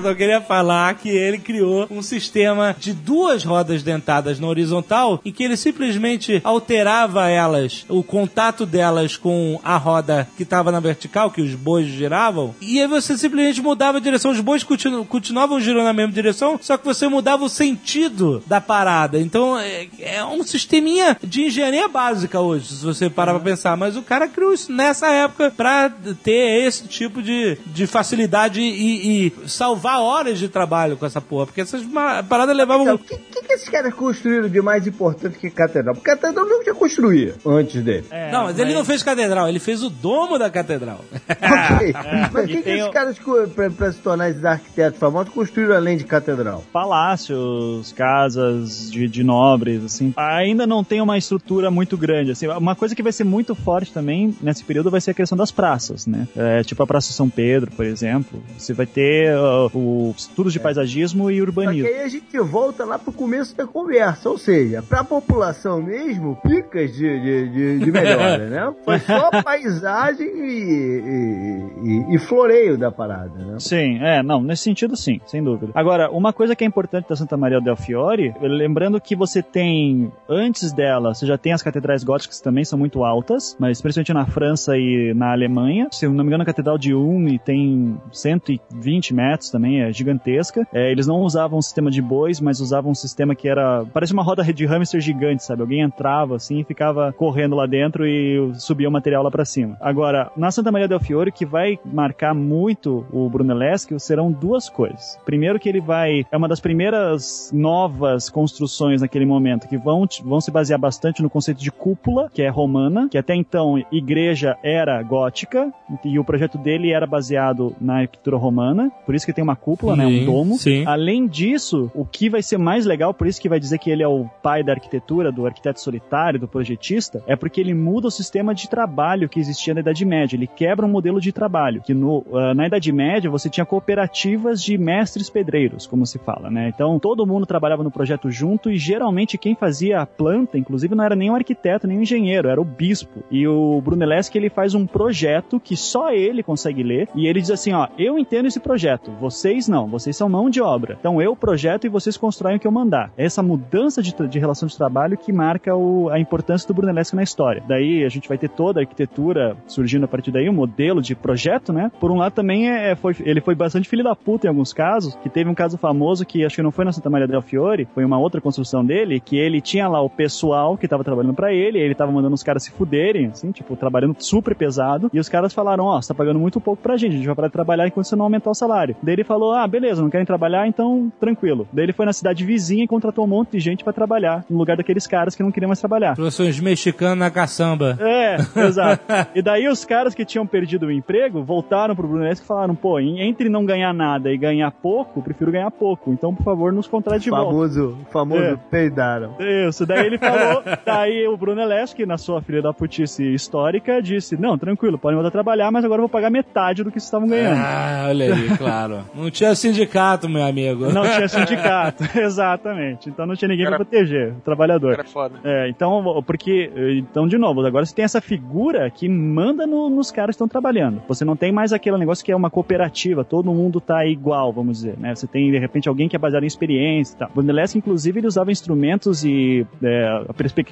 Eu só queria falar que ele criou um sistema de duas rodas dentadas na horizontal em que ele simplesmente alterava elas, o contato delas com a roda que estava na vertical, que os bois giravam, e aí você simplesmente mudava a direção. Os bois continu- continuavam girando na mesma direção, só que você mudava o sentido da parada. Então é, é um sisteminha de engenharia básica hoje, se você parar pra pensar. Mas o cara criou isso nessa época pra ter esse tipo de, de facilidade e, e salvar horas de trabalho com essa porra. Porque essas paradas Então, levavam. o que, que, que esses caras construíram de mais importante que catedral? Porque catedral não já construía antes dele. não, mas, ele não fez catedral, ele fez o domo da catedral. Ok. Mas o que, que esses o- caras, pra, pra se tornar esses arquitetos famosos, construíram além de catedral? palácios, casas de, de nobres, assim, ainda não tem uma estrutura muito grande, assim, uma coisa que vai ser muito forte também nesse período vai ser a questão das praças, né, é, tipo a Praça São Pedro, por exemplo, você vai ter uh, o estudos de paisagismo e Só que urbanismo. aí a gente volta lá pro começo da conversa, ou seja, pra população mesmo, picas de, de, de, de melhora, né? Foi só paisagem e, e, e- e floreio da parada, né? Sim, é, não, nesse sentido sim, sem dúvida. Agora, uma coisa que é importante da Santa Maria del Fiore, lembrando que você tem, antes dela, você já tem as catedrais góticas que também são muito altas, mas principalmente na França e na Alemanha. Se eu não me engano, a Catedral de Ulm tem 120 metros também, gigantesca. É, eles não usavam um sistema de bois, mas usavam um sistema que era, parece uma roda de hamster gigante, sabe? Alguém entrava assim e ficava correndo lá dentro e subia o material lá pra cima. Agora, na Santa Maria del Fiore, que vai marcar muito o Brunelleschi serão duas coisas. Primeiro que ele vai, é uma das primeiras novas construções naquele momento que vão, vão se basear bastante no conceito de cúpula, que é romana, que até então igreja era gótica e o projeto dele era baseado na arquitetura romana, por isso que tem uma cúpula, né, um Sim, domo. sim. Além disso, o que vai ser mais legal por isso que vai dizer que ele é o pai da arquitetura, do arquiteto solitário, do projetista, é porque ele muda o sistema de trabalho que existia na Idade Média. Ele quebra um modelo de trabalho, que no, uh, na Idade Média você tinha cooperativas de mestres pedreiros, como se fala, né? Então todo mundo trabalhava no projeto junto e geralmente quem fazia a planta, inclusive, não era nem um arquiteto, nem um engenheiro, era o bispo. E o Brunelleschi, ele faz um projeto que só ele consegue ler e ele diz assim, ó, eu entendo esse projeto, vocês não, vocês são mão de obra. Então eu projeto e vocês constroem o que eu mandar. É essa mudança de, de relação de trabalho que marca o, a importância do Brunelleschi na história. Daí a gente vai ter toda a arquitetura surgindo a partir daí, um modelo de projeto, né? Por um lado também é, foi, ele foi bastante filho da puta em alguns casos, que teve um caso famoso que acho que não foi na Santa Maria del Fiore, foi uma outra construção dele, que ele tinha lá o pessoal que tava trabalhando para ele, ele tava mandando os caras se fuderem, assim, tipo, trabalhando super pesado, e os caras falaram, ó, oh, você tá pagando muito pouco pra gente, a gente vai parar de trabalhar enquanto você não aumentar o salário. Daí ele falou, ah, beleza, não querem trabalhar, então tranquilo. Daí ele foi na cidade vizinha e contratou um monte de gente para trabalhar, no lugar daqueles caras que não queriam mais trabalhar. Professores mexicanos na caçamba. É, exato. e daí os caras que tinham perdido o emprego voltaram pro Brunelleschi e falaram, pô, entre não ganhar nada e ganhar pouco, prefiro ganhar pouco. Então, por favor, nos contrate de famoso, volta. Famoso, é. peidaram. Isso, daí ele falou, daí o Brunelleschi, na sua filha da putice histórica, disse, não, tranquilo, podem voltar a trabalhar, mas agora eu vou pagar metade do que vocês estavam ganhando. Ah, olha aí, claro. Não tinha sindicato, meu amigo. Não tinha sindicato, exatamente. Então não tinha ninguém pra proteger o trabalhador. Era foda. É, então, porque, então, de novo, agora você tem essa figura que manda no, nos caras que estão trabalhando. Você não tem mais aquele negócio que é uma cooperativa, todo mundo tá igual, vamos dizer, né? Você tem, de repente, alguém que é baseado em experiência e tal. Brunelleschi, inclusive, ele usava instrumentos e é,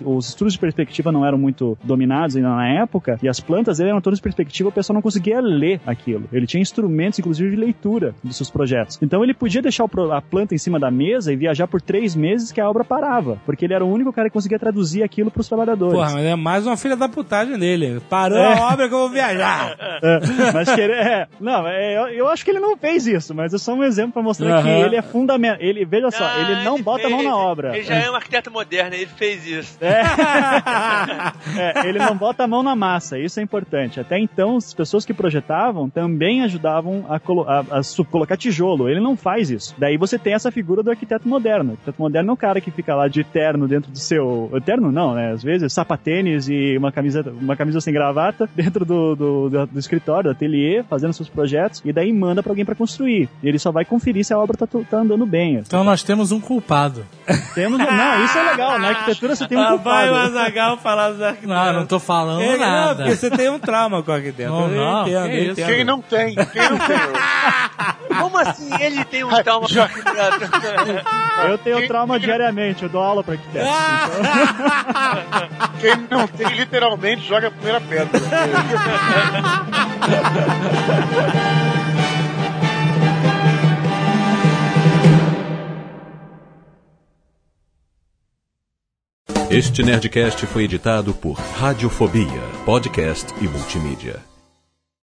os estudos de perspectiva não eram muito dominados ainda na época, e as plantas eram todas de perspectiva, o pessoal não conseguia ler aquilo. Ele tinha instrumentos, inclusive, de leitura dos seus projetos. Então ele podia deixar a planta em cima da mesa e viajar por três meses que a obra parava, porque ele era o único cara que conseguia traduzir aquilo para os trabalhadores. Porra, mas é mais uma filha da putagem dele. Parou é. a obra que eu vou viajar. É, mas que ele, é, não, é, eu, eu, acho que ele não fez isso, mas é só um exemplo para mostrar uhum. que ele é fundamental. Ele, veja só, ah, ele não ele bota fez, a mão na obra. Ele já é um arquiteto moderno, ele fez isso. É. é, ele não bota a mão na massa, isso é importante. Até então, as pessoas que projetavam também ajudavam a, a, a, a colocar tijolo. Ele não faz isso. Daí você tem essa figura do arquiteto moderno. O arquiteto moderno é o cara que fica lá de terno dentro do seu. Terno não, né? Às vezes, sapatênis e uma camisa, uma camisa sem gravata dentro do, do, do, do escritório, do ateliê, fazendo seus projetos, e daí manda para alguém para construir. E ele só vai conferir se a obra tá, tá andando bem. Assim. Então nós temos um culpado. Temos. Não, isso é legal. Na arquitetura você tem um culpado. Vai o Azagal falar dos arquitetos. Não, não tô falando é, nada. Não, porque você tem um trauma com o arquiteto. Não, não. Entendo, que entendo. Quem não tem? Quem não tem? Como assim ele tem um trauma? Eu tenho Quem... trauma diariamente, eu dou aula pra arquiteto. Então... Quem não tem, literalmente, joga a primeira pedra. Este Nerdcast foi editado por Radiofobia, podcast e multimídia.